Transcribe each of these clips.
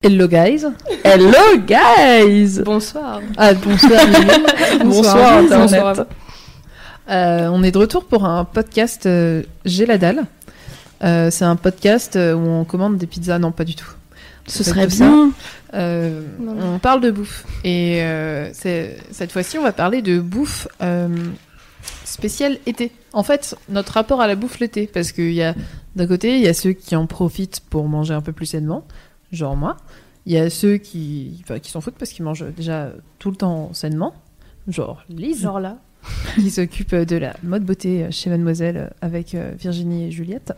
Hello guys. Hello guys Bonsoir. Ah bonsoir. Bonsoir, Internet. bonsoir. Euh, on est de retour pour un podcast euh, J'ai la dalle. Euh, c'est un podcast euh, où on commande des pizzas. Non, pas du tout. Ce serait ça. bien. On parle de bouffe. Et cette fois-ci, on va parler de bouffe spéciale été. En fait, notre rapport à la bouffe l'été. Parce qu'il y a, d'un côté, il y a ceux qui en profitent pour manger un peu plus sainement, genre moi. Il y a ceux qui, enfin, qui s'en foutent parce qu'ils mangent déjà tout le temps sainement, genre Lise, Genre là. qui s'occupe de la mode beauté chez Mademoiselle avec euh, Virginie et Juliette.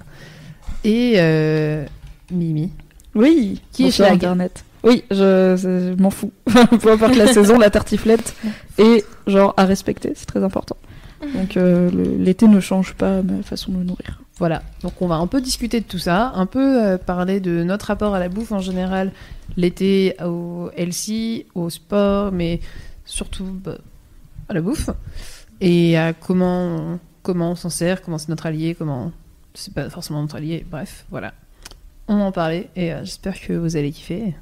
Et euh, Mimi. Oui, Qui est schlag. Internet. Oui, je m'en fous. Peu importe la saison, la tartiflette est genre à respecter, c'est très important. Donc euh, l'été ne change pas ma façon de me nourrir. Voilà, donc on va un peu discuter de tout ça, un peu euh, parler de notre rapport à la bouffe en général, l'été au healthy, au sport, mais surtout bah, à la bouffe, et à comment, comment on s'en sert, comment c'est notre allié, comment c'est pas forcément notre allié, bref, voilà. On va en parler, et euh, j'espère que vous allez kiffer.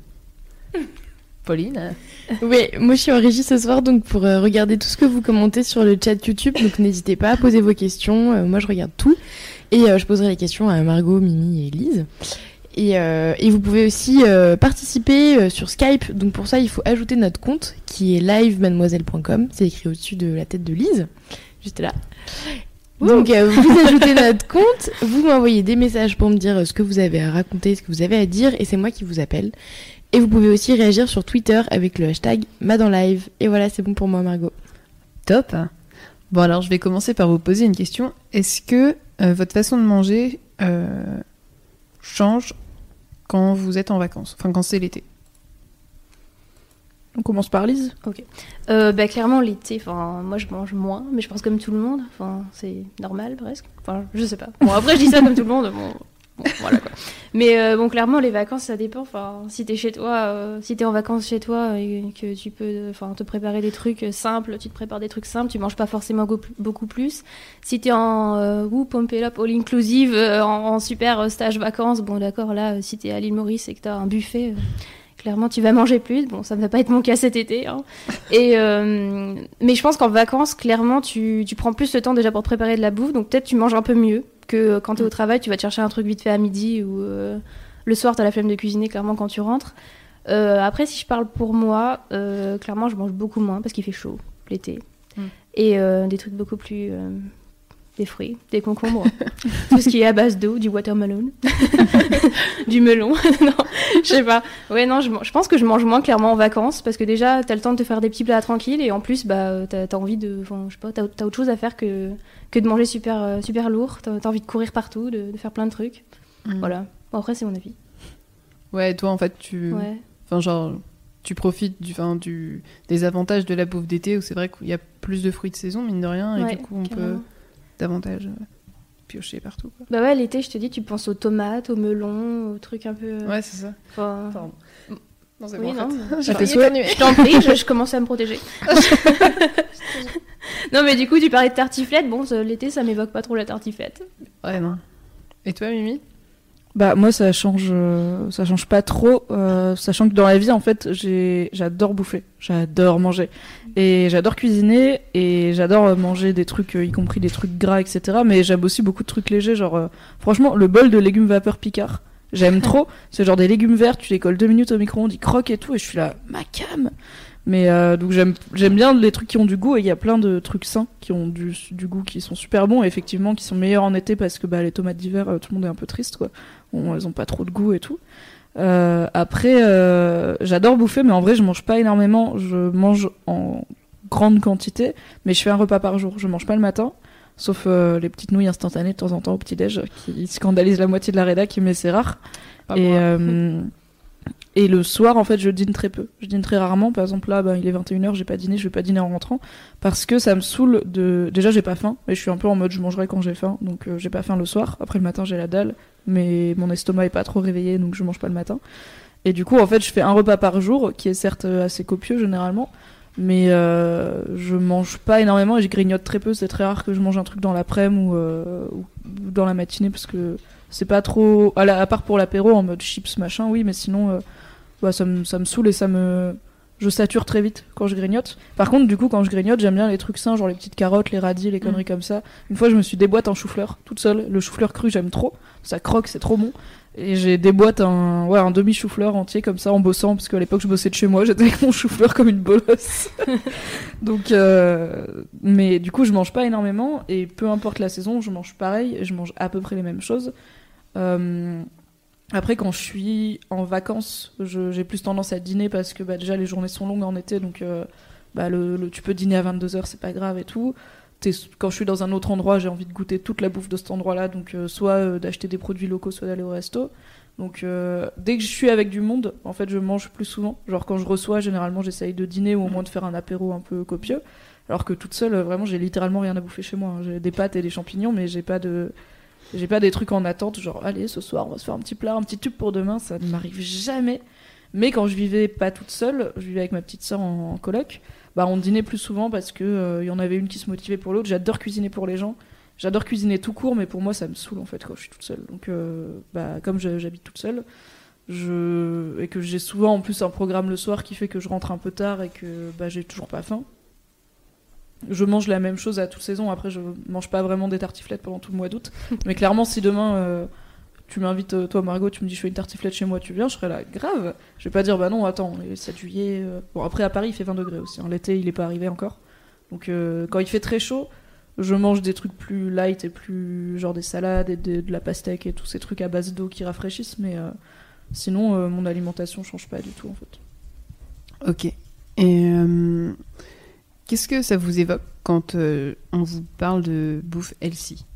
Pauline Oui, moi je suis en régie ce soir donc pour euh, regarder tout ce que vous commentez sur le chat YouTube. Donc n'hésitez pas à poser vos questions. Euh, moi je regarde tout. Et euh, je poserai les questions à Margot, Mimi et Elise. Et, et vous pouvez aussi participer sur Skype. Donc pour ça, il faut ajouter notre compte qui est livemademoiselle.com. C'est écrit au-dessus de la tête de Lise, juste là. Donc euh, vous ajoutez notre compte, vous m'envoyez des messages pour me dire ce que vous avez à raconter, ce que vous avez à dire, et c'est moi qui vous appelle. Et vous pouvez aussi réagir sur Twitter avec le hashtag MadanLive. Et voilà, c'est bon pour moi, Margot. Top. Bon alors je vais commencer par vous poser une question. Est-ce que euh, votre façon de manger euh, change quand vous êtes en vacances? Enfin quand c'est l'été? On commence par Lise. Euh, bah, clairement, l'été, enfin, moi je mange moins, mais je pense comme tout le monde. Enfin, c'est normal presque. Enfin, je sais pas. Bon, après, je dis ça comme tout le monde. Bon, voilà. Mais euh, bon, clairement, les vacances, ça dépend. Enfin, si t'es chez toi, euh, si t'es en vacances chez toi et que tu peux enfin, te préparer des trucs simples, tu te prépares des trucs simples, tu manges pas forcément beaucoup plus. Si t'es en euh, ou all inclusive, euh, en, super euh, stage vacances, bon, d'accord, là, euh, si t'es à l'île Maurice et que t'as un buffet. euh, Clairement, tu vas manger plus. Bon, ça ne va pas être mon cas cet été. hein. Et euh, mais je pense qu'en vacances, clairement, tu, prends plus le temps déjà pour préparer de la bouffe. Donc peut-être tu manges un peu mieux que quand tu es au travail. Tu vas te chercher un truc vite fait à midi ou euh, le soir, tu as la flemme de cuisiner clairement quand tu rentres. Euh, après, si je parle pour moi, euh, clairement, je mange beaucoup moins parce qu'il fait chaud l'été. Mm. Et euh, des trucs beaucoup plus. Des fruits, des concombres, tout ce qui est à base d'eau, du watermelon, du melon. non, je sais pas. Ouais, non, je, pense que je mange moins clairement en vacances parce que déjà, t'as le temps de te faire des petits plats tranquilles et en plus, bah, t'as as envie de. Enfin, je sais pas, t'as as autre chose à faire que, que de manger super, euh, super lourd. T'as as envie de courir partout, de, de faire plein de trucs. Mm. Voilà. Bon, après, c'est mon avis. Ouais, toi en fait tu... Ouais. Enfin genre tu profites du, enfin, du, des avantages de la bouffe d'été où c'est vrai qu'il y a plus de fruits de saison mine de rien et Ouais, du coup on peut. Davantage euh, piocher partout. Quoi. Bah ouais, l'été, je te dis, tu penses aux tomates, aux melons, aux trucs un peu. euh, Ouais c'est ça. enfin, Pardon. Non, c'est Oui, bon, en non. fait. mais- J'ai tes failli éternuer. Je t'en prie, je, je commençais à me protéger. non, mais du coup, tu parlais de tartiflette. Bon, ça- l'été, ça m'évoque pas trop la tartiflette. Ouais non. Et toi Mimi? Bah moi ça change, euh, ça change pas trop, euh, sachant que dans la vie en fait j'ai, j'adore bouffer, j'adore manger et j'adore cuisiner et j'adore euh, manger des trucs, euh, y compris des trucs gras etc. Mais j'aime aussi beaucoup de trucs légers, genre franchement le bol de légumes vapeur Picard, j'aime trop. C'est genre des légumes verts, tu les colles deux minutes au micro-ondes, ils croquent et tout et je suis là ma cam. Mais euh, donc j'aime j'aime bien les trucs qui ont du goût et il y a plein de trucs sains qui ont du, du goût qui sont super bons et effectivement qui sont meilleurs en été parce que bah les tomates d'hiver euh, tout le monde est un peu triste quoi. Bon, elles ont pas trop de goût et tout. Euh, après, euh, j'adore bouffer, mais en vrai, je mange pas énormément. Je mange en grande quantité, mais je fais un repas par jour. Je mange pas le matin, sauf euh, les petites nouilles instantanées de temps en temps au petit-déj qui scandalisent la moitié de la rédac, mais c'est rare. Pas et, moi. et le soir, en fait, je dîne très peu. Je dîne très rarement. Par exemple, là, bah, il est 21h, j'ai pas dîné, je vais pas dîner en rentrant. Parce que ça me saoule de. Déjà, j'ai pas faim. Et je suis un peu en mode, je mangerai quand j'ai faim. Donc, euh, j'ai pas faim le soir. Après, le matin, j'ai la dalle. Mais mon estomac est pas trop réveillé, donc je mange pas le matin. Et du coup, en fait, je fais un repas par jour, qui est certes euh, assez copieux généralement. Mais euh, je mange pas énormément et je grignote très peu. C'est très rare que je mange un truc dans l'après-midi ou, euh, ou dans la matinée parce que c'est pas trop. À, la- à part pour l'apéro en mode chips machin, oui, mais sinon, euh, bah, ça, me, ça me saoule et ça me. Je sature très vite quand je grignote. Par contre, du coup, quand je grignote, j'aime bien les trucs sains, genre les petites carottes, les radis, les conneries comme ça. Une fois, je me suis déboîte en chou-fleur, toute seule. Le chou-fleur cru, j'aime trop. Ça croque, c'est trop bon. Et j'ai déboîte un, ouais, un demi chou-fleur entier comme ça en bossant, parce qu'à l'époque, je bossais de chez moi, j'étais avec mon chou-fleur comme une bolosse. Donc, euh, mais du coup, je mange pas énormément et peu importe la saison, je mange pareil et je mange à peu près les mêmes choses. Euh, après, quand je suis en vacances, j'ai plus tendance à dîner parce que bah, déjà les journées sont longues en été, donc euh, bah, le, tu peux dîner à 22h, c'est pas grave et tout. Quand je suis dans un autre endroit, j'ai envie de goûter toute la bouffe de cet endroit-là, donc euh, soit d'acheter des produits locaux, soit d'aller au resto. Donc dès que je suis avec du monde, en fait, je mange plus souvent. Genre quand je reçois, généralement, j'essaye de dîner ou au moins de faire un apéro un peu copieux. Alors que toute seule, vraiment, j'ai littéralement rien à bouffer chez moi. hein. J'ai des pâtes et des champignons, mais j'ai pas de, j'ai pas des trucs en attente. Genre, allez, ce soir, on va se faire un petit plat, un petit tube pour demain. Ça ne m'arrive jamais. Mais quand je vivais pas toute seule, je vivais avec ma petite sœur en, en coloc. Bah, on dînait plus souvent parce que euh, y en avait une qui se motivait pour l'autre. J'adore cuisiner pour les gens. J'adore cuisiner tout court, mais pour moi, ça me saoule en fait quand je suis toute seule. Donc, euh, bah, comme j'habite toute seule, je... et que j'ai souvent en plus un programme le soir qui fait que je rentre un peu tard et que bah, j'ai toujours pas faim. Je mange la même chose à toute saison. Après, je mange pas vraiment des tartiflettes pendant tout le mois d'août. mais clairement, si demain euh, tu m'invites, euh, toi Margot, tu me dis je fais une tartiflette chez moi, tu viens, je serai là, grave. Je vais pas dire bah non, attends, on est le 7 juillet. euh. Bon, après à Paris il fait 20 degrés aussi. hein. L'été il est pas arrivé encore. Donc quand il fait très chaud, je mange des trucs plus light et plus genre des salades et de, la pastèque et tous ces trucs à base d'eau qui rafraîchissent. Mais sinon, mon alimentation change pas du tout en fait. Ok. Et qu'est-ce que ça vous évoque quand euh, on vous parle de bouffe healthy?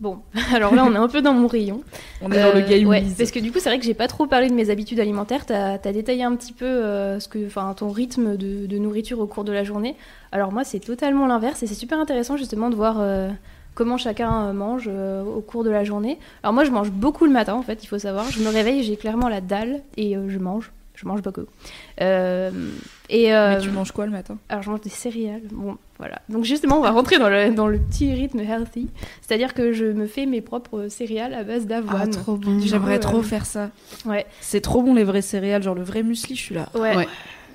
Bon, alors là, on est un peu dans mon rayon. On est dans le Euh, game ouais, parce que du coup, c'est vrai que j'ai pas trop parlé de mes habitudes alimentaires. T'as as détaillé un petit peu euh, ce que, enfin, ton rythme de, de nourriture au cours de la journée. Alors moi, c'est totalement l'inverse et c'est super intéressant justement de voir euh, comment chacun mange euh, au cours de la journée. Alors moi, je mange beaucoup le matin en fait. Il faut savoir. Je me réveille, j'ai clairement la dalle et euh, je mange. Je mange beaucoup. Euh, et euh, Mais tu manges quoi le matin alors je mange des céréales. Bon, voilà. Donc justement, on va rentrer dans le, dans le petit rythme healthy. C'est-à-dire que je me fais mes propres céréales à base d'avoine. trop bon. J'aimerais trop faire ça. Ouais. C'est trop bon les vrais céréales, genre le vrai muesli, je suis là. Ouais. Ouais.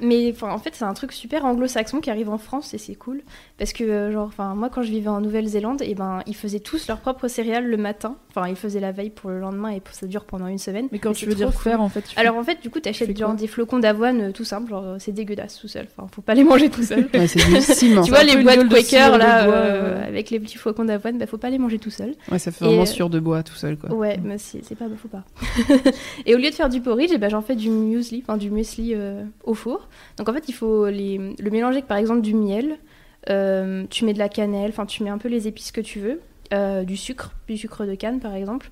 Mais en fait, c'est un truc super anglo-saxon qui arrive en France et c'est cool. Parce que, euh, genre, enfin, moi, quand je vivais en Nouvelle-Zélande, et ben, ils faisaient tous leurs propres céréales le matin. Enfin, ils faisaient la veille pour le lendemain et ça dure pendant une semaine. Mais quand Et tu veux dire cool. faire en fait, tu fais- Alors en fait, du coup, t'achètes genre des flocons d'avoine euh, tout simple, genre c'est dégueulasse tout seul. Enfin, faut pas les manger tout seul. Ouais, c'est du ciment. tu vois les boîtes Quaker là, bois, euh, ouais. avec les petits flocons d'avoine, bah faut pas les manger tout seul. Ouais, ça fait Et, vraiment euh, sur de bois tout seul, quoi. Ouais, mais c'est c'est pas, bah, faut pas. et au lieu de faire du porridge, eh ben, j'en fais du muesli, enfin du muesli euh, au four. Donc en fait, il faut les, le mélanger avec par exemple du miel. euh, tu mets de la cannelle, enfin tu mets un peu les épices que tu veux, euh, du sucre, du sucre de canne par exemple.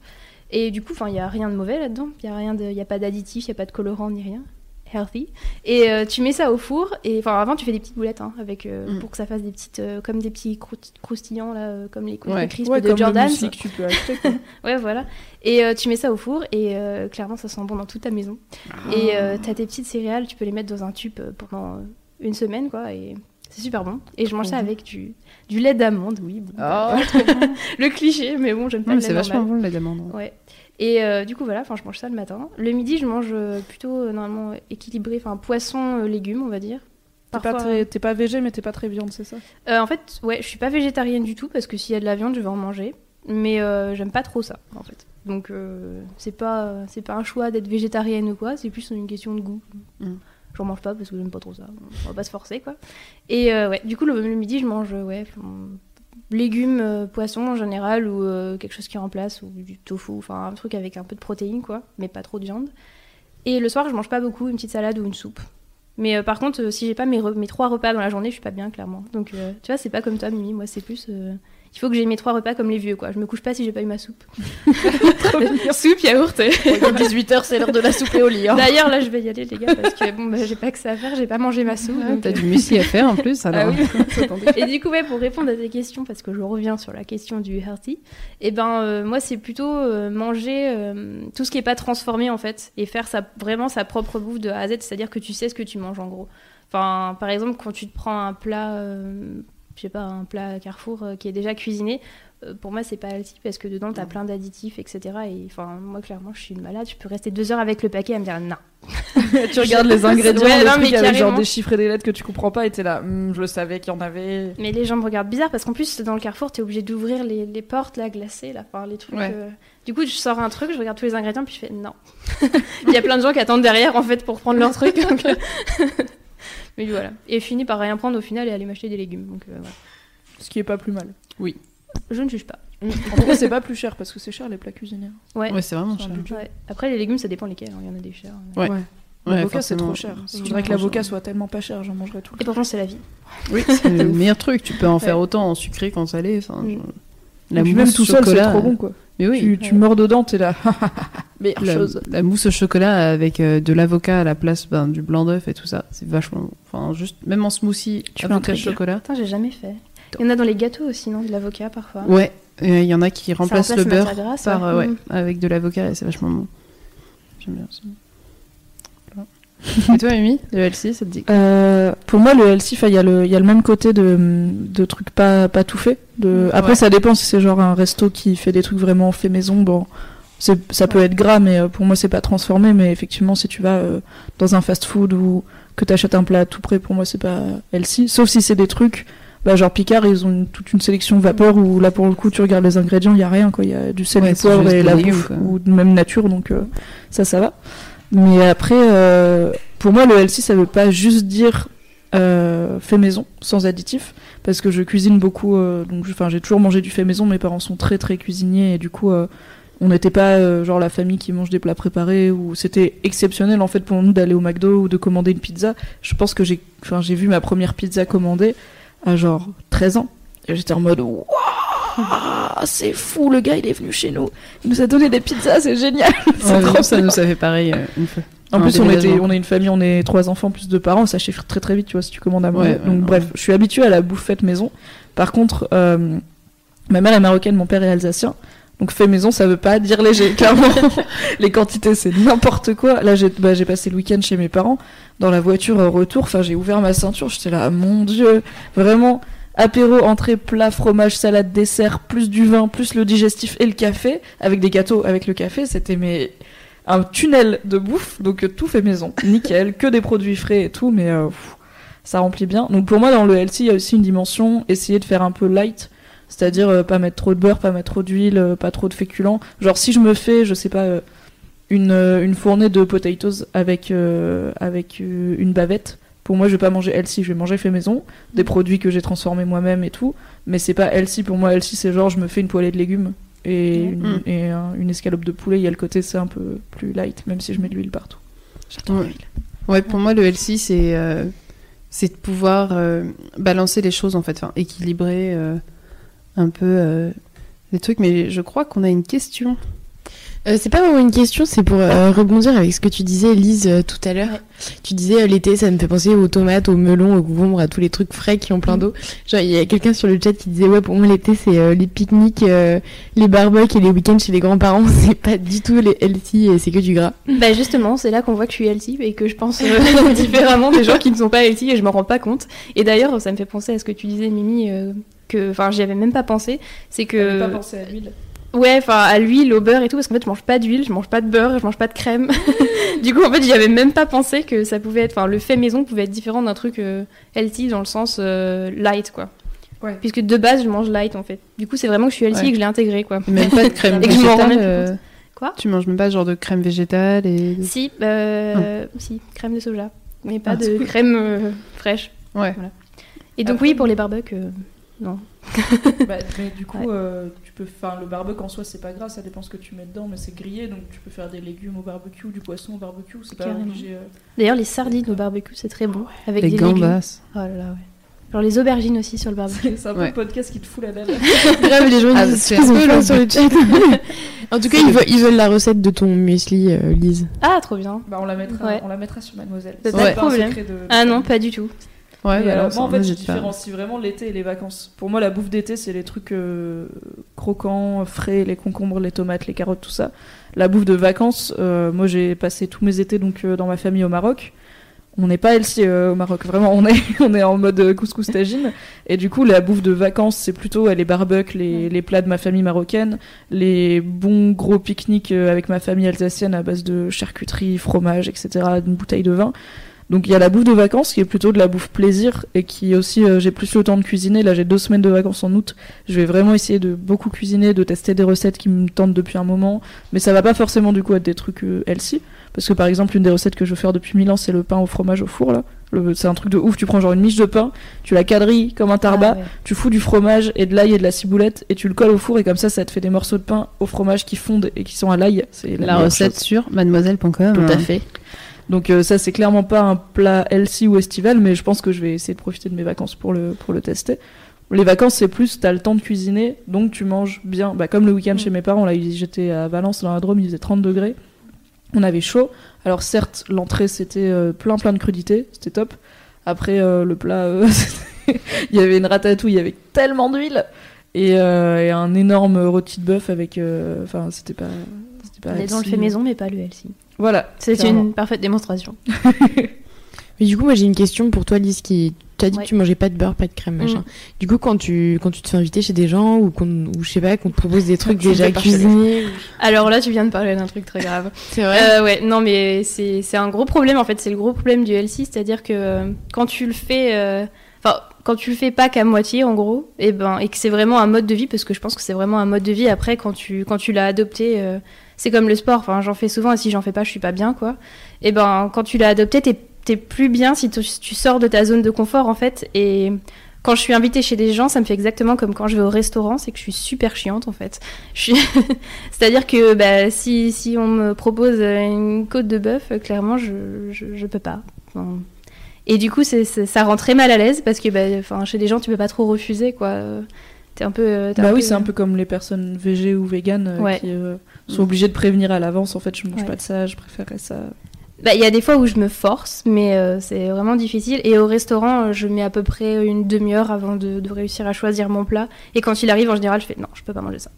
Et du coup, il y a rien de mauvais là-dedans. Il y a rien y a pas d'additif, il y a pas de colorant ni rien. Healthy. Et euh, tu mets ça au four. Et enfin avant, tu fais des petites boulettes hein, avec euh, Mm. pour que ça fasse des petites, euh, comme des petits croust- croustillants là, comme les, les Ouais. crisps ouais, de comme Jordan. le que tu peux acheter. Ouais, voilà. Et tu mets ça au four et clairement, ça sent bon dans toute ta maison. Et euh, t'as tes petites céréales, tu peux les mettre dans un tube pendant une semaine, quoi. Et c'est super bon. Et je mange ça avec du, du lait d'amande, oui. bon, Oh, le cliché, mais bon, j'aime pas Non, mais le c'est lait vachement normal. bon le lait d'amande. Ouais. Et euh, du coup, voilà, enfin, je mange ça le matin. Le midi, je mange euh, plutôt euh, normalement équilibré, enfin, poisson, euh, légumes, on va dire. T'es pas, très... t'es pas végé, mais t'es pas très viande, c'est ça? Euh, en fait, ouais, je suis pas végétarienne du tout parce que s'il y a de la viande, je vais en manger. Mais euh, j'aime pas trop ça, en fait. Donc euh, c'est pas c'est pas un choix d'être végétarienne ou quoi, c'est plus une question de goût. Mm. J'en mange pas parce que j'aime pas trop ça. On va pas se forcer quoi. Et euh, ouais, du coup le, le midi je mange ouais légumes, euh, poissons en général ou euh, quelque chose qui remplace ou du tofu, enfin un truc avec un peu de protéines quoi, mais pas trop de viande. Et le soir je mange pas beaucoup, une petite salade ou une soupe. Mais euh, par contre, si j'ai pas mes, mes trois repas dans la journée, je suis pas bien, clairement. Donc, tu vois, c'est pas comme toi, Mimi. Moi, c'est plus. Il faut que j'ai mes trois repas comme les vieux, quoi. Je me couche pas si j'ai pas eu ma soupe. soupe, yaourt. et- 18h, c'est l'heure de la soupe et au lit. hein. D'ailleurs, là, je vais y aller, les gars, parce que bon, bah, j'ai pas que ça à faire, j'ai pas mangé ma soupe. Ah, donc, T'as euh, du muesli à faire en plus, alors. Et du coup, ouais, pour répondre à tes questions, parce que je reviens sur la question du healthy, et ben euh, moi c'est plutôt euh, manger euh, tout ce qui est pas transformé en fait, et faire sa, vraiment sa propre bouffe de A à Z, c'est-à-dire que tu sais ce que tu manges en gros. Enfin, par exemple, quand tu te prends un plat, euh, je sais pas, un plat Carrefour euh, qui est déjà cuisiné, euh, pour moi c'est pas healthy parce que dedans t'as plein d'additifs, etc. Et enfin, moi clairement je suis une malade, je peux rester deux heures avec le paquet à me dire non. tu regardes les ingrédients, Ouais, non, mais avec genre des chiffres et des lettres que tu comprends pas et t'es là, Hum, je savais qu'il y en avait. Mais les gens me regardent bizarre parce qu'en plus, dans le carrefour, t'es obligé d'ouvrir les, les portes, là, glacées, là, les trucs. Ouais. euh. Du coup, je sors un truc, je regarde tous les ingrédients, puis je fais non. Il y a plein de gens qui attendent derrière, en fait, pour prendre leur truc. donc. Mais voilà. Et fini par rien prendre au final et aller m'acheter des légumes. Donc euh, voilà. Ce qui est pas plus mal. Je ne juge pas. En vrai, c'est pas plus cher parce que c'est cher les plats cuisiniers. Ouais. Ouais, c'est vraiment cher. Ouais. Après, les légumes, ça dépend lesquels. hein. Il y en a des chers. Ouais. Ouais. Ouais, L'avocat, c'est trop cher. Si Je voudrais que l'avocat soit tellement pas cher, j'en mangerais tout Et le temps. pourtant, c'est la vie. Oui, c'est le meilleur truc. Tu peux en faire Ouais. autant en sucré qu'en salé. Enfin, Mm. je- Et La mousse même tout seul, c'est trop bon quoi. Mais oui, Tu, tu mords dedans, t'es là. Meilleure la, chose. la mousse au chocolat avec euh, de l'avocat à la place ben, du blanc d'œuf et tout ça, c'est vachement. bon. Enfin, juste même en smoothie, Tu avocat chocolat. Attends, j'ai jamais fait. Il y en a dans les gâteaux aussi, non De l'avocat parfois. Ouais, euh, il y en a qui Ça remplacent remplace le beurre matière grasse, par ouais. euh, ouais, Mm. avec de l'avocat et c'est vachement bon. J'aime bien aussi. Et toi, Mimi, le LC, ça te dit Euh, pour moi, le enfin, il y, a le- il y a le même côté de, de trucs pas, pas tout faits. De... Après, Ouais. ça dépend si c'est genre un resto qui fait des trucs vraiment fait maison. Bon, ça peut être gras, mais euh, pour moi, c'est pas transformé. Mais effectivement, si tu vas euh, dans un fast-food ou que tu achètes un plat tout prêt, pour moi, c'est pas healthy. Sauf si c'est des trucs, bah, genre Picard, ils ont une- toute une sélection vapeur où là, pour le coup, tu regardes les ingrédients, il y a rien. quoi. Il y a du sel, Ouais, du poivre et la bouffe, ou de même nature. Donc euh, ça, ça va. Mais après, euh, pour moi, le healthy, ça veut pas juste dire euh, fait maison, sans additifs, parce que je cuisine beaucoup. euh, donc, enfin, j'ai toujours mangé du fait maison. Mes parents sont très très cuisiniers et du coup, on n'était pas genre la famille qui mange des plats préparés ou c'était exceptionnel en fait pour nous d'aller au McDo ou de commander une pizza. Je pense que j'ai, enfin, j'ai vu ma première pizza commandée à genre 13 ans et j'étais en mode waouh, c'est fou, le gars il est venu chez nous, il nous a donné des pizzas, c'est génial. c'est Ouais, trop ça bien. nous a fait pareil euh, une fois. En Un plus, on, était, déménagement. on est une famille, on est trois enfants plus deux parents, ça chiffre très très vite, tu vois, si tu commandes à. Ouais, ouais, Donc ouais. bref, je suis habituée à la bouffe faite maison. Par contre, euh, ma mère est marocaine, mon père est alsacien. Donc fait maison, ça veut pas dire léger, clairement. Les quantités, c'est n'importe quoi. Là, j'ai bah, j'ai passé le week-end chez mes parents. Dans la voiture euh, retour, enfin, j'ai ouvert ma ceinture, j'étais là, mon dieu, vraiment. Apéro, entrée, plat, fromage, salade, dessert, plus du vin, plus le digestif et le café, avec des gâteaux avec le café, c'était mais un tunnel de bouffe, donc euh, tout fait maison, nickel, que des produits frais et tout, mais euh, pff, ça remplit bien. Donc pour moi, dans le healthy, il y a aussi une dimension, essayer de faire un peu light, c'est-à-dire euh, pas mettre trop de beurre, pas mettre trop d'huile, euh, pas trop de féculents. Genre si je me fais, je sais pas, une, une fournée de potatoes avec, avec une bavette, pour moi, je vais pas manger healthy, je vais manger fait maison, des produits que j'ai transformés moi-même et tout, mais c'est pas healthy. Pour moi, healthy, c'est genre je me fais une poêlée de légumes et, une, Mm. et un- une escalope de poulet. Il y a le côté, c'est un peu plus light, même si je mets de l'huile partout. J'adore Ouais. l'huile. Ouais, pour moi, le healthy, c'est euh, c'est de pouvoir euh, balancer les choses, en fait, enfin, équilibrer euh, un peu les trucs. Mais je crois qu'on a une question. Euh, c'est pas vraiment une question, c'est pour euh, rebondir avec ce que tu disais, Lise, euh, tout à l'heure. Ouais. Tu disais euh, l'été, ça me fait penser aux tomates, aux melons, aux concombres, à tous les trucs frais qui ont plein d'eau. Genre, il y a quelqu'un sur le chat qui disait Ouais, pour moi, l'été, c'est euh, les pique-niques, euh, les barbecues et les week-ends chez les grands-parents. C'est pas du tout les healthy et c'est que du gras. Bah justement, c'est là qu'on voit que je suis healthy et que je pense euh, différemment des gens qui ne sont pas healthy et je m'en rends pas compte. Et d'ailleurs, ça me fait penser à ce que tu disais, Mimi, euh, que, enfin, j'y avais même pas pensé. C'est que, pas pensé à l'huile. Ouais, enfin, à l'huile, au beurre et tout, parce qu'en fait, je mange pas d'huile, je mange pas de beurre, je mange pas de crème. du coup, en fait, j'y avais même pas pensé que ça pouvait être, enfin, le fait maison pouvait être différent d'un truc euh, healthy dans le sens euh, light, quoi. Ouais. Puisque de base, je mange light en fait. Du coup, c'est vraiment que je suis healthy Ouais. et que je l'ai intégré, quoi. Même pas de crème Et que je m'en euh, Quoi? Tu manges même pas ce genre de crème végétale et. Si, euh, si, crème de soja, mais pas Ah. de crème euh, fraîche. Ouais. Et donc Après- oui, pour les barbecues, euh, non. Bah, mais du coup, Ouais. euh, tu peux faire le barbecue en soi, c'est pas grave, ça dépend ce que tu mets dedans, mais c'est grillé, donc tu peux faire des légumes au barbecue, du poisson au barbecue, c'est pas obligé. euh. D'ailleurs, les sardines au barbecue, c'est très bon. Avec Les des légumes. gambas. Oh là là, ouais. Genre les aubergines aussi sur le barbecue. C'est un peu Ouais. le podcast qui te fout la dalle. Grave, les gens Ah, disent un peu sur le chat. en tout cas, ils veulent, ils veulent la recette de ton muesli, euh, Lise. Ah, trop bien. Bah, on la mettra, Ouais. on la mettra sur Mademoiselle. C'est pas de un problème. secret de- Ah non, pas du tout. Ouais, bah, alors, alors, moi, en fait, je différencie vraiment l'été et les vacances. Pour moi, la bouffe d'été, c'est les trucs euh, croquants, frais, les concombres, les tomates, les carottes, tout ça. La bouffe de vacances, euh, moi, j'ai passé tous mes étés donc euh, dans ma famille au Maroc. On n'est pas healthy euh, au Maroc, vraiment, on est, on est en mode euh, couscous tagine. Et du coup, la bouffe de vacances, c'est plutôt euh, les barbecues, les, les plats de ma famille marocaine, les bons gros pique-niques euh, avec ma famille alsacienne à base de charcuterie, fromage, etc., d'une bouteille de vin. Donc il y a la bouffe de vacances qui est plutôt de la bouffe plaisir et qui aussi euh, j'ai plus le temps de cuisiner. Là j'ai deux semaines de vacances en août. Je vais vraiment essayer de beaucoup cuisiner, de tester des recettes qui me tentent depuis un moment. Mais ça va pas forcément du coup être des trucs euh, healthy. Parce que par exemple une des recettes que je veux faire depuis mille ans c'est le pain au fromage au four là. Le- C'est un truc de ouf. Tu prends genre une miche de pain, tu la quadrilles comme un tarbat, Ah ouais. tu fous du fromage et de l'ail et de la ciboulette et tu le colles au four et comme ça ça te fait des morceaux de pain au fromage qui fondent et qui sont à l'ail. C'est la, recette chose. sur mademoiselle.com. Tout à hein. Donc euh, ça c'est clairement pas un plat healthy ou estival, mais je pense que je vais essayer de profiter de mes vacances pour le, pour le tester. Les vacances c'est plus t'as le temps de cuisiner, donc tu manges bien. Bah, comme le week-end chez mes parents, là j'étais à Valence dans la Drôme, il faisait 30 degrés, on avait chaud. Alors certes l'entrée c'était euh, plein plein de crudités, c'était top. Après euh, le plat, euh, il y avait une ratatouille avec tellement d'huile et, euh, et un énorme rôti de bœuf avec, enfin c'était pas, c'était pas. Les dents le healthy. fait maison, mais pas le LC. Voilà. C'est une parfaite démonstration. Mais du coup, moi j'ai une question pour toi, Lise, qui. Tu as dit Ouais. que tu mangeais pas de beurre, pas de crème, machin. Mm. Du coup, quand tu, quand tu te fais inviter chez des gens ou, qu'on ou je sais pas, qu'on te propose des trucs déjà cuisinés. Alors là, tu viens de parler d'un truc très grave. C'est vrai? Euh, ouais, non, mais c'est c'est un gros problème en fait. C'est le gros problème du LC, c'est-à-dire que euh, quand tu le fais, euh, enfin, quand tu le fais pas qu'à moitié en gros, et ben, et que c'est vraiment un mode de vie, parce que je pense que c'est vraiment un mode de vie. Après, quand tu quand tu l'as adopté, euh, c'est comme le sport. Enfin, j'en fais souvent et si j'en fais pas, je suis pas bien, quoi. Et ben, quand tu l'as adopté, t'es t'es plus bien si tu, sors de ta zone de confort en fait. Et quand je suis invitée chez des gens, ça me fait exactement comme quand je vais au restaurant, c'est que je suis super chiante en fait. C'est-à-dire que bah, si, si on me propose une côte de bœuf, clairement, je, je, peux pas. Et du coup, ça rend très mal à l'aise parce que bah, chez des gens, tu peux pas trop refuser. quoi. Euh, T'es un peu. euh, t'es Bah un oui, peu- c'est un peu comme les personnes végé ou véganes euh, Ouais. qui euh, sont obligées de prévenir à l'avance. En fait, je mange Ouais. pas de ça, je préférerais ça. Bah, Il y a des fois où je me force, mais euh, c'est vraiment difficile. Et au restaurant, euh, je mets à peu près une demi-heure avant de, de réussir à choisir mon plat. Et quand il arrive, en général, je fais non, je peux pas manger ça.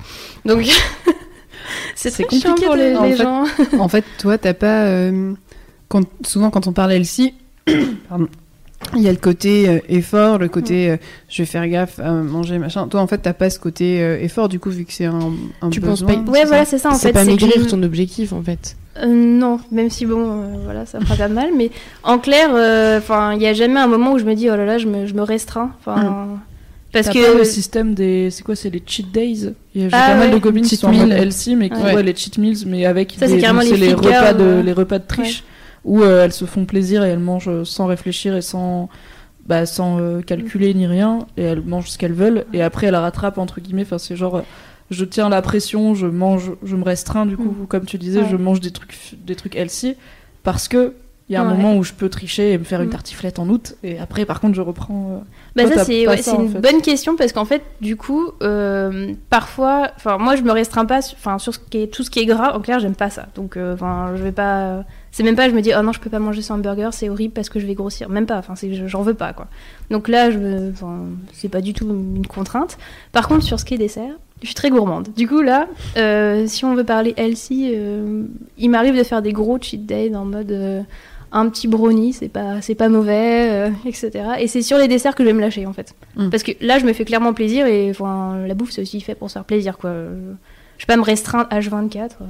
Donc, c'est C'est très chiant compliqué pour de- les, en les fait, gens. en fait, toi, t'as pas. euh, quand, souvent, quand on parle LC, pardon, il y a le côté euh, effort, le côté euh, je vais faire gaffe à manger, machin. Toi, en fait, t'as pas ce côté euh, effort, du coup, vu que c'est un, un Tu penses besoin, pas- Ouais, voilà, c'est ça en fait. pas c'est que maigrir je- ton objectif en fait. Euh, non, même si bon, euh, voilà, ça fera pas de mal, mais en clair, euh, enfin, il y a jamais un moment où je me dis oh là là, je me, je me restreins, enfin, parce T'as que pas le système des. C'est quoi C'est les cheat days? Il y a Ah pas mal de copines qui Cheat sont en healthy, mais qui Ouais. voient les cheat meals, mais avec Ça, c'est des- les les repas de les repas de triche où euh, elles se font plaisir et elles mangent sans réfléchir et sans bah, sans euh, calculer ni rien et elles mangent ce qu'elles veulent et après elles rattrapent entre guillemets. Enfin, c'est genre euh, je tiens la pression, je mange, je me restreins du coup, comme tu disais, Ouais. je mange des trucs des trucs healthy parce que il y a un Ouais. moment où je peux tricher et me faire une Mm. tartiflette en août et après par contre je reprends euh, Bah Toi, ça c'est ouais, une fait. bonne question parce qu'en fait du coup euh, parfois enfin moi je me restreins pas sur- enfin sur ce qui est tout ce qui est gras en clair j'aime pas ça donc euh, enfin je vais pas c'est même pas je me dis oh non je peux pas manger ce hamburger c'est horrible parce que je vais grossir même pas enfin j'en veux pas quoi donc là je me enfin c'est pas du tout une contrainte par contre sur ce qui est dessert je suis très gourmande. Du coup, là, euh, si on veut parler healthy, euh, il m'arrive de faire des gros cheat days en mode euh, un petit brownie, c'est pas, c'est pas mauvais, etc. Et c'est sur les desserts que je vais me lâcher, en fait. Mm. Parce que là, je me fais clairement plaisir et enfin, la bouffe, c'est aussi fait pour se faire plaisir, quoi. Je vais pas me restreindre H24. euh.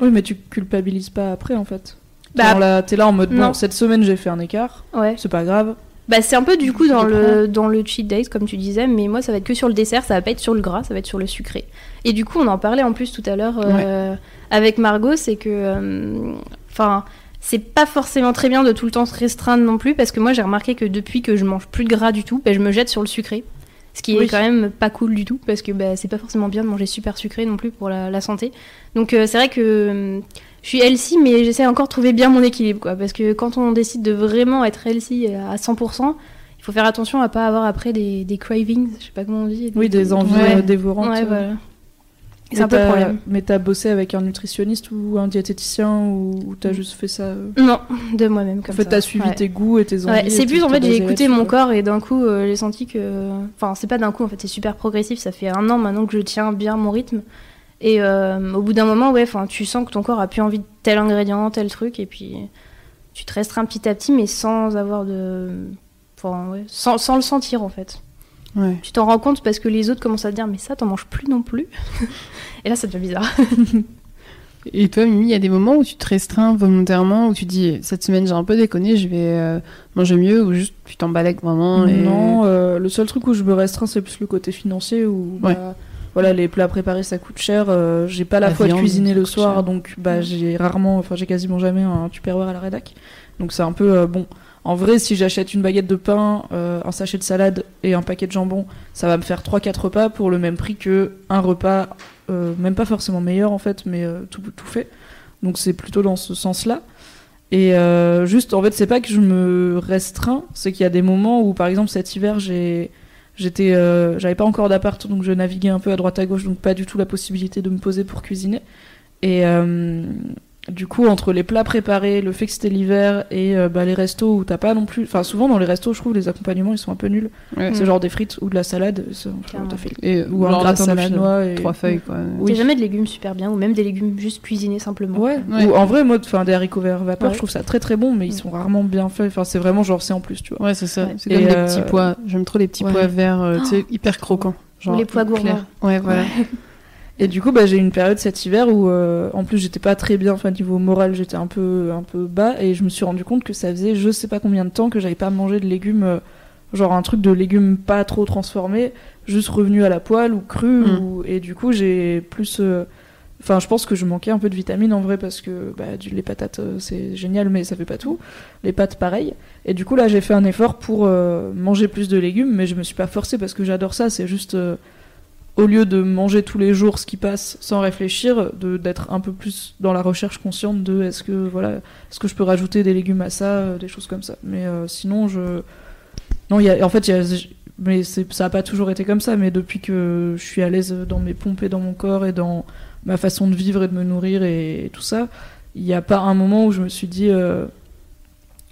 Oui, mais tu culpabilises pas après en fait. Bah, là, t'es là en mode non. bon, cette semaine j'ai fait un écart, Ouais. c'est pas grave. Bah, c'est un peu du coup dans le, dans le cheat days, comme tu disais, mais moi ça va être que sur le dessert, ça va pas être sur le gras, ça va être sur le sucré. Et du coup, on en parlait en plus tout à l'heure euh, avec Margot, c'est que. euh, Enfin. c'est pas forcément très bien de tout le temps se restreindre non plus, parce que moi j'ai remarqué que depuis que je mange plus de gras du tout, bah, je me jette sur le sucré. Ce qui Oui. est quand même pas cool du tout, parce que bah, c'est pas forcément bien de manger super sucré non plus pour la, la santé. Donc euh, c'est vrai que euh, je suis healthy, mais j'essaie encore de trouver bien mon équilibre, quoi. Parce que quand on décide de vraiment être healthy à 100%, il faut faire attention à pas avoir après des, des cravings, je sais pas comment on dit. Oui, des envies Ouais. euh, dévorantes. Ouais, euh. voilà. Mais C'est un peu le problème. Mais t'as bossé avec un nutritionniste ou un diététicien ou, ou t'as juste fait ça euh, Non, de moi-même En fait, t'as suivi Ouais. tes goûts et tes envies. Ouais, c'est plus en fait j'ai écouté mon corps et d'un coup euh, j'ai senti que enfin c'est pas d'un coup en fait c'est super progressif ça fait un an maintenant que je tiens bien mon rythme et euh, au bout d'un moment ouais tu sens que ton corps a plus envie de tel ingrédient tel truc et puis tu te restreins petit à petit mais sans avoir de enfin ouais, sans, sans le sentir en fait Ouais. tu t'en rends compte parce que les autres commencent à te dire mais ça t'en manges plus non plus et là ça devient bizarre Et toi, Mimi, il y a des moments où tu te restreins volontairement, où tu dis cette semaine j'ai un peu déconné, je vais euh, manger mieux, ou juste tu t'embalèques vraiment. Et... Non, euh, le seul truc où je me restreins, c'est plus le côté financier où Ouais. bah, voilà, les plats préparés ça coûte cher. euh, j'ai pas la, La foi de cuisiner le soir, cher. donc bah, j'ai rarement, enfin j'ai quasiment jamais un tupperware à la rédac. Donc c'est un peu euh, bon. En vrai, si j'achète une baguette de pain, euh, un sachet de salade et un paquet de jambon, ça va me faire 3-4 repas pour le même prix que un repas, même pas forcément meilleur en fait, mais tout, tout fait. Donc c'est plutôt dans ce sens-là. Et juste, en fait, c'est pas que je me restreins, c'est qu'il y a des moments où, par exemple, cet hiver, j'ai, j'étais, euh, j'avais pas encore d'appart, donc je naviguais un peu à droite à gauche, donc pas du tout la possibilité de me poser pour cuisiner. Et euh, du coup, entre les plats préparés, le fait que c'était l'hiver et euh, bah, les restos où t'as pas non plus, enfin souvent dans les restos, je trouve les accompagnements ils sont un peu nuls. Ouais. C'est genre des frites ou de la salade, ça, fait Et, ou un gratin et Trois feuilles, quoi. Oui. T'as jamais de légumes super bien ou même des légumes juste cuisinés simplement Ouais, Ouais. ou en vrai, moi, enfin, des haricots verts vapeur, Ouais. je trouve ça très très bon, mais ils sont rarement bien faits. Enfin, c'est vraiment genre c'est en plus, tu vois. Ouais, c'est ça. Ouais. C'est comme Et, des euh, petits pois. J'aime trop les petits ouais. pois verts, euh, tu sais, hyper croquants. Genre les pois gourmands. Ouais, voilà. Et du coup, bah, j'ai eu une période cet hiver où, euh, en plus, j'étais pas très bien, enfin, niveau moral, j'étais un peu, un peu bas, et je me suis rendu compte que ça faisait je sais pas combien de temps que j'avais pas mangé de légumes, euh, genre un truc de légumes pas trop transformés, juste revenu à la poêle ou cru, Mm. ou... et du coup, j'ai plus. euh, Enfin, je pense que je manquais un peu de vitamines en vrai parce que bah, du- les patates c'est génial, mais ça fait pas tout. Les pâtes, pareil. Et du coup, là, j'ai fait un effort pour euh, manger plus de légumes, mais je me suis pas forcée parce que j'adore ça. C'est juste euh, au lieu de manger tous les jours ce qui passe sans réfléchir, d'être un peu plus dans la recherche consciente de est-ce que voilà, est-ce que je peux rajouter des légumes à ça, euh, des choses comme ça. Mais euh, sinon, je non, y a, en fait, il y a, mais ça a pas toujours été comme ça. Mais depuis que je suis à l'aise dans mes pompes et dans mon corps et dans ma façon de vivre et de me nourrir et, tout ça, il n'y a pas un moment où je me suis dit euh,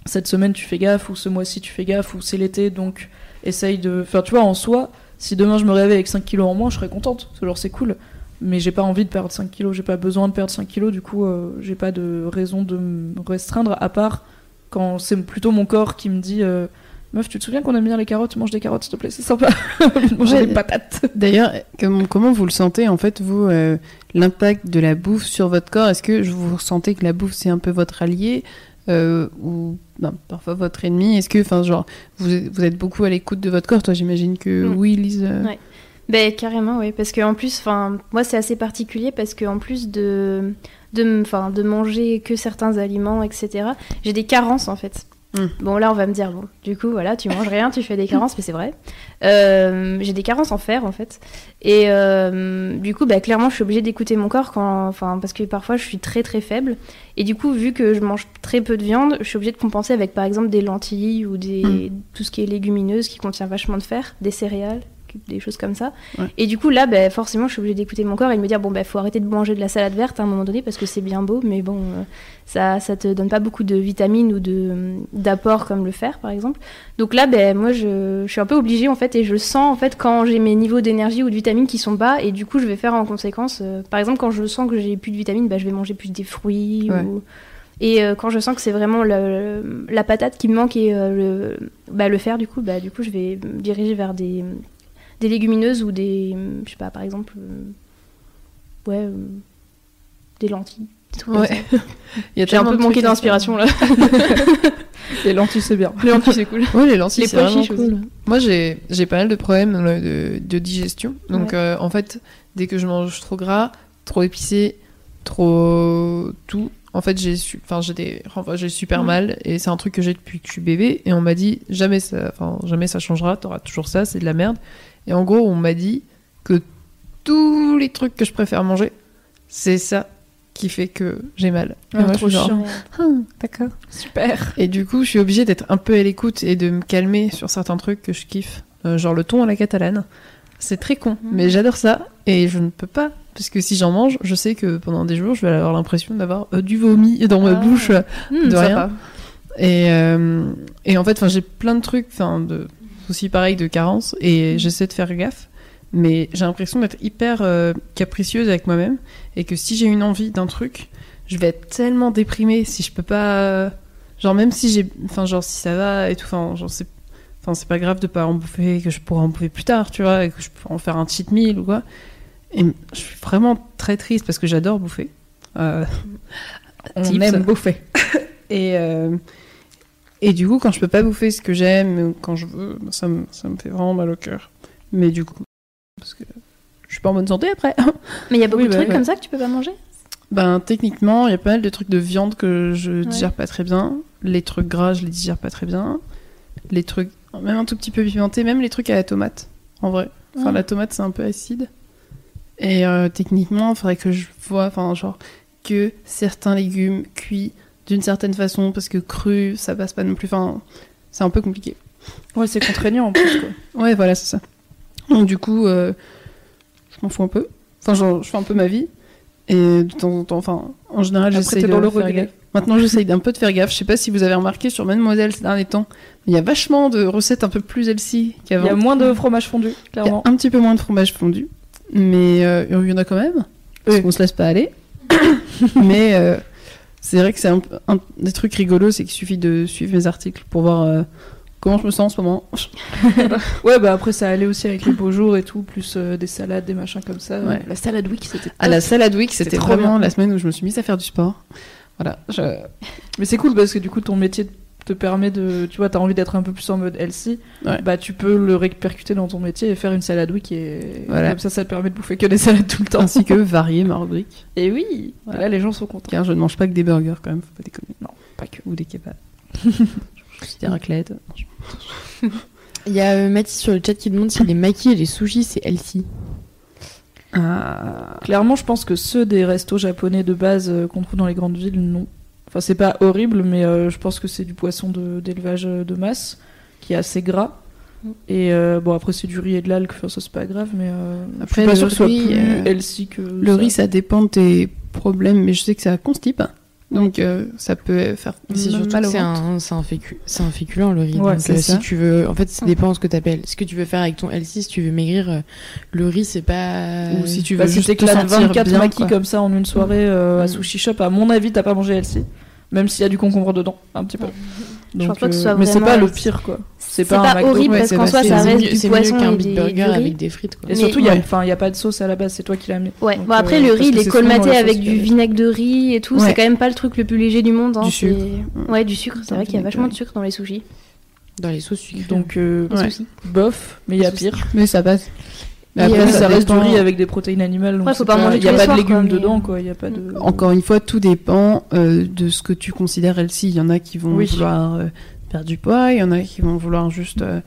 cette semaine tu fais gaffe ou ce mois-ci tu fais gaffe ou c'est l'été donc essaye de. Enfin, tu vois, en soi, si demain je me réveille avec 5 kilos en moins, je serais contente. C'est genre c'est cool. Mais j'ai pas envie de perdre 5 kilos, j'ai pas besoin de perdre 5 kilos, du coup, euh, j'ai pas de raison de me restreindre, à part quand c'est plutôt mon corps qui me dit euh, Meuf, tu te souviens qu'on aime bien les carottes? Mange des carottes, s'il te plaît, c'est sympa. Manger Ouais. des patates. D'ailleurs, comme- comment vous le sentez, en fait, vous, euh, l'impact de la bouffe sur votre corps? Est-ce que vous ressentez que la bouffe, c'est un peu votre allié? Euh, ou ben, parfois votre ennemi Est-ce que, enfin, genre, vous, êtes- vous êtes beaucoup à l'écoute de votre corps Toi, j'imagine que Mm. oui, Lise. euh, Ouais. Ben carrément oui parce que en plus enfin moi c'est assez particulier parce que en plus de de de manger que certains aliments etc j'ai des carences en fait Mm. bon là on va me dire bon du coup voilà tu manges rien tu fais des carences mais c'est vrai. Euh, j'ai des carences en fer en fait. Et euh, du coup bah, clairement je suis obligée d'écouter mon corps quand enfin parce que parfois je suis très très faible. Et du coup vu que je mange très peu de viande je suis obligée de compenser avec par exemple des lentilles ou des tout ce qui est légumineuse qui contient vachement de fer des céréales des choses comme ça Ouais. et du coup là bah, forcément je suis obligée d'écouter mon corps et de me dire bon bah faut arrêter de manger de la salade verte à un moment donné parce que c'est bien beau mais bon euh, ça ça te donne pas beaucoup de vitamines ou de d'apports comme le fer par exemple donc là ben moi je, je suis un peu obligée en fait et je sens en fait quand j'ai mes niveaux d'énergie ou de vitamines qui sont bas et du coup je vais faire en conséquence euh, par exemple quand je sens que j'ai plus de vitamines bah, je vais manger plus des fruits Ouais. ou et euh, quand je sens que c'est vraiment le- la patate qui me manque et euh, le, bah, le fer du coup bah du coup je vais me diriger vers des des légumineuses ou des je sais pas par exemple euh, ouais euh, des lentilles Ouais. Il y a j'ai un peu manqué d'inspiration là Les lentilles, c'est bien. les lentilles c'est cool Ouais, les lentilles, Les c'est vraiment aussi. cool. Moi, j'ai j'ai pas mal de problèmes euh, de, de digestion. Donc, Ouais. euh, en fait, dès que je mange trop gras, trop épicé, trop tout, en fait, j'ai su- enfin, j'ai des, enfin, j'ai super Ouais. mal. Et c'est un truc que j'ai depuis que je suis bébé. Et on m'a dit jamais ça, enfin, jamais ça changera. T'auras toujours ça, c'est de la merde. Et en gros, on m'a dit que tous les trucs que je préfère manger, c'est ça. qui fait que j'ai mal. Ah, moi, trop genre. Ah, d'accord. Super. Et du coup, je suis obligée d'être un peu à l'écoute et de me calmer sur certains trucs que je kiffe. Euh, genre le thon à la catalane. C'est très con, Mhm. mais j'adore ça et je ne peux pas. Parce que si j'en mange, je sais que pendant des jours, je vais avoir l'impression d'avoir euh, du vomi dans ma Ah. bouche. Hmm, de rien. Et, euh, et en fait, j'ai plein de trucs, enfin, de aussi pareil de carence, et j'essaie de faire gaffe. Mais j'ai l'impression d'être hyper euh, capricieuse avec moi-même, et que si j'ai une envie d'un truc, je vais être tellement déprimée si je peux pas, genre même si j'ai, enfin, genre si ça va et tout, enfin, genre c'est, enfin, c'est pas grave de pas en bouffer, que je pourrais en bouffer plus tard, tu vois, et que je pourrais en faire un cheat meal ou quoi. Et je suis vraiment très triste parce que j'adore bouffer. Euh, On Tips. aime bouffer. et, euh, et du coup, quand je peux pas bouffer ce que j'aime, ou quand je veux, ça me, ça me fait vraiment mal au cœur. Mais du coup, parce que je suis pas en bonne santé après. Mais il y a beaucoup Oui, de bah, trucs ouais. comme ça que tu peux pas manger? Ben, techniquement, il y a pas mal de trucs de viande que je Ouais. digère pas très bien. Les trucs gras, je les digère pas très bien. Les trucs, même un tout petit peu pimentés, même les trucs à la tomate, en vrai. Enfin, la tomate, c'est un peu acide. Et euh, techniquement, il faudrait que je vois, enfin, genre, que certains légumes cuits d'une certaine façon, parce que cru, ça passe pas non plus. Enfin, c'est un peu compliqué. Ouais, c'est contraignant en plus. Quoi. Ouais, voilà, c'est ça. Donc, du coup, euh, je m'en fous un peu. Enfin, genre, je fais un peu ma vie. Et de temps en temps, enfin, en général, j'essaie de dans le faire gaffe. Maintenant, j'essaye d'un peu de faire gaffe. Je sais pas si vous avez remarqué sur Mademoiselle ces derniers temps, mais il y a vachement de recettes un peu plus healthy Il qu'avant. y a moins de fromage fondu, Il y a clairement. un petit peu moins de fromage fondu, mais euh, il y en a quand même. Parce Oui. qu'on se laisse pas aller. mais euh, c'est vrai que c'est un, un des trucs rigolos, c'est qu'il suffit de suivre mes articles pour voir euh, comment je me sens en ce moment. Ouais, bah après, ça allait aussi avec les beaux jours et tout, plus euh, des salades, des machins comme ça. Ouais. La salade week, c'était. À la top. Salad Week, c'était vraiment bien. la semaine où je me suis mise à faire du sport. Voilà. Je... Mais c'est cool parce que du coup, ton métier te permet de. Tu vois, t'as envie d'être un peu plus en mode healthy. Ouais. Bah, tu peux le répercuter dans ton métier et faire une salade week et. Voilà. Comme ça, ça te permet de bouffer que des salades tout le temps. Ainsi que varier ma rubrique. Et oui, Voilà. là, les gens sont contents. Car je ne mange pas que des burgers quand même, faut pas déconner. Non, pas que. Ou des kebabs. Des raclettes. Il y a euh, Mathis sur le chat qui demande si les makis et les sushis c'est healthy. Ah. Clairement, je pense que ceux des restos japonais de base euh, qu'on trouve dans les grandes villes, non. Enfin, c'est pas horrible, mais euh, je pense que c'est du poisson de- d'élevage euh, de masse qui est assez gras. Mm. Et euh, bon, après, c'est du riz et de l'algue, enfin, ça c'est pas grave, mais euh, Après, je suis pas le sûr que ce soit riz, plus euh, healthy que. Le ça. riz, ça dépend de tes problèmes, mais je sais que ça constipe. Donc euh, ça peut faire C'est surtout c'est un, c'est un, fécu- un féculent le riz. Ouais, Donc, euh, ça. si tu veux, en fait, ça dépend ce que t'appelles. Ce que tu veux faire avec ton healthy, si tu veux maigrir, le riz c'est pas. Ou si tu veux Bah, si juste te t'éclates sentir 24 bien, maquis quoi. comme ça en une soirée euh, à Mm. sushi shop, à mon avis, t'as pas mangé healthy. Même s'il y a du concombre dedans, un petit peu. Je pense pas que ce euh, soit mais c'est pas le pire, quoi. C'est pas pas, un McDo, horrible ouais, parce qu'en soi, ça reste du c'est poisson mieux qu'un big burger avec des frites quoi. Et Mais- surtout, il y a, Ouais. enfin, il y a pas de sauce à la base, c'est toi qui l'as mis. Ouais, Donc, bon après euh, le riz il est colmaté avec du vinaigre de riz et tout, Ouais. c'est quand même pas le truc le plus léger du monde. hein, Du sucre. Ouais, du sucre, c'est vrai qu'il y a vachement de sucre dans les sushis. Dans les sauces sucrées. Donc, euh, Ouais. Bof, mais il y a pire. Mais ça passe. Mais après, euh, ça, ça reste du riz avec des protéines animales. Ouais, faut pas manger Il y a pas de légumes dedans, quoi. Il y a pas de. Encore une fois, tout dépend euh, de ce que tu considères healthy. Il y en a qui vont Oui. vouloir euh, perdre du poids, il y en a qui vont vouloir juste euh,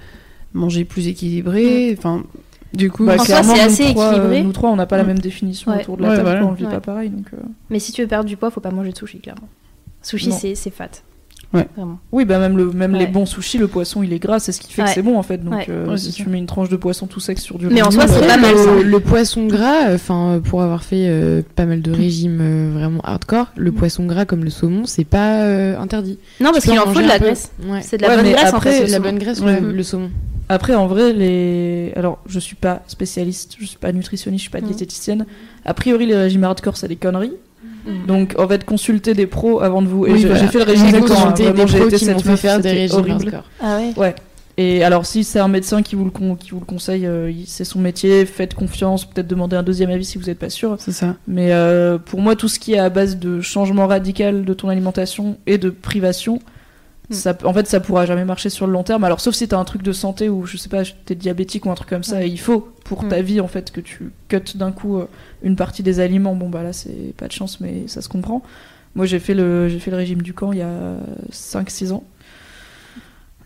manger plus équilibré. Enfin, du coup, Bah, En clairement, nous assez trois, euh, équilibré. Nous trois, on n'a pas la Mm. même définition Ouais. autour de la Ouais, table. voilà. quoi, On le vit Ouais. pas pareil. Donc, euh. Mais si tu veux perdre du poids, faut pas manger de sushi, clairement. Sushi, c'est fat. Ouais. Vraiment. Oui, bah même, le, même les bons sushis, le poisson, il est gras, c'est ce qui fait que c'est bon en fait. Donc Ouais. euh, Ouais, si tu mets une tranche de poisson tout sec sur du Mais en soi, mou, c'est pas mal, le, le poisson gras, enfin pour avoir fait euh, pas mal de régimes euh, vraiment hardcore, le poisson gras comme le saumon, c'est pas euh, interdit. Non, parce qu'il en faut de la peu. graisse. Ouais. C'est de la Ouais, bonne graisse en après, fait. C'est le de la saumon. bonne graisse Ouais. le, le saumon. Après, en vrai, les. Alors, je suis pas spécialiste, je suis pas nutritionniste, je suis pas Mhm. diététicienne. A priori, les régimes hardcore, c'est des conneries. Mhm. Donc, en fait, consultez des pros avant de vous. Et Oui, j'ai fait le régime J'ai hein, consulté vraiment, des j'ai pros été qui m'ont fait faire des régimes horrible. hardcore. Ah ouais. Ouais. Et alors, si c'est un médecin qui vous le, con- qui vous le conseille, euh, c'est son métier, faites confiance, peut-être demander un deuxième avis si vous n'êtes pas sûr. c'est ça. Mais euh, pour moi, tout ce qui est à base de changement radical de ton alimentation et de privation. Ça, en fait, ça pourra jamais marcher sur le long terme. Alors, sauf si t'as un truc de santé ou je sais pas, t'es diabétique ou un truc comme ça, et il faut pour Hmm. ta vie en fait que tu cuttes d'un coup euh, une partie des aliments. Bon bah là, c'est pas de chance, mais ça se comprend. Moi, j'ai fait le, j'ai fait le régime du camp il y a 5-6 ans.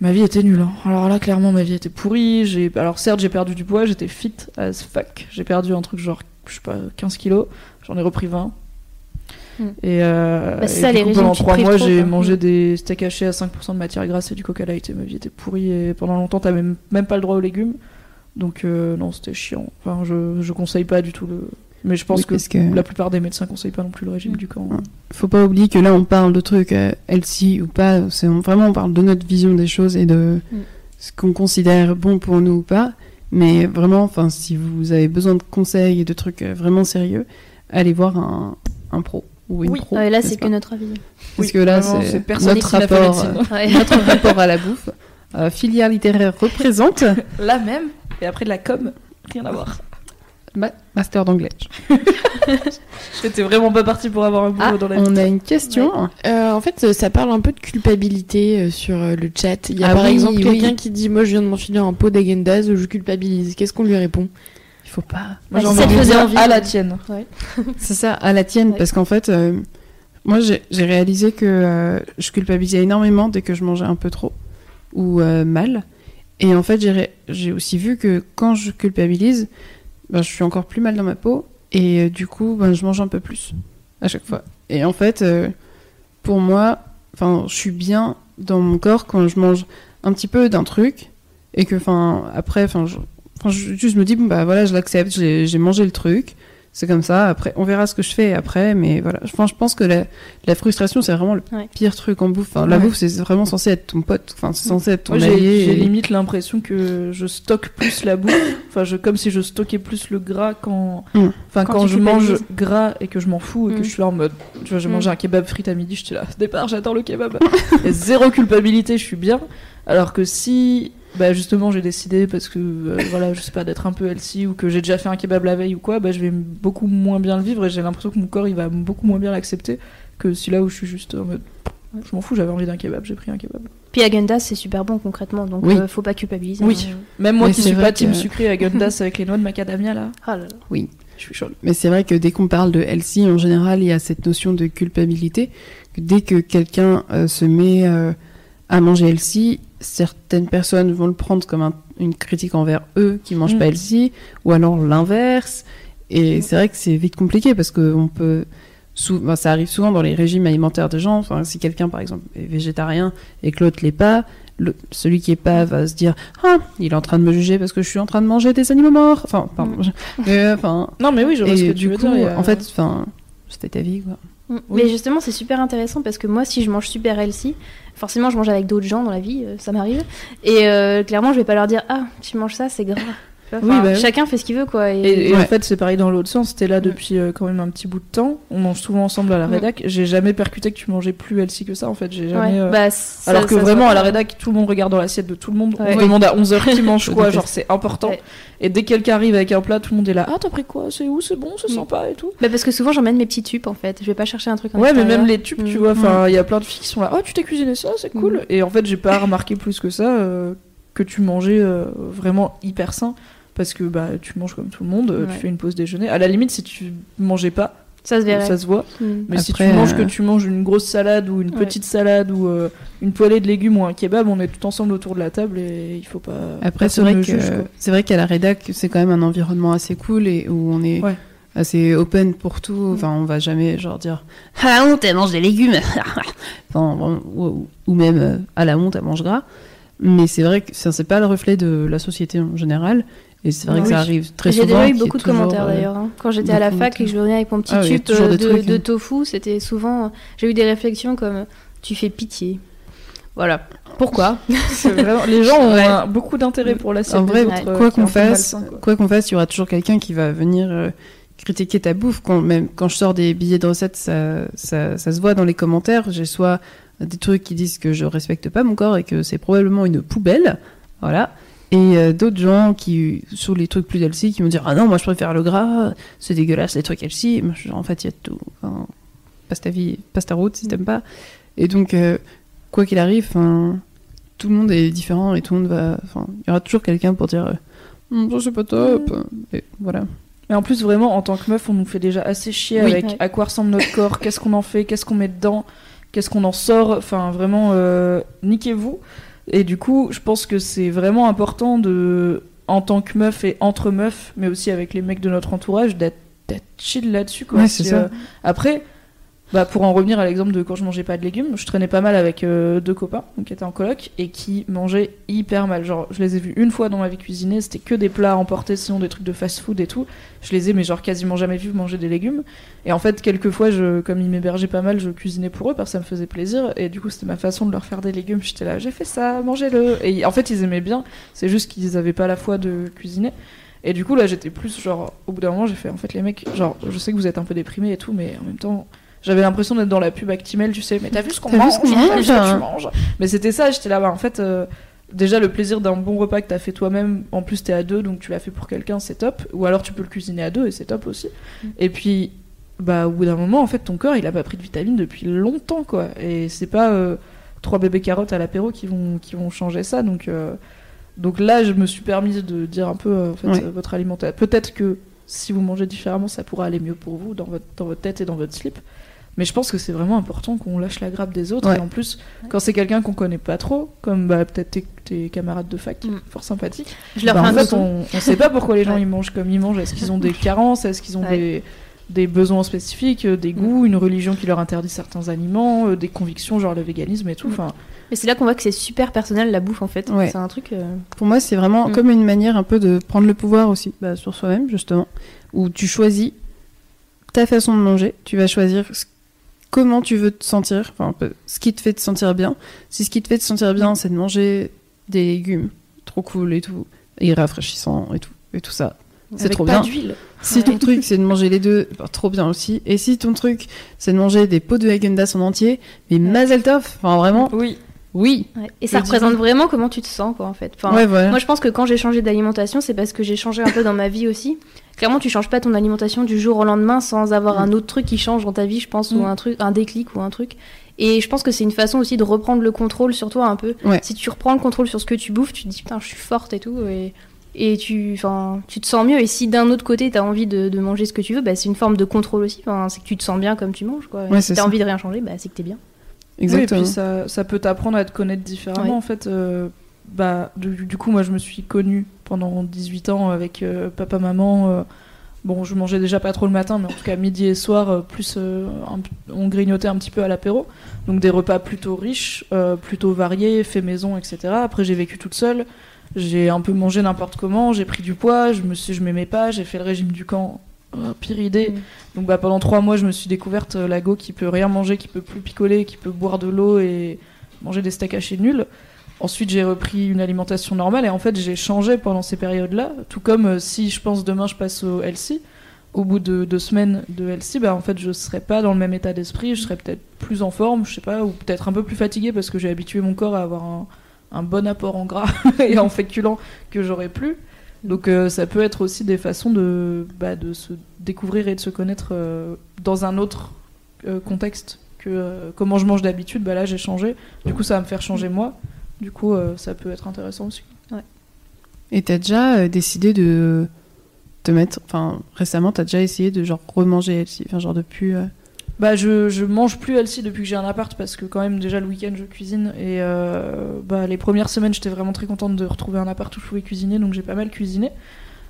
Ma vie était nulle. hein. Alors là, clairement, ma vie était pourrie. J'ai, alors certes, j'ai perdu du poids, j'étais fit as fuck. J'ai perdu un truc genre, je sais pas, 15 kilos. J'en ai repris 20. Mm. Et, euh, Bah, et ça, du les coup, pendant trois mois, j'ai mangé Mm. des steaks hachés à 5% de matière grasse et du coca light et ma vie était pourrie et pendant longtemps, t'avais même, même pas le droit aux légumes. Donc euh, non, c'était chiant. Enfin, je, je conseille pas du tout le. Mais je pense Oui, que, la plupart des médecins conseillent pas non plus le régime du camp. Faut pas oublier que là, on parle de trucs euh, healthy ou pas. C'est on- vraiment, on parle de notre vision des choses et de Mm. ce qu'on considère bon pour nous ou pas. Mais vraiment, enfin, si vous avez besoin de conseils et de trucs euh, vraiment sérieux, allez voir un, un pro ou une Oui. pro. Ouais, là, c'est que notre avis. Parce Oui, que là, c'est notre rapport. Ouais. notre rapport à la bouffe. Euh, filière littéraire représente La même. Et après de la com, rien à voir. ma- master d'anglais. J'étais vraiment pas partie pour avoir un boulot Ah, dans la vie. on a une question. Euh, en fait, ça parle un peu de culpabilité euh, sur euh, le chat. Il y a Ah par oui, exemple oui. quelqu'un qui dit Moi, je viens de m'enfiler un pot d'Agendaz, je culpabilise. Qu'est-ce qu'on lui répond? Faut pas. Moi, j'ai Ah, envie ça te faisait envie, à la ouais. tienne. C'est ça, à la tienne, Ouais. parce qu'en fait, euh, moi j'ai réalisé que euh, je culpabilisais énormément dès que je mangeais un peu trop ou euh, mal. Et en fait, j'ai aussi vu que quand je culpabilise, ben, je suis encore plus mal dans ma peau et euh, du coup, ben, je mange un peu plus à chaque fois. Et en fait, euh, pour moi, enfin, je suis bien dans mon corps quand je mange un petit peu d'un truc et que, enfin, après, enfin, je, enfin, je- me dis, bon, bah voilà, je l'accepte, j'ai mangé le truc. C'est comme ça. Après, on verra ce que je fais après, mais voilà. Enfin, je pense que la, la frustration, c'est vraiment le Ouais. pire truc en bouffe. Enfin, La Ouais. bouffe, c'est vraiment censé être ton pote. Enfin, c'est censé être ton allié. j'ai et- limite l'impression que je stocke plus la bouffe. Enfin, je, comme si je stockais plus le gras quand, Mm. enfin, Quand je mange gras et que je m'en fous et que Mm. je suis là en mode, tu vois, j'ai Mm. mangé un kebab frites à midi, j'étais là, départ, j'adore le kebab. et zéro culpabilité, je suis bien. Alors que si, bah, justement, j'ai décidé parce que, euh, voilà, je sais pas, d'être un peu healthy ou que j'ai déjà fait un kebab la veille ou quoi, bah, je vais beaucoup moins bien le vivre et j'ai l'impression que mon corps, il va beaucoup moins bien l'accepter que si là où je suis juste en mode, je m'en fous, j'avais envie d'un kebab, j'ai pris un kebab. Puis Agendas, c'est super bon concrètement, donc Oui. euh, faut pas culpabiliser. Oui. hein. Même moi Mais qui c'est suis vrai pas team que- sucré à Gundas avec les noix de macadamia là, Ah là là. Oui. je suis chaude. Mais c'est vrai que dès qu'on parle de healthy, en général, il y a cette notion de culpabilité. Que dès que quelqu'un euh, se met euh, à manger healthy, certaines personnes vont le prendre comme un- une critique envers eux qui mangent Mm. pas healthy, ou alors l'inverse. Et c'est vrai que c'est vite compliqué parce que on peut. sou- ben, ça arrive souvent dans les régimes alimentaires des gens. Enfin, si quelqu'un, par exemple, est végétarien et que l'autre l'est pas, le- celui qui est pas va se dire Ah, il est en train de me juger parce que je suis en train de manger des animaux morts. Enfin, pardon. Mais, euh, enfin, Non mais oui, je vois ce que du veux coup, dire. a- en fait, enfin, c'était ta vie, quoi. Mais justement, c'est super intéressant parce que moi, si je mange super healthy, forcément, je mange avec d'autres gens dans la vie, euh, ça m'arrive. Et euh, clairement, je vais pas leur dire Ah, tu manges ça, c'est gras. Tu vois, Oui, enfin, bah oui. chacun fait ce qu'il veut, quoi. Et, Et, et en fait, c'est pareil dans l'autre sens. T'es là depuis euh, quand même un petit bout de temps. On mange souvent ensemble à la Mm. rédac. J'ai jamais percuté que tu mangeais plus healthy que ça. En fait, j'ai jamais. Ouais, euh, bah, ça- Alors que vraiment à la rédac, tout le monde regarde dans l'assiette de tout le monde. Ouais. On demande à 11h qui mange quoi. Genre c'est important. Ouais. Et dès que quelqu'un arrive avec un plat, tout le monde est là. Ah t'as pris quoi? C'est où? C'est bon C'est Mm. sympa et tout. Bah, parce que souvent, j'emmène mes petits tubes en fait. Je vais pas chercher un truc en Ouais, mais même les tubes, tu Mm. vois, enfin, il y a plein de filles qui sont là. Oh, tu t'es cuisiné ça, c'est cool. Mm. Et en fait, j'ai pas remarqué plus que ça euh, que tu mangeais euh, vraiment hyper sain. Parce que bah, tu manges comme tout le monde, euh, Ouais. tu fais une pause déjeuner. À la limite, si tu mangeais pas, Ça se verrait. ça se voit. Mm. Mais si tu manges euh, que tu manges une grosse salade ou une Ouais. petite salade ou euh, une poêlée de légumes ou un kebab, on est tout ensemble autour de la table et il faut pas. Après, c'est vrai que c'est vrai qu'à la rédac, c'est quand même un environnement assez cool et où on est Ouais. assez open pour tout. Enfin, on va jamais genre dire à la honte, elle mange des légumes. enfin, ou, ou même euh, à la honte, elle mange gras. Mais c'est vrai que ça, c'est pas le reflet de la société en général. Et c'est vrai que ça arrive très J'ai souvent. déjà eu beaucoup de commentaires euh, d'ailleurs. hein. Quand j'étais à la fac et que je revenais avec mon petit Ah tube euh, de, trucs, de hein. tofu, c'était souvent. J'ai eu des réflexions comme Tu fais pitié. Voilà. Pourquoi vraiment- Les gens ont Ouais. un- beaucoup d'intérêt pour l'assiette. En vrai, euh, quoi qu'on fasse, quoi. quoi qu'on fasse, il y aura toujours quelqu'un qui va venir euh, critiquer ta bouffe. Quand, même quand je sors des billets de recettes, ça, ça, ça se voit dans les commentaires. J'ai soit des trucs qui disent que je respecte pas mon corps et que c'est probablement une poubelle, voilà. Et euh, d'autres gens qui, sur les trucs plus healthy, qui vont dire ah non, moi je préfère le gras, c'est dégueulasse les trucs healthy. Genre, en fait, il y a tout. Enfin, passe ta vie, passe ta route si t'aimes pas. Et donc, euh, quoi qu'il arrive, enfin, tout le monde est différent et tout le monde va. Enfin, il y aura toujours quelqu'un pour dire euh, Hum, ça c'est pas top. Et voilà. Mais en plus, vraiment, en tant que meuf, on nous fait déjà assez chier Oui. avec Ouais. à quoi ressemble notre corps, qu'est-ce qu'on en fait, qu'est-ce qu'on met dedans, qu'est-ce qu'on en sort. Enfin, vraiment, euh, niquez-vous. Et du coup, je pense que c'est vraiment important de, en tant que meuf et entre meufs, mais aussi avec les mecs de notre entourage, d'être d'être chill là-dessus. quoi. Ouais, c'est Si, ça. euh, après, bah, pour en revenir à l'exemple de quand je mangeais pas de légumes, je traînais pas mal avec euh, deux copains donc, qui étaient en coloc et qui mangeaient hyper mal. Genre, je les ai vus une fois dans ma vie cuisiner, c'était que des plats emportés, sinon des trucs de fast-food et tout. Je les ai, mais genre quasiment jamais vus manger des légumes. Et en fait, quelquefois, je, comme ils m'hébergeaient pas mal, je cuisinais pour eux parce que ça me faisait plaisir. Et du coup, c'était ma façon de leur faire des légumes. J'étais là, j'ai fait ça, mangez-le. Et en fait, ils aimaient bien. C'est juste qu'ils avaient pas la foi de cuisiner. Et du coup, là, j'étais plus genre, au bout d'un moment, j'ai fait, en fait, les mecs, genre, je sais que vous êtes un peu déprimés et tout, mais en même temps, j'avais l'impression d'être dans la pub Actimel, tu sais, mais t'as vu ce qu'on mange, ce qu'on t'as vu ce que tu manges. Mais c'était ça, j'étais là, bah, en fait, euh, déjà, le plaisir d'un bon repas que t'as fait toi-même, en plus, t'es à deux, donc tu l'as fait pour quelqu'un, c'est top. Ou alors, tu peux le cuisiner à deux, et c'est top aussi. Et puis, bah, au bout d'un moment, en fait, ton corps, il a pas pris de vitamines depuis longtemps, quoi. Et c'est pas euh, trois bébés carottes à l'apéro qui vont, qui vont changer ça, donc. euh, donc là, je me suis permise de dire un peu en fait, Ouais. votre alimentation. Peut-être que si vous mangez différemment, ça pourra aller mieux pour vous dans votre, dans votre tête et dans votre slip. Mais je pense que c'est vraiment important qu'on lâche la grappe des autres. Ouais. Et en plus, quand c'est quelqu'un qu'on connaît pas trop, comme bah, peut-être tes, tes camarades de fac, Mm. fort sympathiques, Je leur bah, fais en fait, on, on sait pas pourquoi les gens Ouais. ils mangent comme ils mangent. Est-ce qu'ils ont des carences? Est-ce qu'ils ont Ouais. des, des besoins spécifiques, euh, des goûts, une religion qui leur interdit certains aliments, euh, des convictions, genre le véganisme et tout. Mm. Enfin, Mais c'est là qu'on voit que c'est super personnel la bouffe en fait. Ouais. C'est un truc. euh, Pour moi, c'est vraiment Mm. comme une manière un peu de prendre le pouvoir aussi bah, sur soi-même, justement, où tu choisis ta façon de manger, tu vas choisir ce- comment tu veux te sentir, enfin, un peu ce qui te fait te sentir bien. Si ce qui te fait te sentir bien, c'est de manger des légumes, trop cool et tout, et rafraîchissant et tout, et tout ça. C'est trop pas bien. d'huile. Si Ouais. ton truc c'est de manger les deux, bah, trop bien aussi. Et si ton truc c'est de manger des pots de Häagen-Dazs en entier, mais mazel tov, enfin vraiment, oui. Oui. Ouais. Et ça dis- représente vraiment comment tu te sens quoi en fait. Enfin, ouais, voilà. Moi, je pense que quand j'ai changé d'alimentation, c'est parce que j'ai changé un peu dans ma vie aussi. Clairement, tu changes pas ton alimentation du jour au lendemain sans avoir un autre truc qui change dans ta vie, je pense, Mm. ou un truc, un déclic ou un truc. Et je pense que c'est une façon aussi de reprendre le contrôle sur toi un peu. Ouais. Si tu reprends le contrôle sur ce que tu bouffes, tu te dis putain, je suis forte et tout, et, et tu, tu te sens mieux. Et si d'un autre côté, tu as envie de, de manger ce que tu veux, bah, c'est une forme de contrôle aussi. C'est que tu te sens bien comme tu manges, quoi. Et si t'as ça. envie de rien changer, bah, c'est que t'es bien. Exactement. Oui, et puis ça, ça peut t'apprendre à te connaître différemment. En fait, euh, bah, du, du coup, moi, je me suis connue pendant 18 ans avec euh, papa, maman. euh, bon, je mangeais déjà pas trop le matin, mais en tout cas, midi et soir, plus un- on grignotait un petit peu à l'apéro. Donc, des repas plutôt riches, plutôt variés, faits maison, etc. Après, j'ai vécu toute seule. J'ai un peu mangé n'importe comment, j'ai pris du poids, je me suis, je m'aimais pas, j'ai fait le régime du camp. Oh, pire idée. Mm. Donc bah, pendant trois mois, je me suis découverte euh, la go qui peut rien manger, qui peut plus picoler, qui peut boire de l'eau et manger des steaks hachés nuls. Ensuite, j'ai repris une alimentation normale et en fait, j'ai changé pendant ces périodes-là. Tout comme euh, si je pense demain je passe au LC, au bout de deux semaines de LC, bah en fait, je serais pas dans le même état d'esprit, je serais peut-être plus en forme, je sais pas, ou peut-être un peu plus fatiguée parce que j'ai habitué mon corps à avoir un, un bon apport en gras et en féculents que j'aurais plus. Donc euh, ça peut être aussi des façons de, bah, de se découvrir et de se connaître euh, dans un autre euh, contexte que euh, comment je mange d'habitude. Bah là j'ai changé. Du coup ça va me faire changer moi. Du coup euh, ça peut être intéressant aussi. Et t'as déjà décidé de te mettre, enfin récemment t'as déjà essayé de genre remanger healthy, enfin genre de plus. Bah je, je mange plus Elsie depuis que j'ai un appart parce que quand même déjà le week-end je cuisine et euh, bah les premières semaines j'étais vraiment très contente de retrouver un appart où je pouvais cuisiner donc j'ai pas mal cuisiné.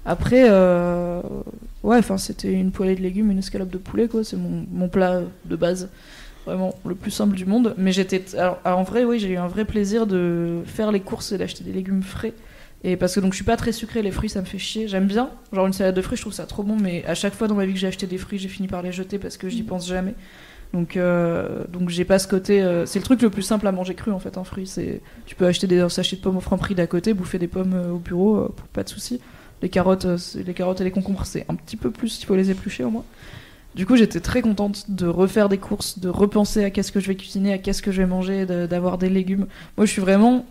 Après euh, ouais enfin c'était une poêlée de légumes, une escalope de poulet quoi, c'est mon, mon plat de base. Vraiment le plus simple du monde. Mais j'étais. Alors, en vrai, oui, j'ai eu un vrai plaisir de faire les courses et d'acheter des légumes frais. Et parce que donc je suis pas très sucrée, les fruits ça me fait chier. J'aime bien. Genre une salade de fruits, je trouve ça trop bon. Mais à chaque fois dans ma vie que j'ai acheté des fruits, j'ai fini par les jeter parce que j'y pense jamais. Donc, euh, donc j'ai pas ce côté. euh, c'est le truc le plus simple à manger cru en fait, un fruit. C'est, tu peux acheter des sachets de pommes au franc prix d'à côté, bouffer des pommes euh, au bureau, euh, pas de souci. Les carottes, les carottes et les concombres, c'est un petit peu plus. Il faut les éplucher au moins. Du coup, j'étais très contente de refaire des courses, de repenser à qu'est-ce que je vais cuisiner, à qu'est-ce que je vais manger, de- d'avoir des légumes. Moi, je suis vraiment.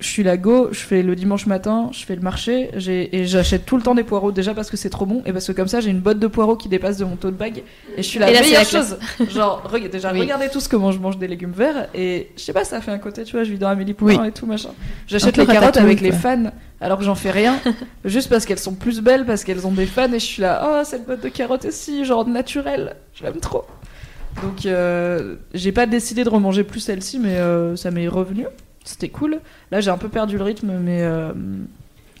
Je suis la go, je fais le dimanche matin, je fais le marché, j'ai- et j'achète tout le temps des poireaux, déjà parce que c'est trop bon, et parce que comme ça, j'ai une botte de poireaux qui dépasse de mon tote bag, et je suis la Et là, meilleure chose. Genre, reg- déjà, Oui. regardez tous comment je mange des légumes verts, et je sais pas, ça fait un côté, tu vois, je vis dans Amélie Poulain Oui. et tout, machin. J'achète les carottes avec les fans, alors que j'en fais rien, juste parce qu'elles sont plus belles, parce qu'elles ont des fans, et je suis là, oh, cette botte de carottes aussi, genre naturelle, je l'aime trop. Donc, euh, j'ai pas décidé de remanger plus celle-ci, mais euh, ça m'est revenu. C'était cool. Là, j'ai un peu perdu le rythme, mais euh,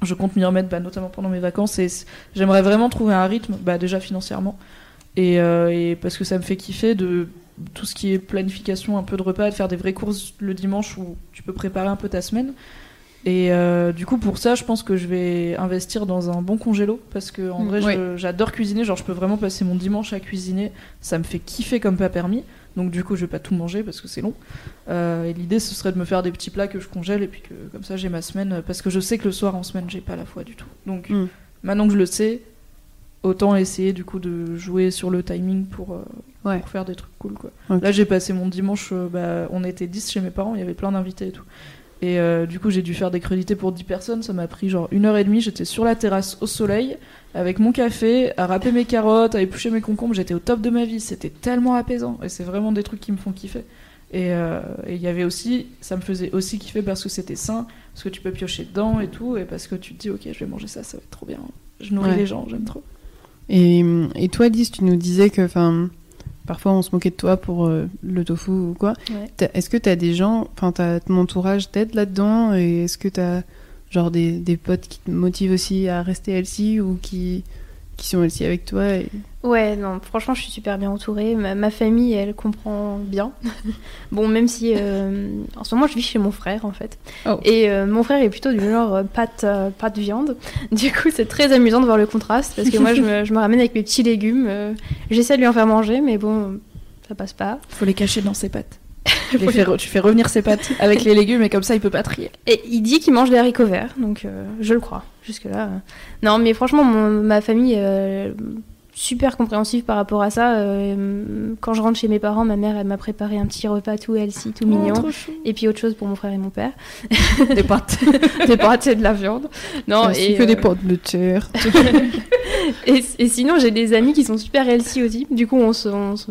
je compte m'y remettre, bah, notamment pendant mes vacances. Et j'aimerais vraiment trouver un rythme, bah, déjà financièrement, Et, euh, et parce que ça me fait kiffer de tout ce qui est planification, un peu de repas, de faire des vraies courses le dimanche où tu peux préparer un peu ta semaine. Et euh, du coup, pour ça, je pense que je vais investir dans un bon congélo parce que en Mm, vrai, ouais. j'adore cuisiner. Genre, je peux vraiment passer mon dimanche à cuisiner. Ça me fait kiffer comme pas permis. Donc, du coup, je vais pas tout manger parce que c'est long. Euh, et l'idée, ce serait de me faire des petits plats que je congèle et puis que comme ça, j'ai ma semaine. Parce que je sais que le soir en semaine, j'ai pas la foi du tout. Donc, Mm. maintenant que je le sais, autant essayer du coup de jouer sur le timing pour, euh, Ouais. pour faire des trucs cool. Quoi. Là, j'ai passé mon dimanche. euh, bah, on était 10 chez mes parents. Il y avait plein d'invités et tout. Et euh, du coup, j'ai dû faire des crudités pour 10 personnes. Ça m'a pris genre une heure et demie. J'étais sur la terrasse au soleil avec mon café, à râper mes carottes, à éplucher mes concombres. J'étais au top de ma vie. C'était tellement apaisant. Et c'est vraiment des trucs qui me font kiffer. Et euh, et il y avait aussi, ça me faisait aussi kiffer parce que c'était sain, parce que tu peux piocher dedans et tout, et parce que tu te dis, ok, je vais manger ça, ça va être trop bien. Je nourris Ouais. les gens, j'aime trop. Et, et toi, Lise, tu nous disais que enfin, parfois on se moquait de toi pour euh, le tofu ou quoi. Ouais. Est-ce que tu as des gens, enfin, t'as ton entourage t'aide là-dedans? Et est-ce que tu as genre des, des potes qui te motivent aussi à rester healthy ou qui, qui sont healthy avec toi et... Ouais, non, franchement, je suis super bien entourée. Ma, ma famille, elle comprend bien. bon, même si euh, en ce moment, je vis chez mon frère, en fait. Oh. Et euh, mon frère est plutôt du genre euh, pâte, euh, pâte viande. Du coup, c'est très amusant de voir le contraste parce que moi, je me, je me ramène avec mes petits légumes. J'essaie de lui en faire manger, mais bon, ça passe pas. Faut les cacher dans ses pâtes. Tu, les fais re- tu fais revenir ses pâtes avec les légumes, et comme ça, il peut pas trier. Et il dit qu'il mange des haricots verts, donc je le crois. Jusque-là. euh. Non, mais franchement, mon- ma famille, super compréhensive par rapport à ça. euh, quand je rentre chez mes parents, ma mère, elle m'a préparé un petit repas tout healthy, tout mignon. trop chou. Et puis autre chose pour mon frère et mon père. Des pâtes. des pâtes et de la viande. Non, et, que euh, des potes de terre. et, et sinon, j'ai des amis qui sont super healthy aussi. Du coup, on se, on se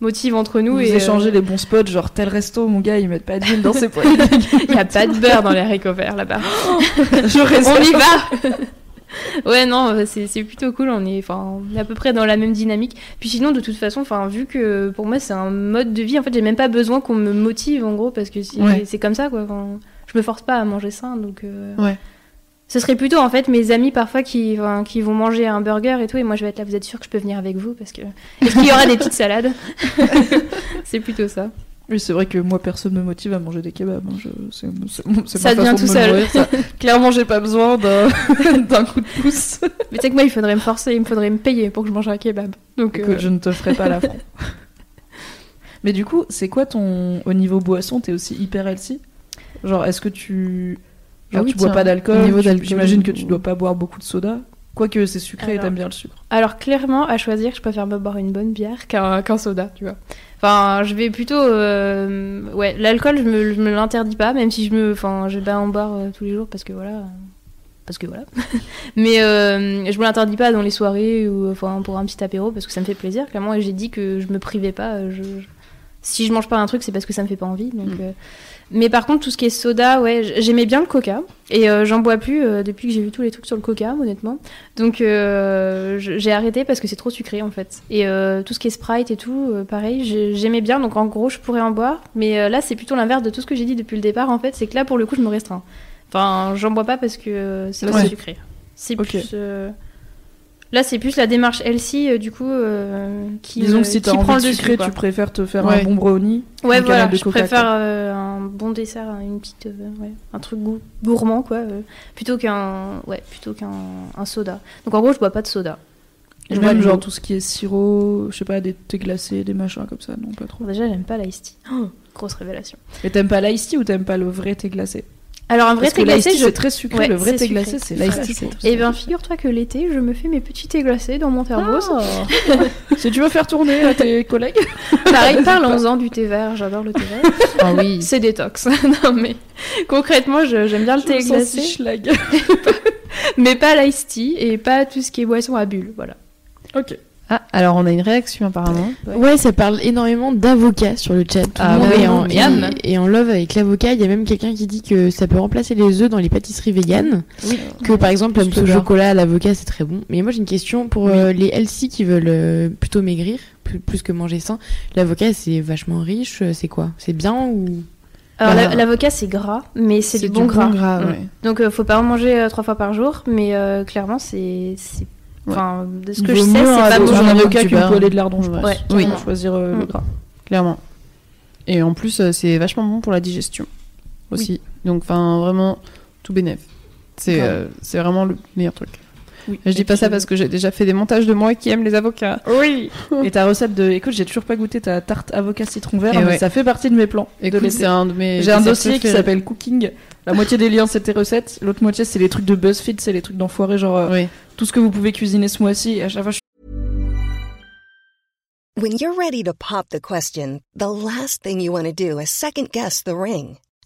motive entre nous. Vous et échangez euh, les bons spots, genre tel resto, mon gars, ils mettent pas d'huile dans ses poils. Il n'y a pas de beurre dans les haricots verts là-bas. Je on y va Ouais, non, euh, c'est plutôt cool. On est, enfin, on est à peu près dans la même dynamique. Puis sinon, de toute façon, enfin, vu que pour moi, c'est un mode de vie, en fait, j'ai même pas besoin qu'on me motive, en gros, parce que c'est Ouais. c'est comme ça, quoi. Enfin, je me force pas à manger sain, donc. euh, Ouais. Ce serait plutôt, en fait, mes amis parfois qui, enfin, qui vont manger un burger et tout, et moi, je vais être là. Vous êtes sûr que je peux venir avec vous Parce que. Est-ce qu'il y aura des petites salades? C'est plutôt ça. Oui, c'est vrai que moi, personne me motive à manger des kebabs. hein. Je- Ça ma vient façon tout de seul. nourrir, ça. Clairement, j'ai pas besoin d'un coup de pouce. Mais tu sais que moi, il faudrait me forcer, il me faudrait me payer pour que je mange un kebab. Donc. Écoute, euh, je ne te ferai pas l'affront. Mais du coup, c'est quoi ton. Au niveau boisson, t'es aussi hyper healthy? Genre, est-ce que tu. Genre, Ah oui, tu bois pas d'alcool? J'imagine que tu dois pas boire beaucoup de soda. Quoique c'est sucré et Alors. t'aimes bien le sucre. Alors clairement, à choisir, je préfère me boire une bonne bière qu'un soda, tu vois. Enfin, je vais plutôt, euh, ouais, l'alcool, je me, je me l'interdis pas, même si je me, enfin, je vais pas en boire euh, tous les jours parce que voilà, euh, parce que voilà. Mais euh, je me l'interdis pas dans les soirées ou enfin pour un petit apéro parce que ça me fait plaisir. Clairement, et j'ai dit que je me privais pas. Je, je- Si je mange pas un truc, c'est parce que ça me fait pas envie. Donc, euh, Mais par contre, tout ce qui est soda, ouais, j'aimais bien le coca et euh, j'en bois plus euh, depuis que j'ai vu tous les trucs sur le coca, honnêtement. Donc euh, j'ai arrêté parce que c'est trop sucré en fait. Et euh, tout ce qui est Sprite et tout, euh, pareil, j'ai- j'aimais bien. Donc en gros, je pourrais en boire. Mais euh, là, c'est plutôt l'inverse de tout ce que j'ai dit depuis le départ en fait. C'est que là, pour le coup, je me restreins. Enfin, j'en bois pas parce que euh, c'est c'est- sucré. C'est Ok. plus. Euh, Là, c'est plus la démarche healthy, euh, du coup, euh, qui, Disons que si t'as qui prend envie le de dessus. tu préfères te faire Ouais. un bon brownie. Ouais, une voilà, de je Coca, préfère euh, un bon dessert, une petite, euh, ouais, un truc goût- gourmand, quoi, euh, plutôt qu'un, ouais, plutôt qu'un un soda. Donc en gros, je bois pas de soda. Et Je bois même de genre tout ce qui est sirop, je sais pas, des thés glacés, des machins comme ça, non pas trop. Déjà, j'aime pas l'ice tea. Oh, grosse révélation. Mais t'aimes pas l'ice tea ou t'aimes pas le vrai thé glacé? Alors un vrai Parce thé glacé, je... c'est très sucré, Ouais, le vrai thé glacé c'est très Eh bien, figure-toi que l'été, je me fais mes petits thés glacés dans mon thermos. Si tu veux faire tourner à tes collègues, Pareil, parlons-en du thé vert. J'adore le thé vert. Ah oui. C'est détox. non mais concrètement, je- j'aime bien le je me thé sens glacé, si schlag. mais pas l'ice tea et pas tout ce qui est boisson à bulles. Voilà. Ok. Ah, alors on a une réaction apparemment. Ouais, ça parle énormément d'avocat sur le chat. Tout Ah le monde ouais, est, en, love avec l'avocat. Il y a même quelqu'un qui dit que ça peut remplacer les œufs dans les pâtisseries véganes. Oui. Que par exemple, au bien. chocolat à l'avocat, c'est très bon. Mais moi, j'ai une question pour euh, les LC qui veulent euh, plutôt maigrir, plus, plus que manger sain. L'avocat, c'est vachement riche. euh, C'est quoi? C'est bien ou? Alors Bah, la- l'avocat c'est gras, mais c'est du bon du gras. bon gras, Mm. ouais. Donc euh, faut pas en manger euh, trois fois par jour, mais euh, clairement c'est c'est Enfin, de ce que je sais, c'est pas bon. un avocat qu'une poêlée de lardon, je pense. Ouais, Oui. Choisir euh, le Mm. gras. clairement. Et en plus, euh, c'est vachement bon pour la digestion aussi. Donc, enfin, vraiment, tout bénef. C'est euh, c'est vraiment le meilleur truc. Oui. Je dis pas ça parce que j'ai déjà fait des montages de moi qui aiment les avocats. Oui. Et ta recette de. Écoute, j'ai toujours pas goûté ta tarte avocat citron vert, Et mais ouais. ça fait partie de mes plans. c'est un de mes. J'ai un dossier qui s'appelle Cooking. La moitié des liens, c'est tes recettes. L'autre moitié, c'est les trucs de BuzzFeed, c'est les trucs d'enfoirés, genre euh, Oui. tout ce que vous pouvez cuisiner ce mois-ci. Et à chaque fois, je When you're ready to pop the question, the last thing you want to do is second guess the ring.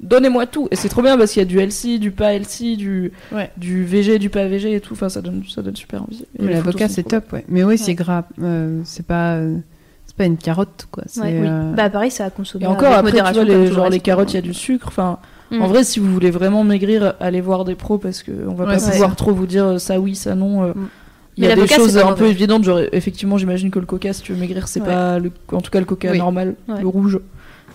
Donnez-moi tout. Et c'est trop bien parce qu'il y a du healthy, du pas healthy, du, Ouais. du VG, du pas VG et tout. Enfin, ça donne, ça donne super envie. Et Mais les l'avocat, c'est top, ouais. Mais oui, c'est gras. Euh, c'est pas. euh, c'est pas une carotte, quoi. C'est, Ouais, oui. euh, Bah pareil, ça a consommé. Et encore après, tu vois, les, genre les carottes, il y a du sucre. Enfin, Mm. en vrai, si vous voulez vraiment maigrir, allez voir des pros parce que on va Ouais, pas pouvoir ça. trop vous dire ça oui, ça non. euh. Mm. Il y Mais a des choses un peu évidentes. Genre, effectivement, j'imagine que le coca, si tu veux maigrir, c'est Ouais. pas le, en tout cas le coca Oui. normal, Ouais. le rouge.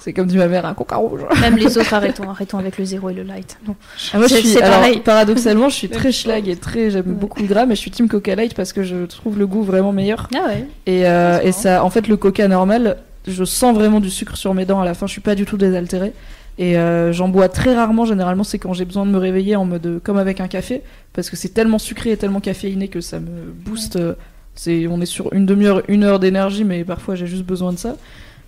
C'est comme dit ma mère, un coca rouge. Même les autres, arrêtons, arrêtons avec le zéro et le light. Non. Ah, moi, je suis, alors, pareil. paradoxalement, je suis très schlag et très, j'aime Ouais. beaucoup le gras, mais je suis team Coca Light parce que je trouve le goût vraiment meilleur. Ah ouais. Et, euh, et ça, en fait, le Coca normal, je sens vraiment du sucre sur mes dents à la fin. Je suis pas du tout désaltérée. Et euh, j'en bois très rarement. Généralement, c'est quand j'ai besoin de me réveiller en mode comme avec un café, parce que c'est tellement sucré et tellement caféiné que ça me booste. euh, C'est, on est sur une demi-heure, une heure d'énergie, mais parfois j'ai juste besoin de ça.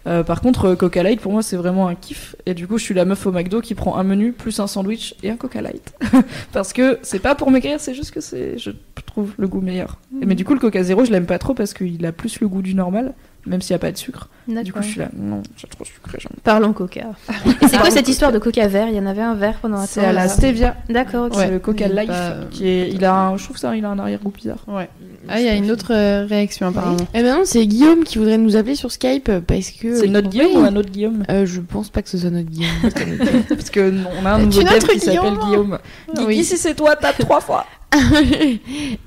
Euh, par contre, euh, Coca Light pour moi c'est vraiment un kiff. Et du coup, je suis la meuf au McDo qui prend un menu plus un sandwich et un Coca Light. parce que c'est pas pour maigrir, c'est juste que c'est, je trouve le goût meilleur. Et Mais du coup, le Coca Zéro, je l'aime pas trop parce qu'il a plus le goût du normal, même s'il y a pas de sucre. Du coup, je suis là, non, c'est trop sucré. Parlons coca. Et c'est quoi cette histoire de coca vert? Il y en avait un vert pendant un C'est temps, à la stevia. D'accord, ok. C'est le Coca Life pas- qui est, il a, un, je trouve ça, il a un arrière-goût bizarre. Ouais. Ah, il y a une autre euh, réaction, apparemment. Eh ben non, c'est Guillaume qui voudrait nous appeler sur Skype euh, parce que. C'est notre Guillaume ou un autre Guillaume? Euh, je pense pas que ce soit notre Guillaume. Parce que non, on a un nouveau dev qui s'appelle Guillaume Guillaume. Guigui, Oui. si c'est toi, tape trois fois.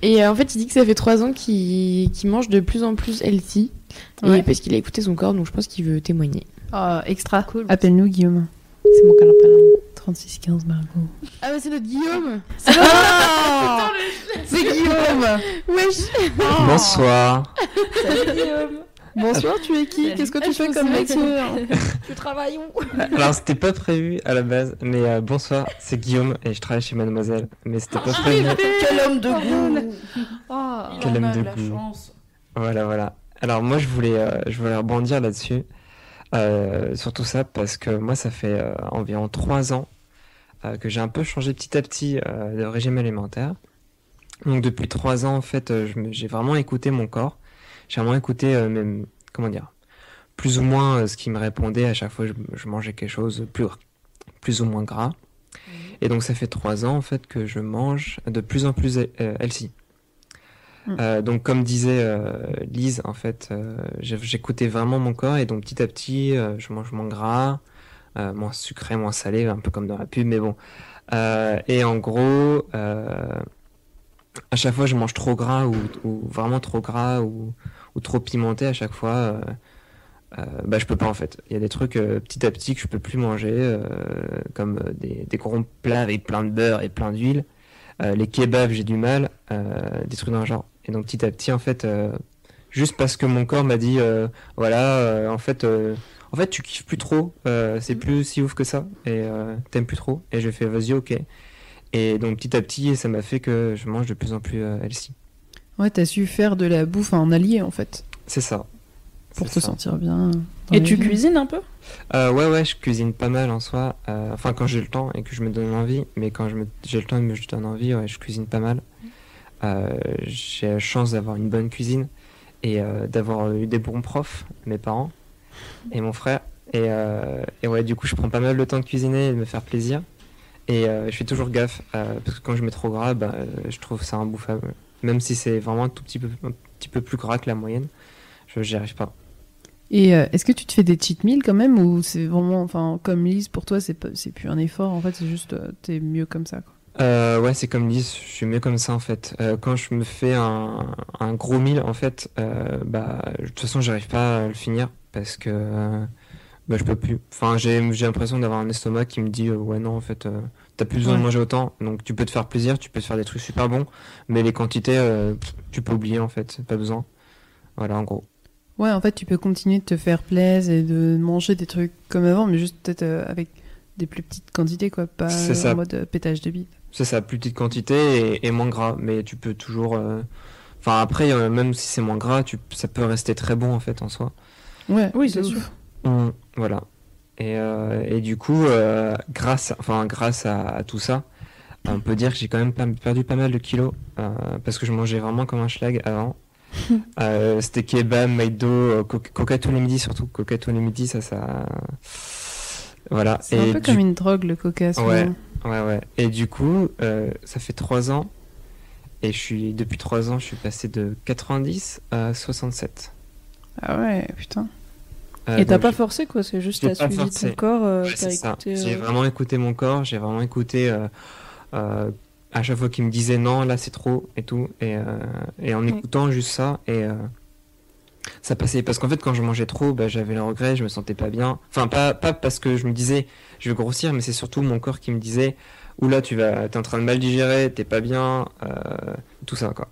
et euh, en fait, il dit que ça fait trois ans qu'il qu'il mange de plus en plus healthy. Et Ouais. parce qu'il a écouté son corps, donc je pense qu'il veut témoigner. Ah, extra. Cool. Appelle-nous, Guillaume. C'est mon câlin. 3615 Margot. Ah bah c'est notre Guillaume C'est Guillaume Wesh Bonsoir. Salut Guillaume. Bonsoir, tu es qui? Qu'est-ce que tu fais comme lecture Tu travailles où? Alors c'était pas prévu à la base, mais euh, bonsoir, c'est Guillaume et je travaille chez Mademoiselle. Mais c'était pas prévu. Quel homme de goût Quel homme de goût. Voilà, voilà. Alors moi je voulais, euh, je voulais rebondir là-dessus, euh, sur tout ça parce que moi ça fait euh, environ trois ans euh, que j'ai un peu changé petit à petit euh, de régime alimentaire. Donc depuis trois ans en fait, euh, j'ai vraiment écouté mon corps. J'ai vraiment écouté euh, même, comment dire, plus ou moins ce qui me répondait à chaque fois que je, je mangeais quelque chose plus, plus ou moins gras. Et donc ça fait trois ans en fait que je mange de plus en plus euh, healthy. Mm. Euh, donc comme disait euh, Lise, en fait, euh, j'écoutais vraiment mon corps et donc petit à petit, euh, je mange moins gras, euh, moins sucré, moins salé, un peu comme dans la pub, mais bon. Euh, et en gros, à chaque fois, je mange trop gras ou, ou vraiment trop gras ou, ou trop pimenté à chaque fois. Euh, bah, je peux pas en fait. Il y a des trucs euh, petit à petit que je peux plus manger, euh, comme des, des gros plats avec plein de beurre et plein d'huile. Les kebabs, j'ai du mal, des trucs dans le genre. Et donc petit à petit, en fait, euh, juste parce que mon corps m'a dit, euh, voilà, euh, en fait, euh, en fait, tu kiffes plus trop, euh, c'est plus si ouf que ça, et euh, t'aimes plus trop. Et je fais, vas-y, ok. Et donc petit à petit, ça m'a fait que je mange de plus en plus euh, healthy. Ouais, t'as su faire de la bouffe un allié, en fait, C'est ça. pour te ça. sentir bien. Et tu cuisines un peu? Euh, ouais, ouais, je cuisine pas mal en soi. Euh, enfin, quand j'ai le temps et que je me donne envie. Mais quand je me- j'ai le temps et que je me donne envie, ouais, je cuisine pas mal. Euh, j'ai la chance d'avoir une bonne cuisine et euh, d'avoir eu des bons profs, mes parents et mon frère. Et, euh, et ouais, du coup, je prends pas mal de temps de cuisiner et de me faire plaisir. Et je fais toujours gaffe parce que quand je mets trop gras, bah, je trouve ça imbouffable. Même si c'est vraiment un tout petit peu, petit peu plus gras que la moyenne. Je j'y arrive pas. Et est-ce que tu te fais des cheat meals quand même ou c'est vraiment, enfin, comme Lise, pour toi, c'est c'est plus un effort, en fait, c'est juste, euh, t'es mieux comme ça, quoi. Euh, ouais, c'est comme Lise, je suis mieux comme ça en fait. Euh, quand je me fais un, un gros meal, en fait, euh, bah, de toute façon, j'arrive pas à le finir parce que bah, je peux plus. Enfin, j'ai j'ai l'impression d'avoir un estomac qui me dit ouais, non, en fait, t'as plus besoin de manger autant, donc tu peux te faire plaisir, tu peux te faire des trucs super bons, mais les quantités, tu peux oublier en fait, pas besoin. Voilà, en gros. Ouais, en fait, tu peux continuer de te faire plaisir et de manger des trucs comme avant, mais juste peut-être avec des plus petites quantités, quoi, pas en mode pétage de bite. C'est ça, plus petite quantité et, et moins gras, mais tu peux toujours. euh, Enfin, après, euh, même si c'est moins gras, tu... ça peut rester très bon en fait en soi. Ouais, Oui, c'est sûr. Mm, voilà. Et, euh, et du coup, euh, grâce, enfin, grâce à, à tout ça, on peut dire que j'ai quand même perdu pas mal de kilos euh, parce que je mangeais vraiment comme un schlag avant. Euh, C'était kebab, maïdo, co- coca tous les midis surtout. Coca tous les midis, ça, ça. Voilà. C'est un peu du- comme une drogue, le coca, souvent. Ouais. Ouais, ouais. Et du coup, euh, ça fait 3 ans. Et je suis, depuis 3 ans, je suis passé de 90 à 67. Ah ouais, putain. Euh, Et t'as pas forcé quoi, c'est juste t'as suivi forcé. ton corps, euh, Ouais, écouté. J'ai euh, vraiment écouté mon corps, j'ai vraiment écouté euh, euh, à chaque fois qu'il me disait non, là c'est trop et tout. Et, euh, et en Ouais. écoutant juste ça, et euh, ça passait. Parce qu'en fait, quand je mangeais trop, bah, j'avais le regret, je me sentais pas bien. Enfin, pas, pas parce que je me disais je vais grossir, mais c'est surtout mon corps qui me disait oula, tu vas, t'es en train de mal digérer, t'es pas bien, euh, tout ça quoi.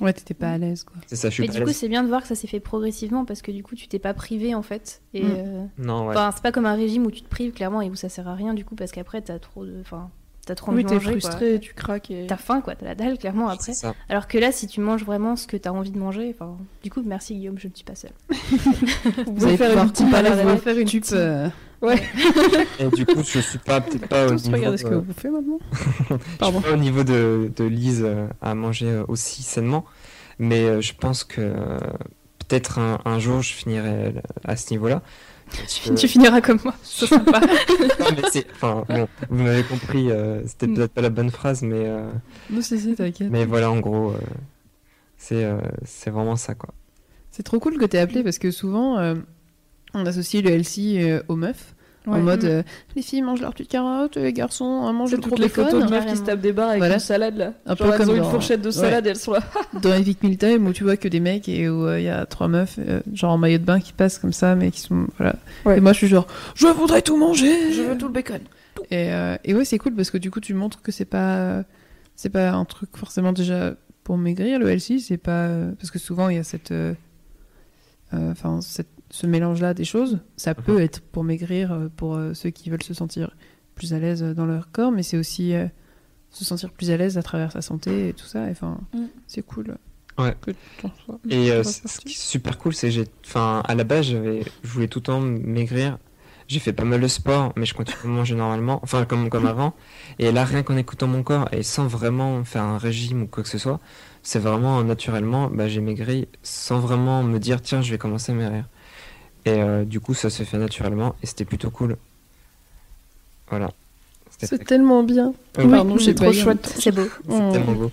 Ouais, t'étais pas à l'aise, quoi. C'est ça, je suis Mais pas du à coup, c'est bien de voir que ça s'est fait progressivement parce que du coup, tu t'es pas privé en fait. Et Mm. euh, Non, ouais. enfin, c'est pas comme un régime où tu te prives clairement et où ça sert à rien du coup parce qu'après t'as trop de, enfin, t'as trop envie Oui, de t'es manger. quoi. frustré, tu craques et. T'as faim quoi, t'as la dalle clairement C'est après. ça. Alors que là, si tu manges vraiment ce que t'as envie de manger, enfin, du coup, merci Guillaume, je ne suis pas seule. Vous allez faire une petite balade, vos faire une petite- euh, Et du coup, je suis pas peut-être pas au niveau. regarder ce que vous faites maintenant. Je suis pas au niveau de, de Lise euh, à manger euh, aussi sainement, mais euh, je pense que peut-être un, un jour je finirai à ce niveau-là. Tu finiras comme moi, c'est sympa. Non, mais c'est- enfin, bon, vous m'avez compris, euh, c'était Mm. peut-être pas la bonne phrase, mais, euh, Non, si, si, t'inquiète. mais voilà, en gros, euh, c'est euh, c'est vraiment ça, quoi. C'est trop cool que t'aies appelé parce que souvent, euh, on associe le LC euh, aux meufs. Ouais. En mode, Mm. euh, les filles mangent leurs petites carottes, les garçons euh, mangent le toutes les photos de meufs qui se tapent des barres avec Voilà. une salade là. Un Genre, peu elles comme ont une dans- fourchette de salade et elles sont là. Dans Epic Meal Time où tu vois que des mecs et où euh, il y a trois meufs, euh, genre en maillot de bain, qui passent comme ça, mais qui sont. Voilà. Ouais. Et moi, je suis genre, je voudrais tout manger tout le bacon. Et, euh, et ouais, c'est cool parce que du coup, tu montres que c'est pas, euh, c'est pas un truc forcément déjà pour maigrir. Le LC, c'est pas euh, parce que souvent il y a cette, euh, euh, enfin, cette- ce mélange-là des choses. Ça peut être pour maigrir euh, pour euh, ceux qui veulent se sentir plus à l'aise dans leur corps, mais c'est aussi euh, se sentir plus à l'aise à travers sa santé et tout ça. Et, Enfin, Mm. c'est cool. Ouais. Que t'en sois- Et euh, ce qui est super cool, c'est que j'ai, enfin, à la base, j'avais, je voulais tout le temps maigrir. J'ai fait pas mal de sport, mais je continue à manger normalement, enfin comme comme avant. Et là, rien qu'en écoutant mon corps et sans vraiment faire un régime ou quoi que ce soit, c'est vraiment naturellement, bah, j'ai maigri sans vraiment me dire tiens, je vais commencer à maigrir. Et euh, du coup, ça se fait naturellement et c'était plutôt cool. Voilà. C'était C'est tellement bien. Oui, Pardon, c'est j'ai trop chouette. C'est beau. c'est tellement beau.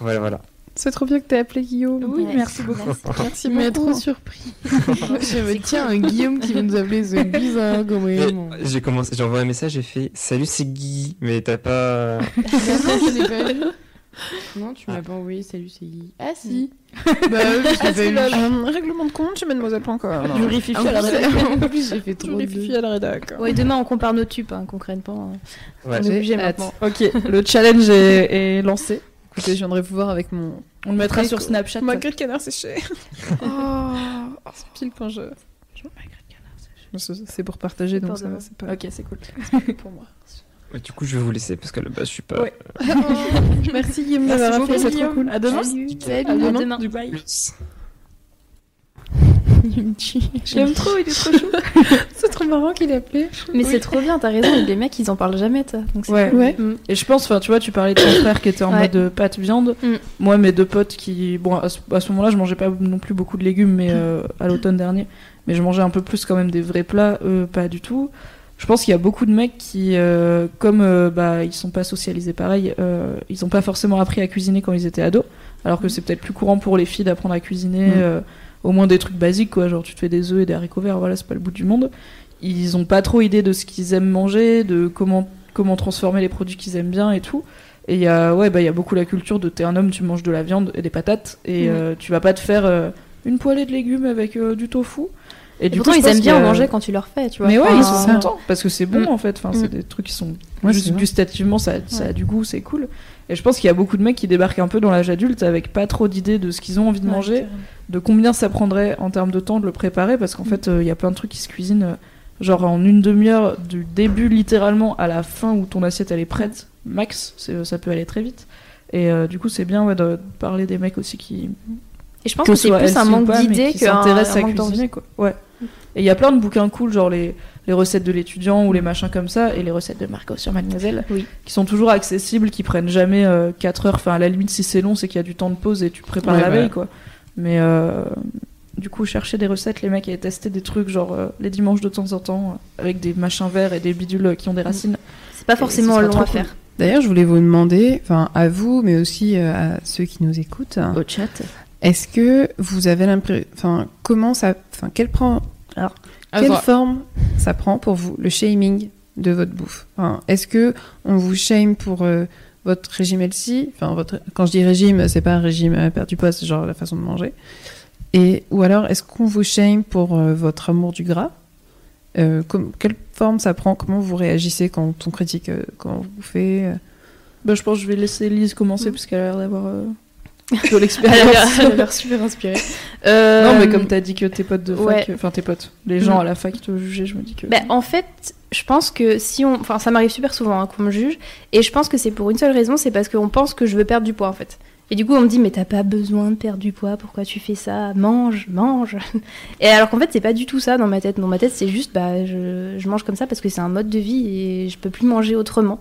Voilà, voilà. C'est trop bien que t'aies appelé Guillaume. Oui, Ouais. merci beaucoup. Merci m'as beaucoup. trop surpris. je me tiens, un Guillaume qui va nous appeler, c'est bizarre quand même. J'ai commencé, j'ai envoyé un message, j'ai fait salut, c'est Guy, mais t'as pas. non, je pas vu. Non, tu m'as pas envoyé salut, c'est Guy. Ah si. Bah oui, que Ah, un règlement de compte chez mademoiselle.com. Jury Fifi En à la rédac. en plus, j'ai fait trop de... à la rédac. Ouais, demain on compare nos tubes hein, concrètement. Ouais. On est obligé J'ai maintenant. Ok, le challenge est, est lancé. Écoutez, je viendrai vous voir avec mon On le mettra sur Snapchat. ma queue de canard séché. Oh. C'est pile quand je. C'est c'est pour partager, donc ça va, c'est pas Ok, c'est cool. pour moi. Ouais, Du coup, je vais vous laisser parce que là-bas, je suis pas. Ouais. Merci Guillaume d'avoir beaucoup, appelé, c'est trop cool. À demain. Salut. À À demain. demain. Dubaï. Je l'aime trop, il est trop chou. C'est trop marrant qu'il ait appelé. Mais c'est trop bien, t'as raison. Les mecs, ils en parlent jamais, ça. Donc c'est Ouais. cool. Ouais. Mm. Et je pense, enfin, tu vois, tu parlais de ton frère qui était en Ouais. mode pâte viande. Mm. Moi, mes deux potes qui, bon, à ce, à ce moment-là, je mangeais pas non plus beaucoup de légumes, mais euh, à l'automne dernier, mais je mangeais un peu plus quand même des vrais plats, eux, pas du tout. Je pense qu'il y a beaucoup de mecs qui, euh, comme euh, bah, ils sont pas socialisés pareil, euh, ils ont pas forcément appris à cuisiner quand ils étaient ados. Alors que c'est peut-être plus courant pour les filles d'apprendre à cuisiner, Mm. euh, au moins des trucs basiques, quoi. Genre, tu te fais des œufs et des haricots verts, voilà, c'est pas le bout du monde. Ils ont pas trop idée de ce qu'ils aiment manger, de comment, comment transformer les produits qu'ils aiment bien et tout. Et il y a, ouais, bah, il y a beaucoup la culture de t'es un homme, tu manges de la viande et des patates, et euh, tu vas pas te faire une poêlée de légumes avec du tofu. Et, Et du pourtant, coup, ils aiment bien en manger quand tu leur fais, tu vois. mais ouais, Enfin, ils sont contents parce que c'est bon Mm. en fait. Enfin, c'est Mm. des trucs qui sont Ouais, juste gustativement, ça, ça a du goût, c'est cool. Et je pense qu'il y a beaucoup de mecs qui débarquent un peu dans l'âge adulte avec pas trop d'idées de ce qu'ils ont envie de Ouais, manger, de combien ça prendrait en termes de temps de le préparer, parce qu'en fait, euh, il y a plein de trucs qui se cuisinent euh, genre en une demi-heure du début littéralement à la fin où ton assiette elle est prête, max, c'est- ça peut aller très vite. Et euh, du coup, c'est bien ouais, de, de parler des mecs aussi qui, Et je pense que, c'est plus un manque d'idées qu'un s'intéressent un à manque d'envie. cuisiner quoi. Ouais. Et il y a plein de bouquins cool, genre les, les recettes de l'étudiant ou les machins comme ça, et les recettes de Marco sur Mademoiselle, Oui. qui sont toujours accessibles, qui prennent jamais 4 heures. Enfin, à la limite, si c'est long, c'est qu'il y a du temps de pause et tu prépares Ouais, la voilà. veille, quoi. Mais euh, du coup, chercher des recettes, les mecs, et tester des trucs, genre euh, les dimanches de temps en temps, euh, avec des machins verts et des bidules euh, qui ont des racines. C'est pas forcément long à cool. faire. D'ailleurs, je voulais vous demander, enfin à vous, mais aussi euh, à ceux qui nous écoutent, Au chat. Est-ce que vous avez l'impression, enfin comment ça, enfin quelle prend, alors quelle Attends. forme ça prend pour vous le shaming de votre bouffe? Enfin, Est-ce que on vous shame pour euh, votre régime healthy Enfin, votre, quand je dis régime, c'est pas un régime à perdre du poids, c'est genre la façon de manger. Et ou alors, est-ce qu'on vous shame pour euh, votre amour du gras? Euh, comme- Quelle forme ça prend? Comment vous réagissez quand on critique euh, quand vous fait euh? Bah, je pense que je vais laisser Lise commencer, parce qu'elle a l'air d'avoir euh, de l'expérience. l'air- elle a l'air super inspirée. Euh, Non, mais comme t'as dit que tes potes de fac, enfin tes potes, les gens Mm. à la fac te jugeaient, je me dis que. Bah, en fait, je pense que si on. Enfin, ça m'arrive super souvent hein, qu'on me juge. Et je pense que c'est pour une seule raison c'est parce qu'on pense que je veux perdre du poids, en fait. Et du coup, on me dit, mais t'as pas besoin de perdre du poids, pourquoi tu fais ça? Mange, mange Et alors qu'en fait, c'est pas du tout ça dans ma tête. Dans ma tête, c'est juste, bah, je, je mange comme ça parce que c'est un mode de vie et je peux plus manger autrement.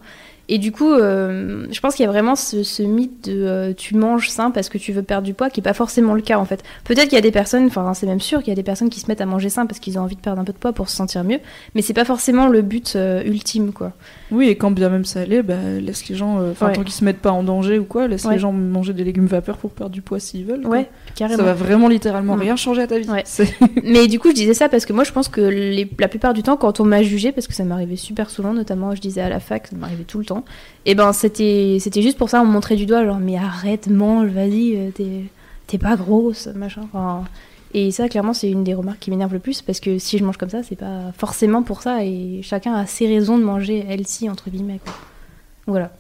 Et du coup, euh, je pense qu'il y a vraiment ce, ce mythe de euh, tu manges sain parce que tu veux perdre du poids, qui est pas forcément le cas en fait. Peut-être qu'il y a des personnes, enfin c'est même sûr qu'il y a des personnes qui se mettent à manger sain parce qu'ils ont envie de perdre un peu de poids pour se sentir mieux, mais c'est pas forcément le but euh, ultime quoi. Oui, et quand bien même ça allait, bah, laisse les gens, enfin Ouais. tant qu'ils se mettent pas en danger ou quoi, laisse Ouais. les gens manger des légumes vapeur pour perdre du poids s'ils veulent. quoi. Ouais, carrément. Ça va vraiment littéralement rien changer à ta vie. Ouais. Mais du coup, je disais ça parce que moi, je pense que les- la plupart du temps, quand on m'a jugé, parce que ça m'arrivait super souvent, notamment, je disais à la fac, ça m'arrivait tout le temps, et ben c'était c'était juste pour ça, on me montrait du doigt, genre, mais arrête, mange, vas-y, euh, t'es t'es pas grosse, machin. Enfin, et ça, clairement, c'est une des remarques qui m'énerve le plus, parce que si je mange comme ça, c'est pas forcément pour ça, et chacun a ses raisons de manger healthy, entre guillemets, quoi. Voilà.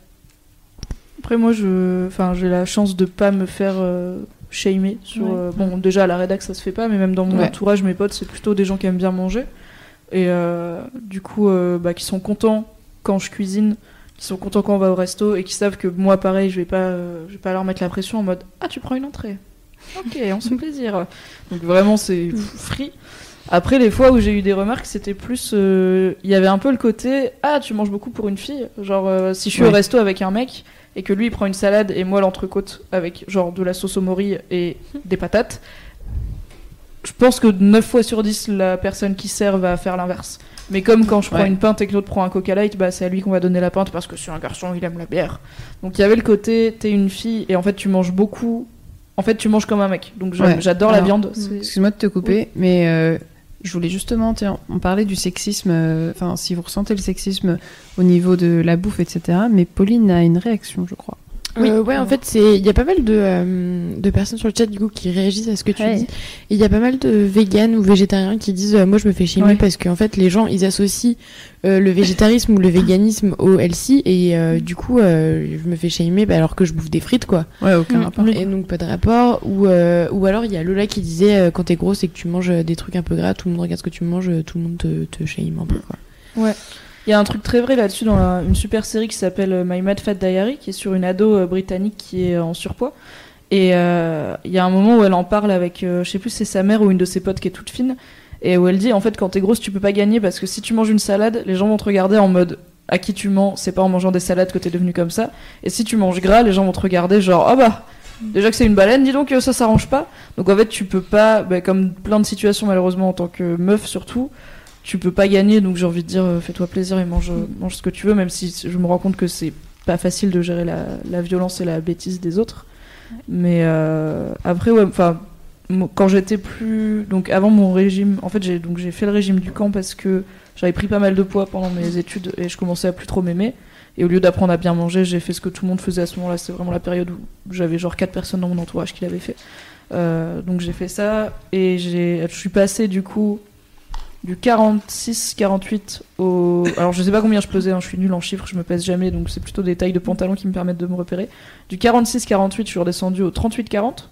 Après moi, je, enfin j'ai la chance de pas me faire euh, shamer sur. Ouais. euh, bon, déjà à la rédac ça se fait pas, mais même dans mon Ouais. entourage, mes potes, c'est plutôt des gens qui aiment bien manger et euh, du coup, euh, bah, qui sont contents quand je cuisine, qui sont contents quand on va au resto et qui savent que moi, pareil, je vais pas, euh, je vais pas leur mettre la pression en mode ah tu prends une entrée. Ok, on se fait plaisir. Donc vraiment c'est free. Après les fois où j'ai eu des remarques, c'était plus, euh, il y avait un peu le côté ah tu manges beaucoup pour une fille. Genre euh, si je suis Ouais. au resto avec un mec et que lui il prend une salade et moi l'entrecôte avec genre de la sauce au mori et des patates, je pense que 9 fois sur 10 la personne qui sert va faire l'inverse. Mais comme quand je prends Ouais. une pinte et que l'autre prend un coca light, bah c'est à lui qu'on va donner la pinte parce que c'est un garçon, il aime la bière. Donc il y avait le côté t'es une fille et en fait tu manges beaucoup. En fait tu manges comme un mec. Donc Ouais. j'adore la viande. c'est- Excuse-moi de te couper, mais euh, je voulais justement, tiens, on parlait du sexisme, euh, enfin, si vous ressentez le sexisme au niveau de la bouffe, etc. Mais Pauline a une réaction, je crois. Oui, ouais, en fait, c'est il y a pas mal de, euh, de personnes sur le chat du coup qui réagissent à ce que tu Ouais. dis. Et il y a pas mal de véganes ou végétariens qui disent euh, moi je me fais chimer Ouais. parce qu'en fait les gens ils associent euh, le végétarisme ou le véganisme au healthy et euh, du coup euh, je me fais shamer bah, alors que je bouffe des frites quoi. Ouais, aucun Mm. rapport. Et donc pas de rapport ou euh, ou alors il y a Lola qui disait euh, quand t'es grosse et que tu manges euh, des trucs un peu gras, tout le monde regarde ce que tu manges, euh, tout le monde te, te shame un peu quoi. Il y a un truc très vrai là-dessus dans une super série qui s'appelle euh, My Mad Fat Diary, qui est sur une ado euh, britannique qui est en surpoids. Et euh, il y a un moment où elle en parle avec, je sais plus, c'est sa mère ou une de ses potes qui est toute fine, et où elle dit en fait quand t'es grosse tu peux pas gagner parce que si tu manges une salade, les gens vont te regarder en mode à qui tu mens, c'est pas en mangeant des salades que t'es devenu comme ça. Et si tu manges gras, les gens vont te regarder genre ah bah déjà que c'est une baleine, dis donc ça s'arrange pas. Donc en fait tu peux pas, bah, comme plein de situations malheureusement en tant que meuf surtout, tu peux pas gagner, donc j'ai envie de dire, euh, fais-toi plaisir et mange, euh, mange ce que tu veux, même si je me rends compte que c'est pas facile de gérer la, la violence et la bêtise des autres. Mais euh, après, ouais, enfin, quand j'étais plus. Donc avant mon régime, en fait, j'ai donc j'ai fait le régime du camp parce que j'avais pris pas mal de poids pendant mes études et je commençais à plus trop m'aimer. Et au lieu d'apprendre à bien manger, j'ai fait ce que tout le monde faisait à ce moment-là. C'était vraiment la période où j'avais genre quatre personnes dans mon entourage qui l'avaient fait. Euh, donc j'ai fait ça et je suis passée du coup du 46-48 au. Alors je sais pas combien je pesais, hein, je suis nulle en chiffres, je me pèse jamais, donc c'est plutôt des tailles de pantalon qui me permettent de me repérer. Du 46-48, je suis redescendue au 38-40.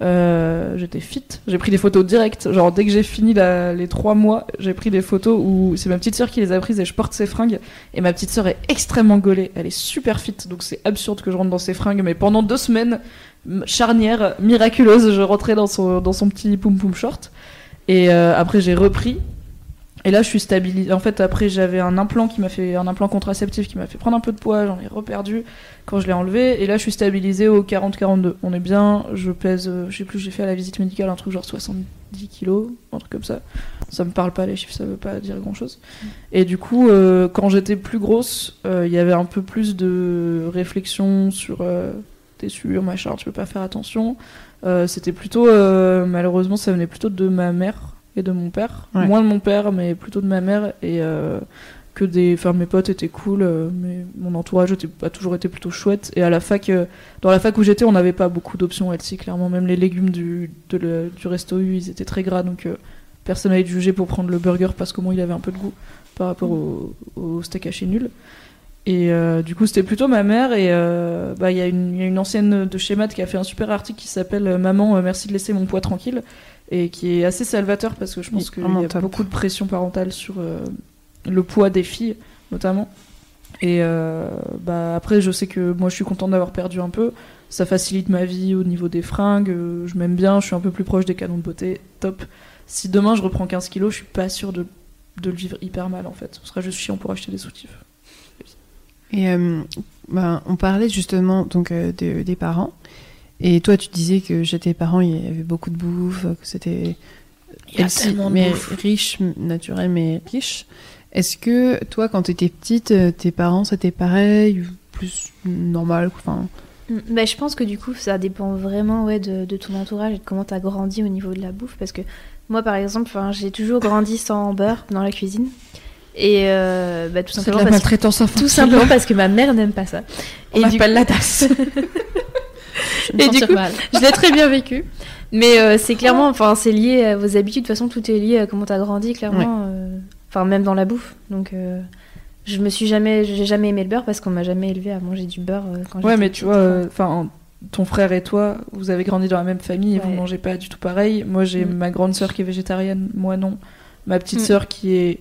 Euh, j'étais fit, j'ai pris des photos directes. Genre dès que j'ai fini les trois mois, j'ai pris des photos où c'est ma petite sœur qui les a prises et je porte ses fringues. Et ma petite sœur est extrêmement gaulée, elle est super fit, donc c'est absurde que je rentre dans ses fringues. Mais pendant deux semaines, charnière miraculeuse, je rentrais dans son, dans son petit poum poum short. Et euh, après j'ai repris. Et là je suis stabilisée. En fait après j'avais un implant qui m'a fait un implant contraceptif qui m'a fait prendre un peu de poids, j'en ai reperdu quand je l'ai enlevé. Et là je suis stabilisée au 40-42. On est bien, je pèse, euh, je sais plus, j'ai fait à la visite médicale un truc genre 70 kilos, un truc comme ça. Ça me parle pas les chiffres, ça veut pas dire grand chose. Et du coup, euh, quand j'étais plus grosse, euh, il y avait un peu plus de réflexion sur euh, t'es sûr, machin, tu peux pas faire attention. Euh, C'était plutôt, euh, malheureusement, ça venait plutôt de ma mère et de mon père. Ouais. Moins de mon père, mais plutôt de ma mère. Et euh, que des. Enfin, mes potes étaient cool, euh, mais mon entourage était, a toujours été plutôt chouette. Et à la fac, euh, dans la fac où j'étais, on n'avait pas beaucoup d'options Etsy, clairement. Même les légumes du, de le- du resto U, ils étaient très gras, donc personne n'allait juger pour prendre le burger parce qu'au moins il avait un peu de goût par rapport au, au steak haché nul. Et euh, du coup, c'était plutôt ma mère. Et euh, bah, il y, a une- il y a une ancienne de chez Matt qui a fait un super article qui s'appelle Maman, merci de laisser mon poids tranquille. Et qui est assez salvateur parce que je pense qu'il y a top. beaucoup de pression parentale sur euh, le poids des filles, notamment. Et euh, bah, après, je sais que moi, je suis contente d'avoir perdu un peu. Ça facilite ma vie au niveau des fringues. euh, Je m'aime bien, je suis un peu plus proche des canons de beauté. Top. Si demain je reprends 15 kilos, je suis pas sûre de, de le vivre hyper mal en fait. Ce sera juste chiant pour acheter des soutifs. Et euh, ben, on parlait justement donc euh, de- des parents. Et toi, tu disais que chez tes parents, il y avait beaucoup de bouffe, que c'était mais riche, naturel, mais riche. Est-ce que toi, quand tu étais petite, euh, tes parents, c'était pareil ou plus normal enfin, Mm, bah, je pense que du coup, ça dépend vraiment ouais, de, de ton entourage et de comment tu as grandi au niveau de la bouffe. Parce que moi, par exemple, j'ai toujours grandi sans beurre dans la cuisine. Et euh, bah, tout simplement la parce maltraitance infantile. tout simplement parce que ma mère n'aime pas ça. On du appelle coup- la tasse. Et du coup, mal. je l'ai très bien vécu. Mais euh, c'est clairement, enfin, c'est lié à vos habitudes. De toute façon, tout est lié à comment tu as grandi, clairement. euh, Enfin, même dans la bouffe. Donc, euh, je me suis jamais, j'ai jamais aimé le beurre parce qu'on m'a jamais élevé à manger du beurre quand Ouais, mais tu vois, enfin, ton frère et toi, vous avez grandi dans la même famille et vous Ouais. mangez pas du tout pareil. Moi, j'ai Mm. ma grande sœur qui est végétarienne, moi non. Ma petite Mm. sœur qui est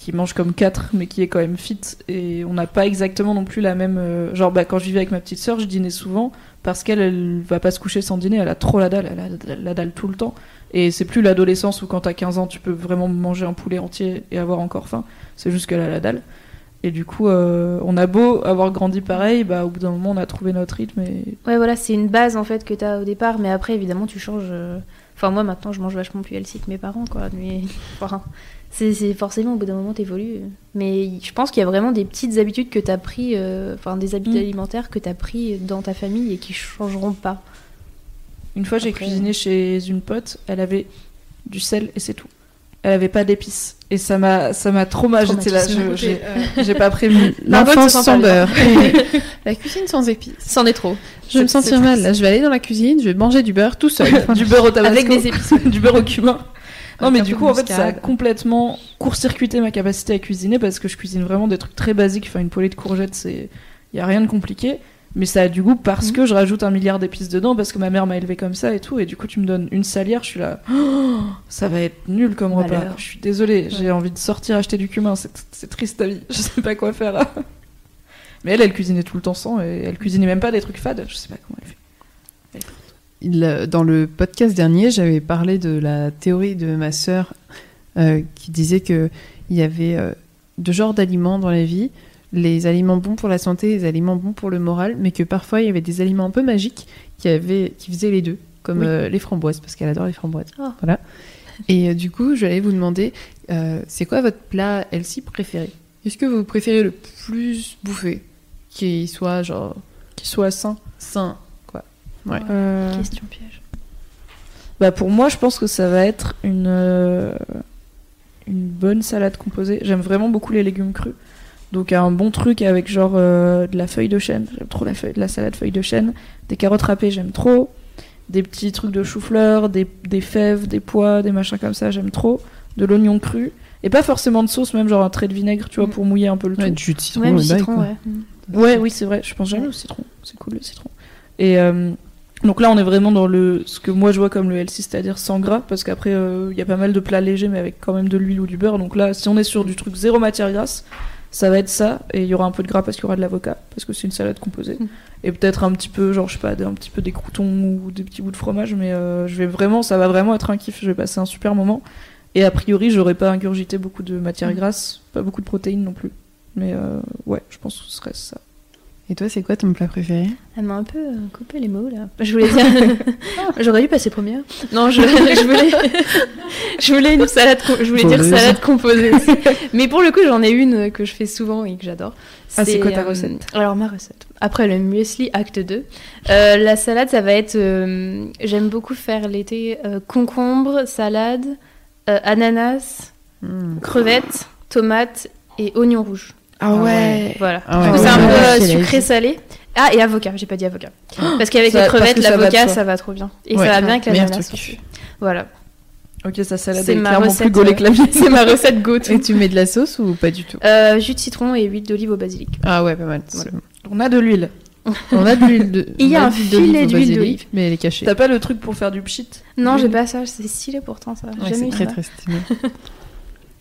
qui mange comme quatre, mais qui est quand même fit. Et on n'a pas exactement non plus la même. euh, Genre, bah, quand je vivais avec ma petite sœur, je dînais souvent parce qu'elle, elle va pas se coucher sans dîner. Elle a trop la dalle, elle a la dalle tout le temps. Et c'est plus l'adolescence où quand t'as 15 ans, tu peux vraiment manger un poulet entier et avoir encore faim. C'est juste qu'elle a la dalle. Et du coup, euh, on a beau avoir grandi pareil, bah, au bout d'un moment, on a trouvé notre rythme. Et... Ouais, voilà, c'est une base en fait que tu as au départ, mais après, évidemment, tu changes. euh, Enfin, moi maintenant, je mange vachement plus healthy que mes parents, quoi. Mais c'est forcément au bout d'un moment, t'évolues. Mais je pense qu'il y a vraiment des petites habitudes que tu as pris, euh, enfin, des habitudes Mm. alimentaires que tu as pris dans ta famille et qui changeront pas. Une fois, j'ai cuisiné chez une pote, elle avait du sel et c'est tout. Elle avait pas d'épices. Et ça m'a, ça m'a trop mal. J'étais là, je- j'ai, pas. Margot, L'enfance sans beurre. la cuisine sans épices. C'en est trop. Je vais me sentir mal. Là, je vais aller dans la cuisine, je vais manger du beurre tout seul. du beurre au tabasco. Avec des épices. du beurre au cumin. Non, mais du coup, en fait, ça a complètement court-circuité ma capacité à cuisiner parce que je cuisine vraiment des trucs très basiques. Enfin, une poêlée de courgettes, c'est. Il y a rien de compliqué. Mais ça a du goût parce Mhm. que je rajoute un milliard d'épices dedans, parce que ma mère m'a élevé comme ça et tout. Et du coup, tu me donnes une salière, je suis là. Oh, ça va être nul comme repas. Je suis désolée, j'ai envie de sortir acheter du cumin. C'est triste ta vie. Je sais pas quoi faire. Mais elle, elle cuisinait tout le temps sans et elle cuisinait même pas des trucs fades. Je sais pas comment elle fait. Il, euh, dans le podcast dernier, j'avais parlé de la théorie de ma sœur euh, qui disait que il y avait euh, deux genres d'aliments dans la vie les aliments bons pour la santé, les aliments bons pour le moral, mais que parfois il y avait des aliments un peu magiques qui avaient, qui faisaient les deux, comme Oui. euh, les framboises, parce qu'elle adore les framboises. Oh. Voilà. Et du coup, je vais vous demander, c'est quoi votre plat Elsie préféré? Est-ce que vous préférez le plus bouffer, qui soit genre Qu'il soit sain? sain, Ouais. Euh, Question piège. Bah pour moi, je pense que ça va être une euh, une bonne salade composée. J'aime vraiment beaucoup les légumes crus. Donc un bon truc avec genre euh, de la feuille de chêne, j'aime trop la feuille, de la salade feuille de chêne, des carottes râpées, j'aime trop, des petits trucs de chou-fleur, des, des fèves, des pois, des machins comme ça, j'aime trop, de l'oignon cru et pas forcément de sauce, même genre un trait de vinaigre, tu vois, Mm. pour mouiller un peu le Ouais, tout. du jus de citron, le bail, ouais. Ouais, oui, c'est vrai. Je pense jamais au citron. C'est cool le citron. Et euh, donc là, on est vraiment dans le ce que moi je vois comme le healthy, c'est-à-dire sans gras, parce qu'après euh, il y a pas mal de plats légers, mais avec quand même de l'huile ou du beurre. Donc là, si on est sur du truc zéro matière grasse, ça va être ça, et il y aura un peu de gras parce qu'il y aura de l'avocat, parce que c'est une salade composée, Mm. et peut-être un petit peu, genre je sais pas, un petit peu des croutons ou des petits bouts de fromage, mais euh, je vais vraiment, ça va vraiment être un kiff. Je vais passer un super moment. Et a priori, j'aurais pas ingurgité beaucoup de matière grasse, pas beaucoup de protéines non plus. Mais euh, ouais, je pense que ce serait ça. Et toi, c'est quoi ton plat préféré? Elle m'a un peu euh, coupé les mots là. Je voulais dire. J'aurais dû passer première. Non, je, je voulais. je voulais une salade. co- Je voulais dire salade composée. Mais pour le coup, j'en ai une euh, que je fais souvent et que j'adore. Ah, c'est quoi ta recette? Alors, ma recette. Après le muesli acte 2. Euh, la salade, ça va être. euh, J'aime beaucoup faire l'été euh, concombre, salade, euh, ananas, Hmm. crevettes, tomates et oignons rouges. Ah ouais. Voilà. Ah ouais, que ouais, c'est un peu la sucré salé. Ah, et avocat, j'ai pas dit avocat. Parce qu'avec Ça- les crevettes, ça l'avocat, ça va trop bien. Et Ouais, ça va bien avec truc. aussi. Voilà. Ok, sa salade C'est est clairement recette, plus gaulée euh, que la mienne. C'est ma recette go Et tu mets de la sauce ou pas du tout? Euh, jus de citron et huile d'olive au basilic. Ah ouais, pas mal. Voilà. On a de l'huile. On a de l'huile de. Il y a un d'huile filet d'huile d'olive. Mais elle est cachée. T'as pas le truc pour faire du pchit? Non, j'ai pas ça. C'est stylé pourtant ça. Ouais, jamais c'est très ça. très stylé.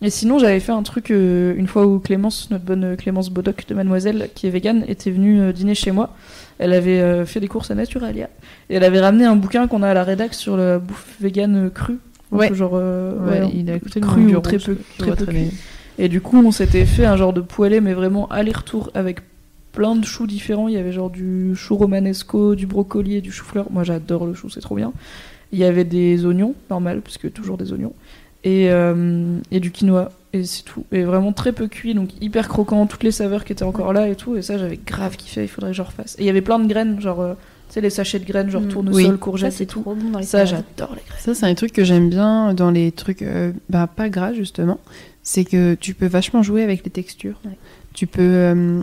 Et sinon, j'avais fait un truc euh, une fois où Clémence, notre bonne euh, Clémence Bodoc de Mademoiselle, qui est végane, était venue euh, dîner chez moi. Elle avait euh, fait des courses à Naturalia. Et elle avait ramené un bouquin qu'on a à la rédac sur la bouffe végane crue. Ouais. Genre, euh, Ouais, ouais, il a écouté cru ou très peu, très peu cuit. Et du coup, on s'était fait un genre de poêlé, mais vraiment aller-retour avec plein de choux différents. Il y avait genre du chou romanesco, du brocoli et du chou-fleur. Moi, j'adore le chou, c'est trop bien. Il y avait des oignons, normal, parce que toujours des oignons. Et, euh, et du quinoa. Et c'est tout. Et vraiment très peu cuit, donc hyper croquant, toutes les saveurs qui étaient encore là et tout. Et ça, j'avais grave kiffé, il faudrait que je refasse. Et il y avait plein de graines, genre, euh, tu sais, les sachets de graines, genre Mm. tournesol, Oui. Courgettes c'est et tout. trop bon dans les Ça, j'adore les graines. Ça, c'est un truc que j'aime bien dans les trucs euh, bah, pas gras, justement. C'est que tu peux vachement jouer avec les textures. Ouais. Tu peux euh,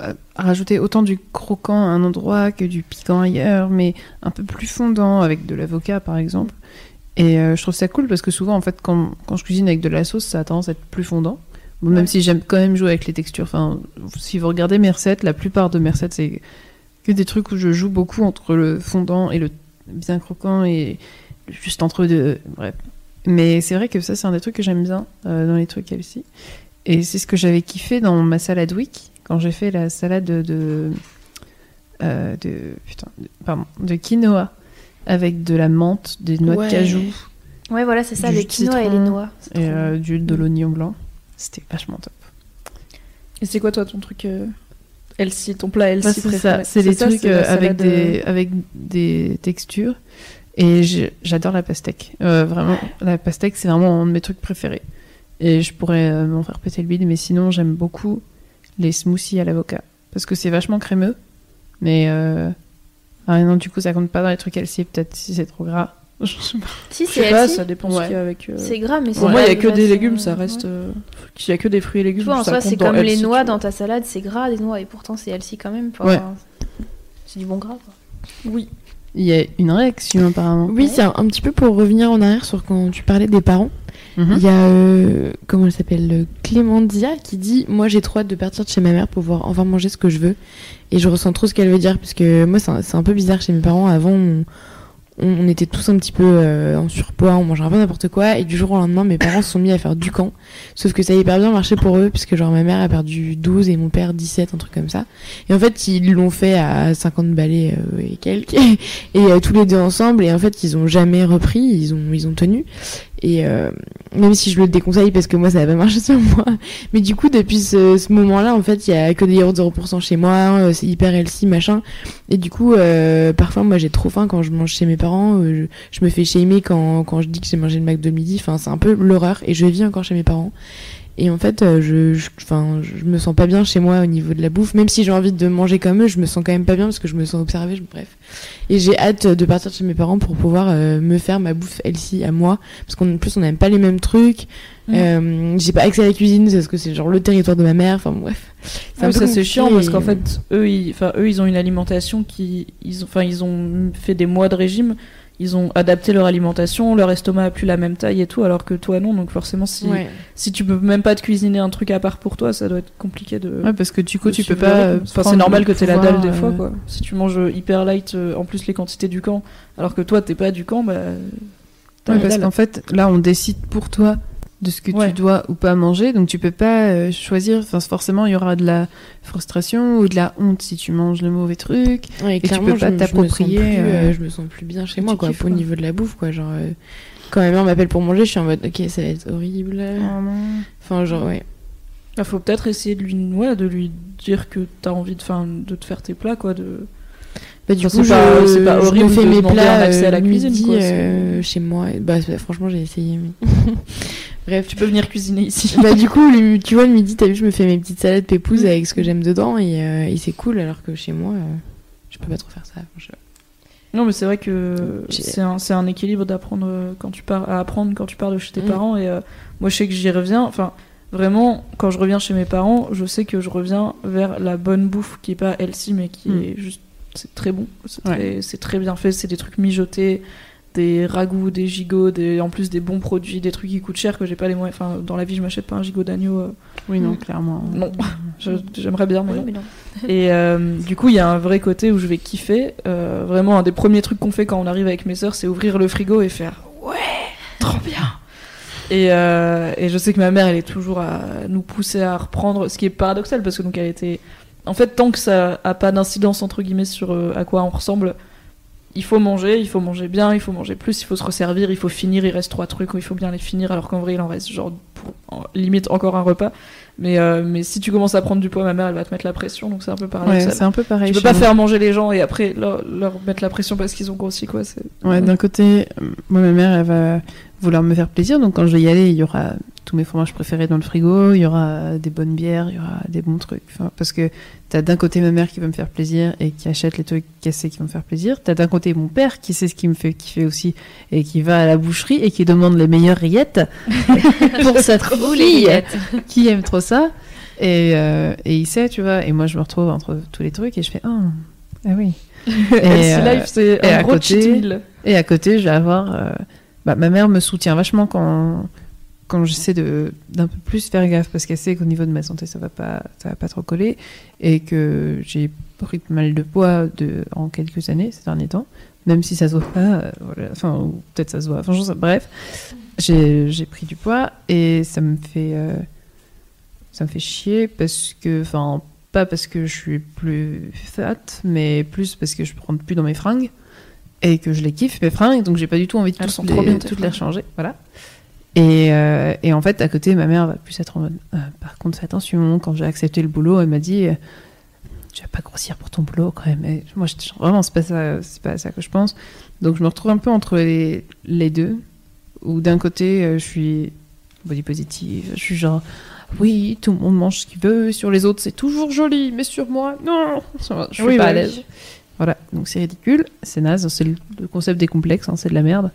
euh, rajouter autant du croquant à un endroit que du piquant ailleurs, mais un peu plus fondant avec de l'avocat, par exemple. Et euh, je trouve ça cool parce que souvent, en fait, quand, quand je cuisine avec de la sauce, ça a tendance à être plus fondant. Bon, Même Ouais. si j'aime quand même jouer avec les textures. Enfin, si vous regardez mes recettes, la plupart de mes recettes, c'est que des trucs où je joue beaucoup entre le fondant et le bien croquant et juste entre deux. Bref. Mais c'est vrai que ça, c'est un des trucs que j'aime bien euh, dans les trucs healthy. Et c'est ce que j'avais kiffé dans ma salade week quand j'ai fait la salade de. de, euh, de putain, de- pardon, de quinoa avec de la menthe, des noix Ouais. de cajou Ouais, voilà, c'est ça, les quinoa et les noix. Et euh, d'huile de l'oignon blanc. C'était vachement top. Et c'est quoi, toi, ton truc euh, healthy, ton plat healthy Bah, c'est préféré? ça, c'est des ça, trucs euh, avec, salade, euh, des, avec des textures. Et j'adore la pastèque. Euh, vraiment, la pastèque, c'est vraiment un de mes trucs préférés. Et je pourrais euh, m'en faire péter le bide, mais sinon, j'aime beaucoup les smoothies à l'avocat. Parce que c'est vachement crémeux. Mais euh... ah non, du coup, ça compte pas dans les trucs healthy, peut-être si c'est trop gras. Je sais pas. Si, c'est sais pas, healthy. ça dépend ce Ouais. qu'il y a avec. euh, C'est gras, mais c'est Pour moi, il pas y a que des légumes, ça reste. ouais. euh, S'il y a que des fruits et légumes, Tu vois, en ça soi, c'est comme les noix dans ta salade, c'est gras des noix, et pourtant c'est healthy quand même. Ouais. C'est du bon gras. quoi. Oui. Il y a une réaction apparemment. Oui, c'est un, un petit peu pour revenir en arrière sur quand tu parlais des parents. Mhm. Il y a, euh, comment elle s'appelle, euh, Clémentia qui dit Moi j'ai trop hâte de partir de chez ma mère pour pouvoir enfin manger ce que je veux. Et je ressens trop ce qu'elle veut dire, parce que moi c'est un, un peu bizarre chez mes parents. Avant, on, on- était tous un petit peu euh, en surpoids, on mangeait un peu n'importe quoi. Et du jour au lendemain, mes parents se sont mis à faire du camp. Sauf que ça a hyper bien marché pour eux, puisque genre ma mère a perdu 12 et mon père 17, un truc comme ça. Et en fait, ils l'ont fait à 50 balais euh, et quelques. et euh, tous les deux ensemble. Et en fait, ils ont jamais repris, ils ont, ils ont tenu. Et euh, même si je le déconseille parce que moi ça va pas marcher sur moi. Mais du coup, depuis ce, ce moment-là, en fait, il y a que des yaourts 0% chez moi, euh, c'est hyper healthy, machin. Et du coup, euh, parfois, moi j'ai trop faim quand je mange chez mes parents. euh, je, je me fais shamer quand, quand je dis que j'ai mangé le McDo midi. Enfin, c'est un peu l'horreur. Et je vis encore chez mes parents. Et en fait, euh, je, je, enfin, je me sens pas bien chez moi au niveau de la bouffe. Même si j'ai envie de manger comme eux, je me sens quand même pas bien parce que je me sens observée. je- Bref. Et j'ai hâte de partir chez mes parents pour pouvoir euh, me faire ma bouffe healthy à moi. Parce qu'en plus, on n'aime pas les mêmes trucs. Mm. Euh, j'ai pas accès à la cuisine parce que c'est genre le territoire de ma mère. Enfin bref. C'est un peu ça c'est chiant parce qu'en fait eux ils eux ils ont une alimentation qui ils enfin ils ont fait des mois de régime ils ont adapté leur alimentation leur estomac a plus la même taille et tout alors que toi non donc forcément si Ouais. si tu peux même pas te cuisiner un truc à part pour toi ça doit être compliqué de Ouais, parce que du coup, tu peux pas. Enfin, c'est normal que t'aies la dalle des fois euh, quoi si tu manges hyper light euh, en plus les quantités du camp alors que toi t'es pas du camp bah t'as Ouais, parce qu'en fait, là, on décide pour toi de ce que Ouais. tu dois ou pas manger, donc tu peux pas euh, choisir. Enfin, forcément, il y aura de la frustration ou de la honte si tu manges le mauvais truc. Ouais, tu clairement, peux pas je me- je me sens t'approprier, plus, euh, euh, Je me sens plus bien chez moi, tu quoi, kiffes, au quoi. niveau de la bouffe, quoi. Genre, euh, quand ma mère m'appelle pour manger, je suis en mode, ok, ça va être horrible. Enfin, genre, ouais. Il faut peut-être essayer de lui, ouais, de lui dire que t'as envie de, fin, de te faire tes plats, quoi. De... Bah, du Enfin, coup, pas- je, pas je horrible me fais de mes plats un accès à la cuisine, quoi, euh, chez moi. Bah, franchement, j'ai essayé, mais. Bref. Tu peux venir cuisiner ici. bah, du coup, tu vois, le midi, t'as vu, je me fais mes petites salades pépouses Mm. avec ce que j'aime dedans et, euh, et c'est cool, alors que chez moi, euh, je peux pas trop faire ça. Non, mais c'est vrai que c'est un, un équilibre d'apprendre euh, quand tu pars, à apprendre quand tu pars de chez tes Mm. parents. Et euh, moi, je sais que j'y reviens. Enfin, vraiment, quand je reviens chez mes parents, je sais que je reviens vers la bonne bouffe qui est pas healthy, mais qui Mm. est juste. C'est très bon. C'est Ouais. très, c'est très bien fait. C'est des trucs mijotés, des ragoûts, des gigots, des, en plus des bons produits, des trucs qui coûtent cher que j'ai pas les moyens. Enfin, dans la vie, je m'achète pas un gigot d'agneau. euh, Oui, non, Mm. clairement. non, Je- j'aimerais bien, mais Oui, non. mais non. Et euh, du coup, il y a un vrai côté où je vais kiffer. Euh, vraiment, un des premiers trucs qu'on fait quand on arrive avec mes sœurs, c'est ouvrir le frigo et faire Ouais, trop bien. Et, euh, et je sais que ma mère, elle est toujours à nous pousser à reprendre, ce qui est paradoxal parce que donc elle était. En fait, tant que ça a pas d'incidence entre guillemets sur euh, à quoi on ressemble, il faut manger, il faut manger bien, il faut manger plus, il faut se resservir, il faut finir. Il reste trois trucs, il faut bien les finir, alors qu'en vrai, il en reste genre pour en- limite encore un repas. Mais, euh, mais si tu commences à prendre du poids, ma mère, elle va te mettre la pression, donc c'est un peu Ouais, paradoxal. c'est un peu pareil. tu peux pas moi. faire manger les gens et après leur, leur mettre la pression parce qu'ils ont grossi, quoi. Ouais, d'un côté, euh, moi, ma mère, elle va vouloir me faire plaisir. Donc, quand je vais y aller, il y aura tous mes fromages préférés dans le frigo. Il y aura des bonnes bières, il y aura des bons trucs. Enfin, parce que t'as d'un côté ma mère qui veut me faire plaisir et qui achète les trucs sait qui vont me faire plaisir. T'as d'un côté mon père qui sait ce qui me fait kiffer aussi et qui va à la boucherie et qui demande les meilleures rillettes pour sa fille qui aime trop ça. Et, euh, et il sait, tu vois. Et moi, je me retrouve entre tous les trucs et je fais Ah, ah oui. Euh, Life, et un à gros côté-. Et à côté, je vais avoir. euh, bah, ma mère me soutient vachement quand, quand j'essaie de d'un peu plus faire gaffe parce qu'elle sait qu'au niveau de ma santé, ça va pas, ça va pas trop coller et que j'ai pris pas mal de poids de, en quelques années ces derniers temps, même si ça se voit pas. euh, voilà, enfin, ou peut-être ça se voit. Enfin, je sais- bref, j'ai pris du poids et ça me fait. euh, ça me fait chier parce que. Enfin, pas parce que je suis plus fat, mais plus parce que je rentre plus dans mes fringues et que je les kiffe mes fringues donc j'ai pas du tout envie de toutes les, toutes les fringues. changer voilà et, euh, et en fait à côté ma mère va plus être en mode euh, par contre fais attention quand j'ai accepté le boulot elle m'a dit euh, tu vas pas grossir pour ton boulot quand même. Et moi je vraiment c'est pas ça c'est pas ça que je pense. Donc je me retrouve un peu entre les, les deux où d'un côté euh, je suis body positive je suis genre oui tout le monde mange ce qu'il veut sur les autres c'est toujours joli mais sur moi non je suis Oui, pas à l'aise. Voilà, donc c'est ridicule, c'est naze, c'est le, concept des complexes, hein, c'est de la merde,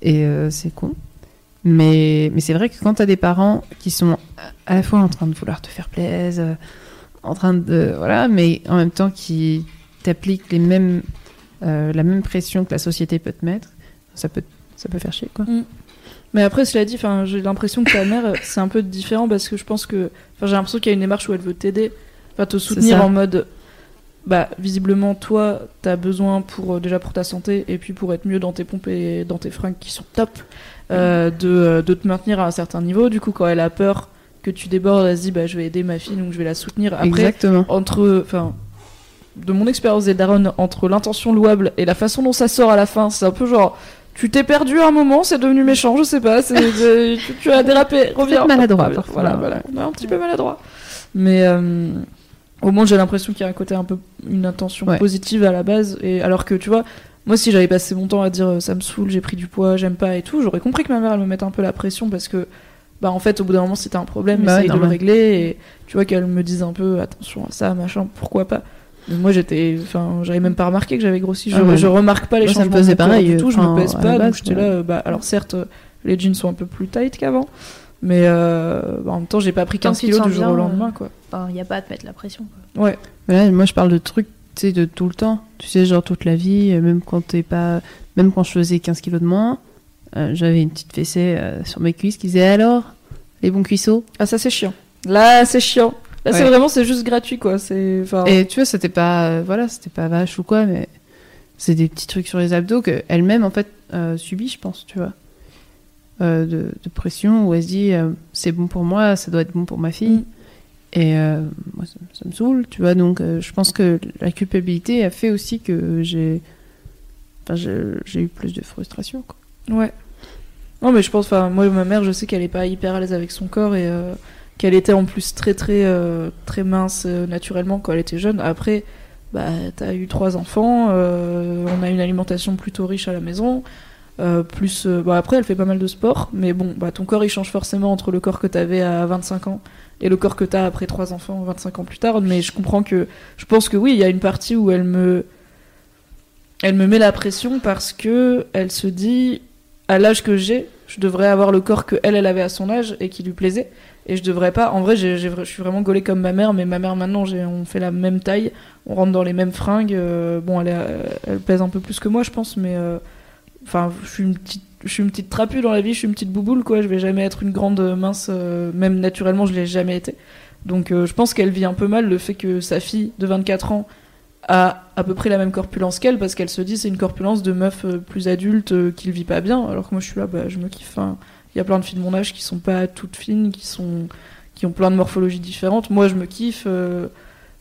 et euh, c'est con. Mais, mais c'est vrai que quand t'as des parents qui sont à la fois en train de vouloir te faire plaisir, euh, en train de. Voilà, mais en même temps qui t'appliquent les mêmes, euh, la même pression que la société peut te mettre, ça peut, ça peut faire chier, quoi. Mais après, cela dit, j'ai l'impression que ta mère, euh, c'est un peu différent parce que je pense que, j'ai l'impression qu'il y a une démarche où elle veut t'aider, te soutenir en mode, bah, visiblement, toi, t'as besoin pour euh, déjà pour ta santé et puis pour être mieux dans tes pompes et dans tes fringues qui sont top, euh, de, euh, de te maintenir à un certain niveau. Du coup, quand elle a peur que tu débordes, elle se dit, bah, je vais aider ma fille, donc je vais la soutenir. Après, Exactement. entre, enfin, de mon expérience des darons, entre l'intention louable et la façon dont ça sort à la fin, c'est un peu genre, tu t'es perdu à un moment, c'est devenu méchant, je sais pas, tu, tu as dérapé, reviens. maladroit, Voilà, parfois. Voilà, voilà, on est un petit peu maladroit. Mais euh, au moins, j'ai l'impression qu'il y a un côté un peu, une intention Ouais. positive à la base, et alors que tu vois, moi, si j'avais passé mon temps à dire euh, ça me saoule, j'ai pris du poids, j'aime pas et tout, j'aurais compris que ma mère elle me mette un peu la pression parce que bah en fait, au bout d'un moment, t'as un problème, Bah essaye de le régler. Et tu vois qu'elle me dise un peu attention à ça, machin, pourquoi pas. Mais moi, j'étais, enfin, j'avais même pas remarqué que j'avais grossi. Je, Ah ouais. je remarque pas les Moi, ça me changements de faisait mon corps pareil, du tout. Je me pèse pas, la donc j'étais ouais. là. euh, Bah, alors certes, euh, les jeans sont un peu plus tight qu'avant, mais euh, bah, en même temps, j'ai pas pris Tant 15 que tu te kilos du jour au lendemain, quoi. Il n'y a pas à te mettre la pression. quoi. Ouais. Mais là, moi, je parle de trucs, tu sais, de tout le temps. Tu sais, genre toute la vie, euh, même quand t'es pas. Même quand je faisais 15 kilos de moins, euh, j'avais une petite fessée euh, sur mes cuisses qui disait alors, les bons cuisseaux? Ah, ça c'est chiant. Là, c'est chiant. Là, c'est vraiment, c'est juste gratuit, quoi. C'est, enfin, Et tu vois, c'était pas. euh, voilà, c'était pas vache ou quoi, mais c'est des petits trucs sur les abdos qu'elle-même, en fait, subit, je pense, tu vois. De, de pression où elle se dit c'est bon pour moi, ça doit être bon pour ma fille. Mm. Et euh, moi, ça, me saoule, tu vois. Donc, euh, je pense que la culpabilité a fait aussi que j'ai. Enfin, j'ai eu plus de frustration, quoi. Ouais. Non, mais je pense, enfin, moi, ma mère, je sais qu'elle est pas hyper à l'aise avec son corps et euh, qu'elle était en plus très, très, très mince naturellement quand elle était jeune. Après, bah, t'as eu trois enfants, on a une alimentation plutôt riche à la maison. plus, euh, bah, après, elle fait pas mal de sport, mais bon, bah, ton corps il change forcément entre le corps que t'avais à 25 ans et le corps que t'as après trois enfants 25 ans plus tard. Mais je comprends que, je pense que oui, il y a une partie où elle me, elle me met la pression parce que elle se dit à l'âge que j'ai, je devrais avoir le corps que elle, elle avait à son âge et qui lui plaisait. Et je devrais pas. En vrai, je suis vraiment gaulée comme ma mère, mais ma mère maintenant, on fait la même taille, on rentre dans les mêmes fringues. euh, bon, elle, est, euh, elle pèse un peu plus que moi, je pense, mais euh, enfin, je suis une petite, je suis une petite trapue dans la vie, je suis une petite bouboule, quoi. Je vais jamais être une grande euh, mince, euh, même naturellement, je l'ai jamais été. Donc, euh, je pense qu'elle vit un peu mal le fait que sa fille de 24 ans a à peu près la même corpulence qu'elle parce qu'elle se dit c'est une corpulence de meuf plus adulte euh, qui le vit pas bien alors que moi je suis là bah, je me kiffe Enfin, il y a plein de filles de mon âge qui sont pas toutes fines qui sont qui ont plein de morphologies différentes moi je me kiffe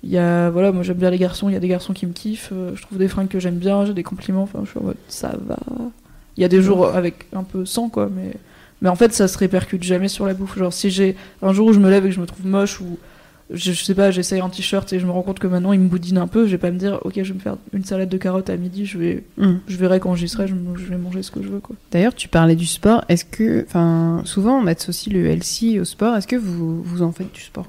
il y a voilà moi j'aime bien les garçons il y a des garçons qui me kiffent je trouve des fringues que j'aime bien j'ai des compliments enfin je suis en mode ça va il y a des jours avec un peu sans quoi mais mais en fait ça se répercute jamais sur la bouffe genre si j'ai un jour où je me lève et que je me trouve moche ou je, je sais pas, j'essaye un t-shirt et je me rends compte que maintenant il me boudine un peu, je vais pas me dire ok je vais me faire une salade de carottes à midi, je vais, Mm. je verrai quand j'y serai, je, vais manger ce que je veux quoi. D'ailleurs, tu parlais du sport. Est-ce que, enfin, souvent on associe le LC au sport. Est-ce que vous, vous en faites du sport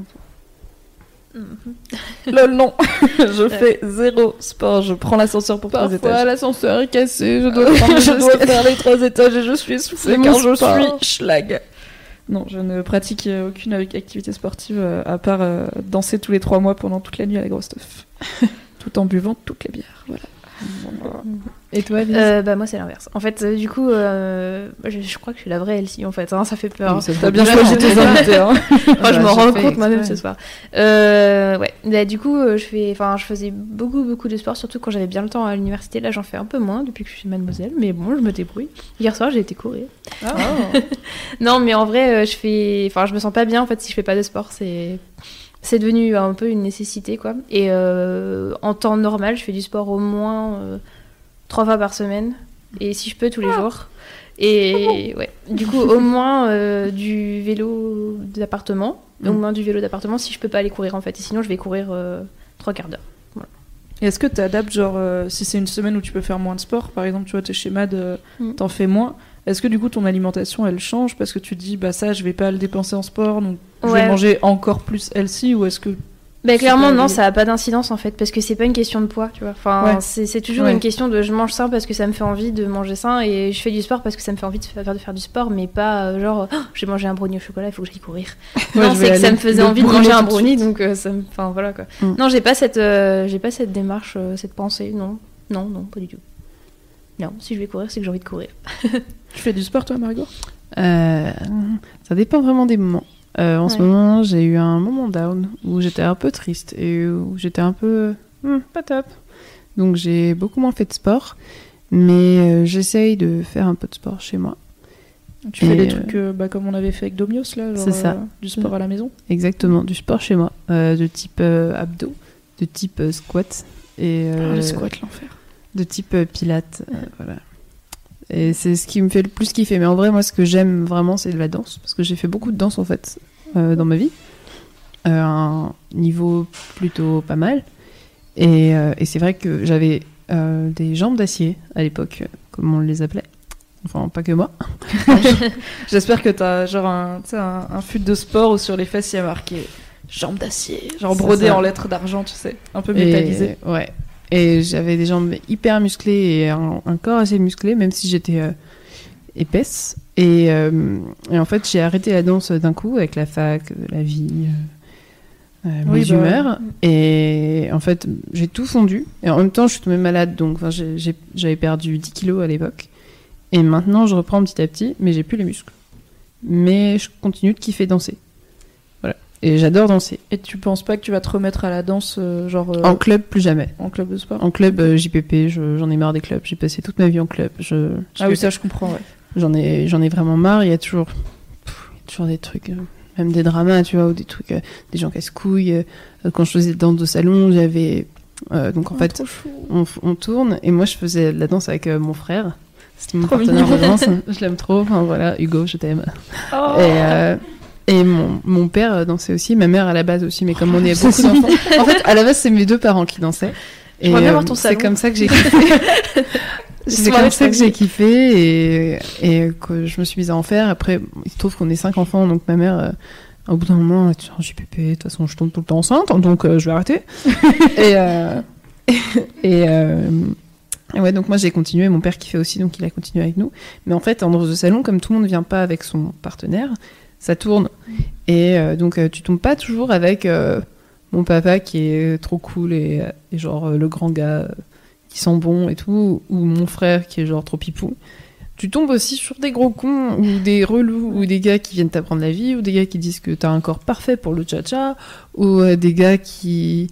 Lol non, je fais zéro sport, je prends l'ascenseur pour trois étages. l'ascenseur est cassé. Je je dois faire les trois étages et je suis essoufflée car je suis schlag. Non, je ne pratique euh, aucune activité sportive euh, à part euh, danser tous les trois mois pendant toute la nuit à la grosse teuf. Tout en buvant toutes les bières. Voilà. Et toi, Euh, bah moi c'est l'inverse. En fait, euh, du coup, euh, je, je crois que je suis la vraie Elsie en fait. hein, ça fait peur. Oui, ça T'as bien choisi tes invités. Hein. Enfin, je Bah, m'en rends compte moi-même ce soir. Euh, ouais. Bah, du coup, je fais, enfin, je faisais beaucoup, beaucoup de sport, surtout quand j'avais bien le temps à l'université. Là, j'en fais un peu moins depuis que je suis mademoiselle, mais bon, je me débrouille. Hier soir, j'ai été courir. Non, mais en vrai, je fais, enfin, je me sens pas bien en fait si je fais pas de sport. C'est, c'est devenu un peu une nécessité quoi. Et euh, en temps normal, je fais du sport au moins euh, trois fois par semaine, et si je peux tous les jours. Et ouais, du coup, au moins euh, du vélo d'appartement, au Mm. moins du vélo d'appartement si je peux pas aller courir en fait. Et sinon, je vais courir trois quarts d'heure. Et Est-ce que tu adaptes, genre, si c'est une semaine où tu peux faire moins de sport, par exemple, tu vois, t'es chez Mad, euh, Mm. t'en fais moins, est-ce que du coup ton alimentation elle change parce que tu dis, bah ça, je vais pas le dépenser en sport, donc je vais manger encore plus healthy, ou est-ce que. Bah, clairement, non, ça a pas d'incidence en fait, parce que c'est pas une question de poids, tu vois. Enfin, Ouais. c'est toujours Ouais. une question de je mange sain parce que ça me fait envie de manger sain et je fais du sport parce que ça me fait envie de faire, de faire du sport, mais pas euh, genre Oh, j'ai mangé un brownie au chocolat, il faut que j'aille courir. Non, c'est que ça me faisait envie de manger un brownie, donc euh, ça me. Enfin voilà quoi. Mm. Non, j'ai pas cette, euh, j'ai pas cette démarche, cette pensée, non, non, non, pas du tout. Non, si je vais courir, c'est que j'ai envie de courir. Tu fais du sport toi, Margot? Euh, ça dépend vraiment des moments. Euh, en ce moment, j'ai eu un moment down où j'étais un peu triste et où j'étais un peu hmm, pas top. Donc j'ai beaucoup moins fait de sport, mais euh, j'essaye de faire un peu de sport chez moi. Tu fais Et, des euh, trucs euh, bah, comme on avait fait avec Domios, là, genre, C'est ça. euh, du sport à la maison? Exactement, du sport chez moi, euh, de type euh, abdos, de type euh, squat et euh, Ah, Le squat, l'enfer. De type euh, pilates. euh, voilà. Et c'est ce qui me fait le plus kiffer. Mais en vrai, moi, ce que j'aime vraiment, c'est de la danse. Parce que j'ai fait beaucoup de danse, en fait, euh, dans ma vie. Euh, un niveau plutôt pas mal. Et, euh, et c'est vrai que j'avais des jambes d'acier à l'époque, comme on les appelait. Enfin, pas que moi. J'espère que t'as genre un, un, un fut de sport où sur les fesses il y a marqué jambes d'acier, genre brodé en lettres d'argent, tu sais, un peu Et- métallisé. ouais. Et j'avais des jambes hyper musclées et un, un corps assez musclé, même si j'étais euh, épaisse. Et, euh, et en fait, j'ai arrêté la danse d'un coup avec la fac, la vie, euh, euh, Oui, mes bah, humeurs. Et en fait, j'ai tout fondu. Et en même temps, je suis tombée malade, donc j'avais perdu 10 kilos à l'époque. Et maintenant, je reprends petit à petit, mais j'ai plus les muscles. Mais je continue de kiffer danser. Et j'adore danser. Et tu penses pas que tu vas te remettre à la danse, euh, genre euh, En club, plus jamais. en club de sport? En club, euh, JPP, je- j'en ai marre des clubs. J'ai passé toute ma vie en club. Je, Ah oui, ça je comprends, ouais. J'en ai, ai vraiment marre. Il y a toujours, pff, il y a toujours des trucs, même des dramas, tu vois, ou des trucs, des gens casse-couilles. Quand je faisais danse de salon, j'avais. donc en Oh, fait, on, tourne et moi je faisais de la danse avec mon frère. C'était mon Trop partenaire de danse. Je l'aime trop. Enfin voilà, Hugo, je t'aime. Oh. Et, et mon, mon père euh, dansait aussi, ma mère à la base aussi, mais comme on est beaucoup d'enfants. En fait, à la base, c'est mes deux parents qui dansaient. Et euh, c'est comme ça que j'ai kiffé. c'est comme ça que j'ai kiffé et, et que je me suis mise à en faire. Après, il se trouve qu'on est cinq enfants, donc ma mère, euh, au bout d'un moment, elle dit Oh, JPP, de toute façon, je tombe tout le temps enceinte, donc euh, je vais arrêter. et, et, et ouais, donc moi j'ai continué, mon père kiffait aussi, donc il a continué avec nous. Mais en fait, en danse de salon, comme tout le monde ne vient pas avec son partenaire, ça tourne. Et euh, donc euh, tu tombes pas toujours avec euh, mon papa qui est trop cool et, et genre le grand gars qui sent bon et tout, ou mon frère qui est genre trop pipou. Tu tombes aussi sur des gros cons ou des relous ou des gars qui viennent t'apprendre la vie ou des gars qui disent que t'as un corps parfait pour le cha-cha ou des gars qui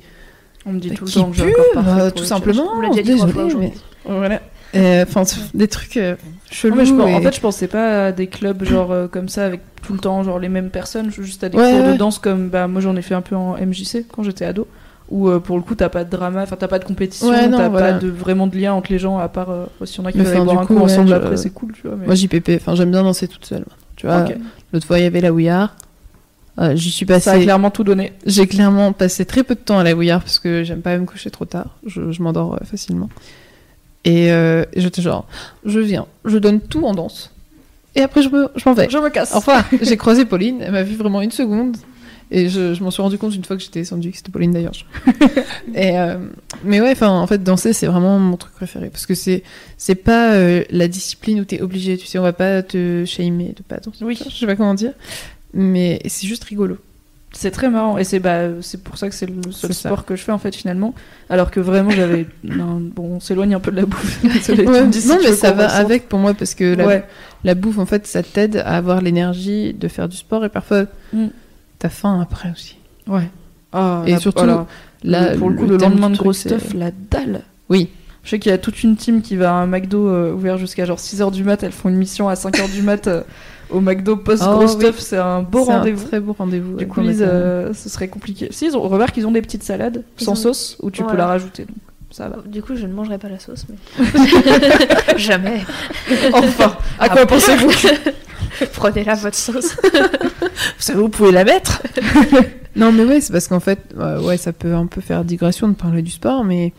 On me dit tout le qui temps que j'ai un corps parfait pour tout le simplement. On l'a déjà dit trois fois Désolée, aujourd'hui. mais voilà. Euh, Enfin, des trucs euh, chelous. Non, mais je pense- En fait, je pensais pas à des clubs genre euh, comme ça avec tout le temps genre les mêmes personnes, juste à des Ouais, cours ouais. de danse comme bah moi j'en ai fait un peu en MJC quand j'étais ado où euh, pour le coup t'as pas de drama, enfin t'as pas de compétition, Ouais, t'as voilà. pas de vraiment de lien entre les gens à part euh, si on a qui veulent boire du un coup, ouais, ensemble je- après c'est cool tu vois. Mais... Moi, JPP, enfin, j'aime bien danser toute seule. Tu vois, l'autre fois, il y avait la Ouillard. Euh, J'y suis Ça a passée. clairement tout donné. J'ai clairement passé très peu de temps à la Ouillard parce que j'aime pas me coucher trop tard. Je, je m'endors facilement. Et, euh, j'étais genre, je viens, je donne tout en danse. Et après, je me- je m'en vais. Je me casse. Enfin, j'ai croisé Pauline, elle m'a vu vraiment une seconde. Et je, je m'en suis rendu compte une fois que j'étais descendue, que c'était Pauline d'ailleurs. et euh, mais ouais, en fait, danser, c'est vraiment mon truc préféré. Parce que c'est c'est pas euh, la discipline où t'es obligé, tu sais, on va pas te shamer de pas danser. Oui. Je sais pas comment dire. Mais c'est juste rigolo. C'est très marrant et c'est bah, c'est pour ça que c'est le seul ça. sport que je fais en fait finalement. Alors que vraiment j'avais bon on s'éloigne un peu de la bouffe. Ouais, si non, mais ça va avec pour moi parce que la, Ouais. la bouffe, en fait, ça t'aide à avoir l'énergie de faire du sport et parfois Mm. t'as faim après aussi. Ouais. Ah, Et la- surtout, voilà. Là, pour le coup, le, lendemain de gros stuff, la dalle. Oui. Je sais qu'il y a toute une team qui va à un McDo euh, ouvert jusqu'à genre 6h du mat. Elles font une mission à 5h du mat euh, au McDo post Oh, oui. stuff. C'est un beau C'est un rendez-vous. très beau rendez-vous. Du ouais, coup, euh, ce serait compliqué. Si, ils ont, remarque, ils ont des petites salades Ils sans ont- sauce où tu peux la rajouter. Donc, ça va. Du coup, je ne mangerai pas la sauce, mais. Jamais. Enfin, à quoi pensez-vous? Prenez-la, votre sauce. Vous savez, vous pouvez la mettre Non, mais ouais, c'est parce qu'en fait, euh, ouais, ça peut un peu faire digression de parler du sport, mais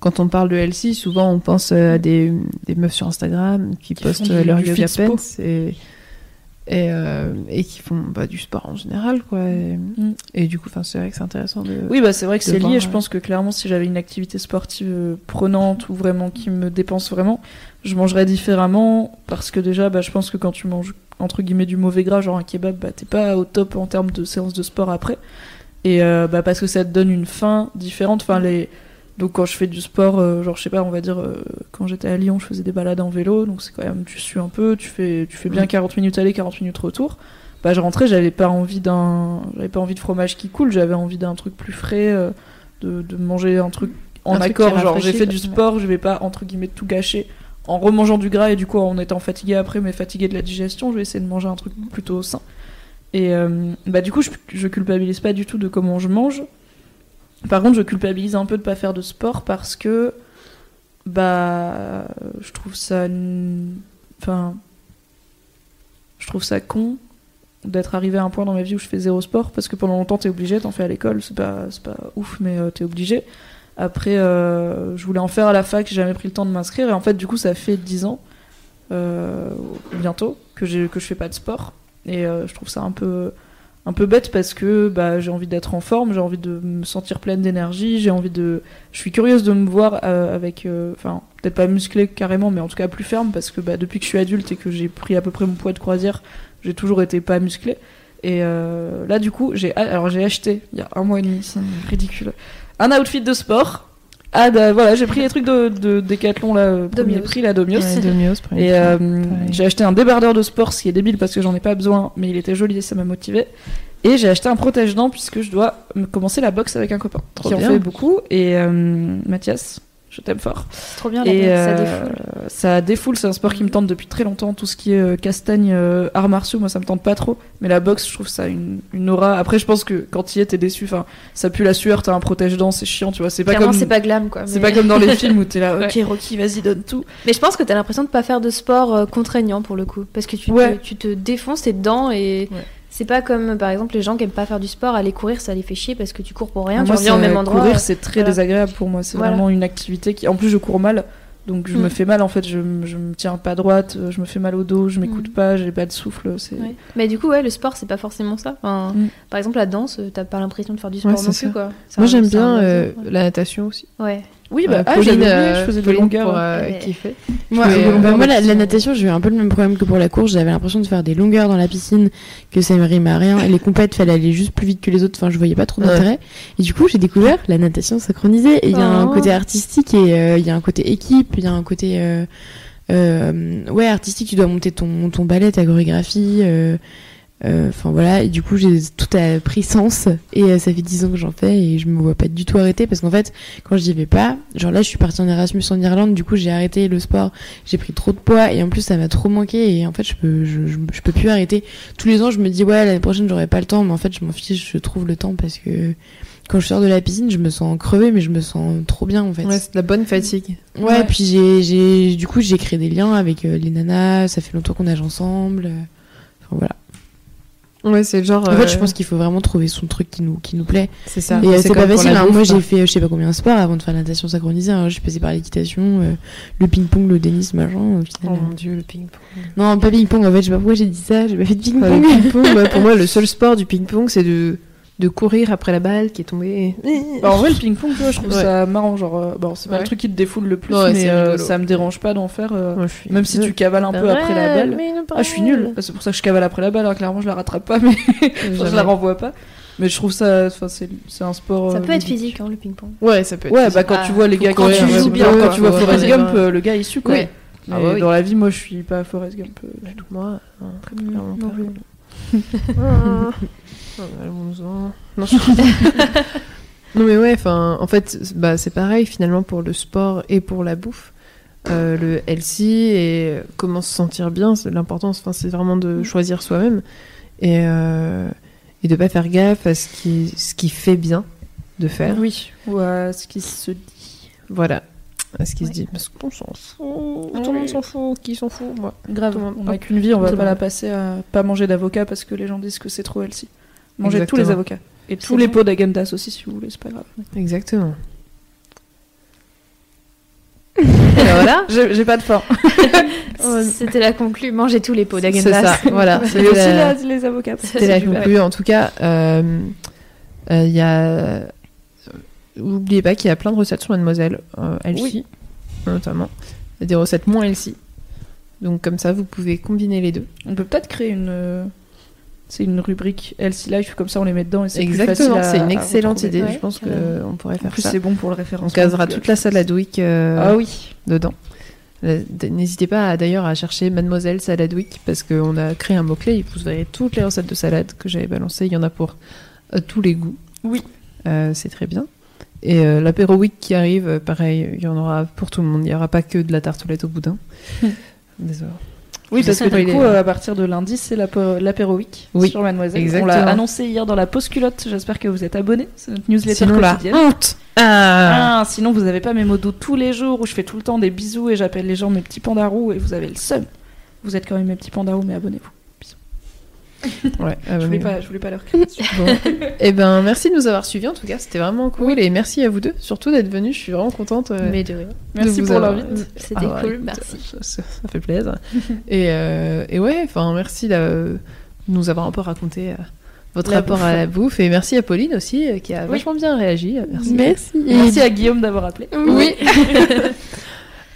quand on parle de healthy, souvent on pense euh, à des, des meufs sur Instagram qui, Qui postent du- leur du yoga pants et, et, euh, et qui font bah, du sport en général, quoi. Et, Mm. et du coup, enfin, c'est vrai que c'est intéressant de. Oui, bah c'est vrai que c'est lié. voir, Je ouais. pense que clairement, si j'avais une activité sportive euh, prenante ou vraiment qui me dépense vraiment, je mangerais différemment parce que déjà, bah, je pense que quand tu manges entre guillemets du mauvais gras, genre un kebab, bah t'es pas au top en termes de séance de sport après. Et euh, bah, parce que ça te donne une faim différente. Enfin les donc quand je fais du sport, euh, genre je sais pas, on va dire euh, quand j'étais à Lyon, je faisais des balades en vélo, donc c'est quand même tu sues un peu, tu fais tu fais bien 40 minutes aller, 40 minutes retour. Bah je rentrais, j'avais pas envie d'un j'avais pas envie de fromage qui coule, j'avais envie d'un truc plus frais euh, de, de manger un truc en Un truc accord, qui genre j'ai fait du sport, je vais pas entre guillemets tout gâcher en remangeant du gras et du coup en étant fatigué après mais fatigué de la digestion, je vais essayer de manger un truc plutôt sain. Et bah du coup je, je culpabilise pas du tout de comment je mange. Par contre, je culpabilise un peu de pas faire de sport parce que bah je trouve ça enfin je trouve ça con d'être arrivé à un point dans ma vie où je fais zéro sport parce que pendant longtemps t'es obligé, t'en fais à l'école, c'est pas c'est pas ouf mais euh, t'es obligé. Après euh, je voulais en faire à la fac, j'ai jamais pris le temps de m'inscrire et en fait du coup ça fait 10 ans euh, bientôt, que, que je fais pas de sport. Et je trouve ça un peu, un peu bête parce que bah, j'ai envie d'être en forme, j'ai envie de me sentir pleine d'énergie, j'ai envie de. Je suis curieuse de me voir euh, avec. euh, Enfin, peut-être pas musclé carrément, mais en tout cas plus ferme parce que bah, depuis que je suis adulte et que j'ai pris à peu près mon poids de croisière, j'ai toujours été pas musclé. Et euh, là, du coup, j'ai alors j'ai acheté il y a un mois et demi, c'est ridicule, un outfit de sport. Ah, bah, voilà, j'ai pris les trucs de, de Decathlon là, premier prix, la Domios. Ouais, Domios, premier Et euh, j'ai acheté un débardeur de sport, ce qui est débile parce que j'en ai pas besoin, mais il était joli et ça m'a motivé. Et j'ai acheté un protège-dents puisque je dois me commencer la boxe avec un copain Trop qui bien. en fait beaucoup. Et euh, Mathias, je t'aime fort. C'est trop bien, la Et ça euh, défoule. ça défoule, c'est un sport qui me tente depuis très longtemps. Tout ce qui est euh, castagne, euh, arts martiaux, moi ça me tente pas trop. Mais la boxe, je trouve ça une, une aura. Après, je pense que quand y es, t'es déçu. Enfin, ça pue la sueur, t'as un protège-dents, c'est chiant, tu vois. C'est pas Clairement, comme. c'est pas glam, quoi. C'est pas comme dans les films où t'es là, ok Ouais. Rocky, vas-y, donne tout. Mais je pense que t'as l'impression de pas faire de sport euh, contraignant pour le coup. Parce que tu, Ouais. te, tu te défonces tes dents et Ouais. C'est pas comme par exemple les gens qui aiment pas faire du sport, aller courir ça les fait chier parce que tu cours pour rien, Ah, tu moi, reviens au c'est- même endroit. Courir, c'est très voilà. désagréable pour moi. C'est Voilà. vraiment une activité qui. En plus, je cours mal. Donc, je Mm. me fais mal en fait. Je, me- je me tiens pas droite. euh, Je me fais mal au dos. Je m'écoute Mm. pas. J'ai pas de souffle. C'est. Ouais. Mais du coup, ouais, le sport, c'est pas forcément ça. Enfin, Mm. Par exemple, la danse, euh, t'as pas l'impression de faire du sport Ouais, non ça. plus, quoi. C'est Moi j'aime bien euh, ouais. la natation aussi. Ouais. Oui, bah, ah, Pauline, euh, je faisais de longueur. pour, euh, Ouais. qui fait. Moi, euh, euh, bah, moi, la, la natation. j'ai eu un peu le même problème que pour la course. J'avais l'impression de faire des longueurs dans la piscine, que ça me rime à rien. Et les compètes, fallait aller juste plus vite que les autres. Enfin, je voyais pas trop Ouais. d'intérêt. Et du coup, j'ai découvert la natation synchronisée. Et il y a un Oh. côté artistique et euh, il y a un côté équipe. Il y a un côté, euh, ouais, artistique. Tu dois monter ton, ton ballet, ta chorégraphie. Euh, euh, Enfin voilà, et du coup j'ai tout a pris sens et euh, ça fait 10 ans que j'en fais et je me vois pas du tout arrêter parce qu'en fait quand j'y vais pas, genre là je suis partie en Erasmus en Irlande, du coup j'ai arrêté le sport, j'ai pris trop de poids et en plus ça m'a trop manqué et en fait je peux je, je, je peux plus arrêter. Tous les ans je me dis ouais l'année prochaine j'aurai pas le temps mais en fait je m'en fiche, je trouve le temps parce que quand je sors de la piscine je me sens crevée mais je me sens trop bien en fait. Ouais, c'est de la bonne fatigue. Ouais, Ouais. puis j'ai, j'ai, du coup, j'ai créé des liens avec euh, les nanas, ça fait longtemps qu'on nage ensemble. Enfin, voilà. Ouais, c'est le genre. En fait, euh, je pense qu'il faut vraiment trouver son truc qui nous, qui nous plaît. c'est ça. Et euh, c'est pas facile. hein. Moi, j'ai fait, euh, je sais pas combien de sports avant de faire la natation synchronisée. hein. Je suis passée par l'équitation, euh, le ping-pong, le tennis, machin. Oh mon dieu, le ping-pong. Non, pas ping-pong. En fait, je sais pas pourquoi j'ai dit ça. J'ai pas fait de ping-pong. pour moi, le seul sport du ping-pong, c'est de, de courir après la balle qui est tombée. Bah, en vrai, le ping-pong, tu vois, je trouve Ouais. ça marrant. Genre, euh, bon, c'est pas Ouais. le truc qui te défoule le plus, Ouais, mais euh, ça me dérange pas d'en faire. euh, Moi, je suis même si tu cavales un peu après la balle. Ah, je suis nulle. C'est pour ça que je cavale après la balle. hein. Clairement, je la rattrape pas, mais je la renvoie pas. Mais je trouve ça. Enfin, c'est c'est un sport. Ça euh, peut être physique, hein, le ping-pong. Ouais, ça peut être. Ouais, physique. bah quand Ah, tu vois les faut gars courir, jouent ouais, bien, quand tu vois Forrest Gump, le gars il suit quoi. Ah bah oui. Dans la vie, moi je suis pas Forrest Gump. euh, du tout. Moi, non, Ah. Non, mais ouais, enfin, en fait, c'est- bah, c'est pareil finalement pour le sport et pour la bouffe. Euh, le healthy et comment se sentir bien, c'est l'importance, enfin, c'est vraiment de choisir soi-même et, euh, et de pas faire gaffe à ce qui, ce qui fait bien de faire. Oui, ou à ce qui se dit. Voilà, à ce qui se dit. Parce qu'on s'en fout, tout le monde s'en fout, qui s'en fout, moi. Grave, on a qu'une vie, on va pas la passer à pas manger d'avocat parce que les gens disent que c'est trop healthy. Mangez tous les avocats. Et tous C'est les pots d'Agendas aussi si vous voulez, c'est pas grave. Exactement. Et voilà. J'ai pas de faim. C'était la conclue. Mangez tous les pots C'est d'Agendas. ça, voilà. C'était aussi la- les avocats. C'était la conclue. En tout cas, euh, euh, il y a. N'oubliez pas qu'il y a plein de recettes sur Mademoiselle, euh, healthy, notamment. Il y a des recettes moins healthy. Donc, comme ça, vous pouvez combiner les deux. On peut peut-être créer une. euh, C'est une rubrique Healthy Life, comme ça on les met dedans et c'est plus Exactement, c'est une excellente idée. Ouais, Je pense qu'on pourrait En faire plus, ça. c'est bon pour le On référencement. casera toute la salade week euh, Ah oui. dedans. Euh, N'hésitez pas d'ailleurs à chercher Mademoiselle Salad Week parce qu'on a créé un mot-clé et vous verrez toutes les recettes de salade que j'avais balancées. Il y en a pour euh, tous les goûts. Oui. Euh, c'est très bien. Et euh, l'apéro week qui arrive, euh, pareil, il y en aura pour tout le monde. Il n'y aura pas que de la tartelette au boudin. Désolé. Oui, parce que du coup, euh, à partir de lundi, c'est l'apéro week Oui, sur Mademoiselle. On exactement. l'a annoncé hier dans la pause culotte. J'espère que vous êtes abonnés. C'est notre newsletter Sinon, la quotidienne. honte Ah Ah, sinon, vous n'avez pas mes mots doux tous les jours où je fais tout le temps des bisous et j'appelle les gens mes petits pandarous et vous avez le seum. Vous êtes quand même mes petits pandarous, mais abonnez-vous. Ouais, Je voulais abonnez-vous. pas, je voulais pas leur crier dessus. Bon. Eh ben, merci de nous avoir suivis en tout cas, c'était vraiment cool et merci à vous deux, surtout d'être venus. Je suis vraiment contente. euh, Mais de rien. Merci vous pour avoir- l'invite. C'était Ah cool, écoute, merci. Ça, ça- ça fait plaisir. et, euh, et ouais, enfin, merci de nous avoir un peu raconté euh, votre La rapport bouffe. à la bouffe et merci à Pauline aussi euh, qui a Oui. vachement bien réagi. Euh, Merci. Merci à Guillaume d'avoir appelé. Oui.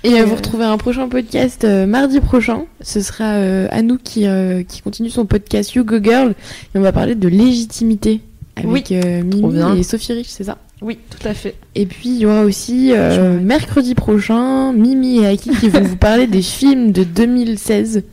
Et euh, Euh, vous retrouvez un prochain podcast euh, mardi prochain. Ce sera euh, Anouk qui, qui continue son podcast You Go Girl. Et on va parler de légitimité avec Oui. Mimi et Sophie Rich, c'est ça? Oui, tout à fait. Et puis il y aura aussi mercredi prochain Mimi et Aki qui vont vous parler des films de 2016.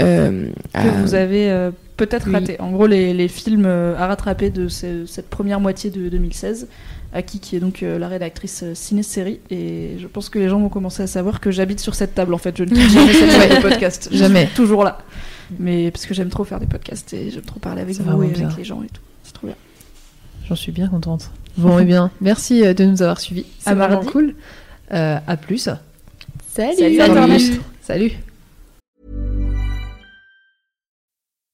euh, Que à- vous avez peut-être oui. raté. En gros, les, les films à rattraper de ce- cette première moitié de 2016. Aki, qui est donc euh, la rédactrice euh, ciné-série. Et je pense que les gens vont commencer à savoir que j'habite sur cette table en fait. Je ne quitte jamais cette table de podcast. Je Jamais. suis toujours là. Mais parce que j'aime trop faire des podcasts et j'aime trop parler avec vous et avec les gens et tout. C'est trop bien. J'en suis bien contente. Bon, et bien, merci euh, de nous avoir suivis. C'est À vraiment mardi. cool. Euh, à plus. Salut, Salut. Salut.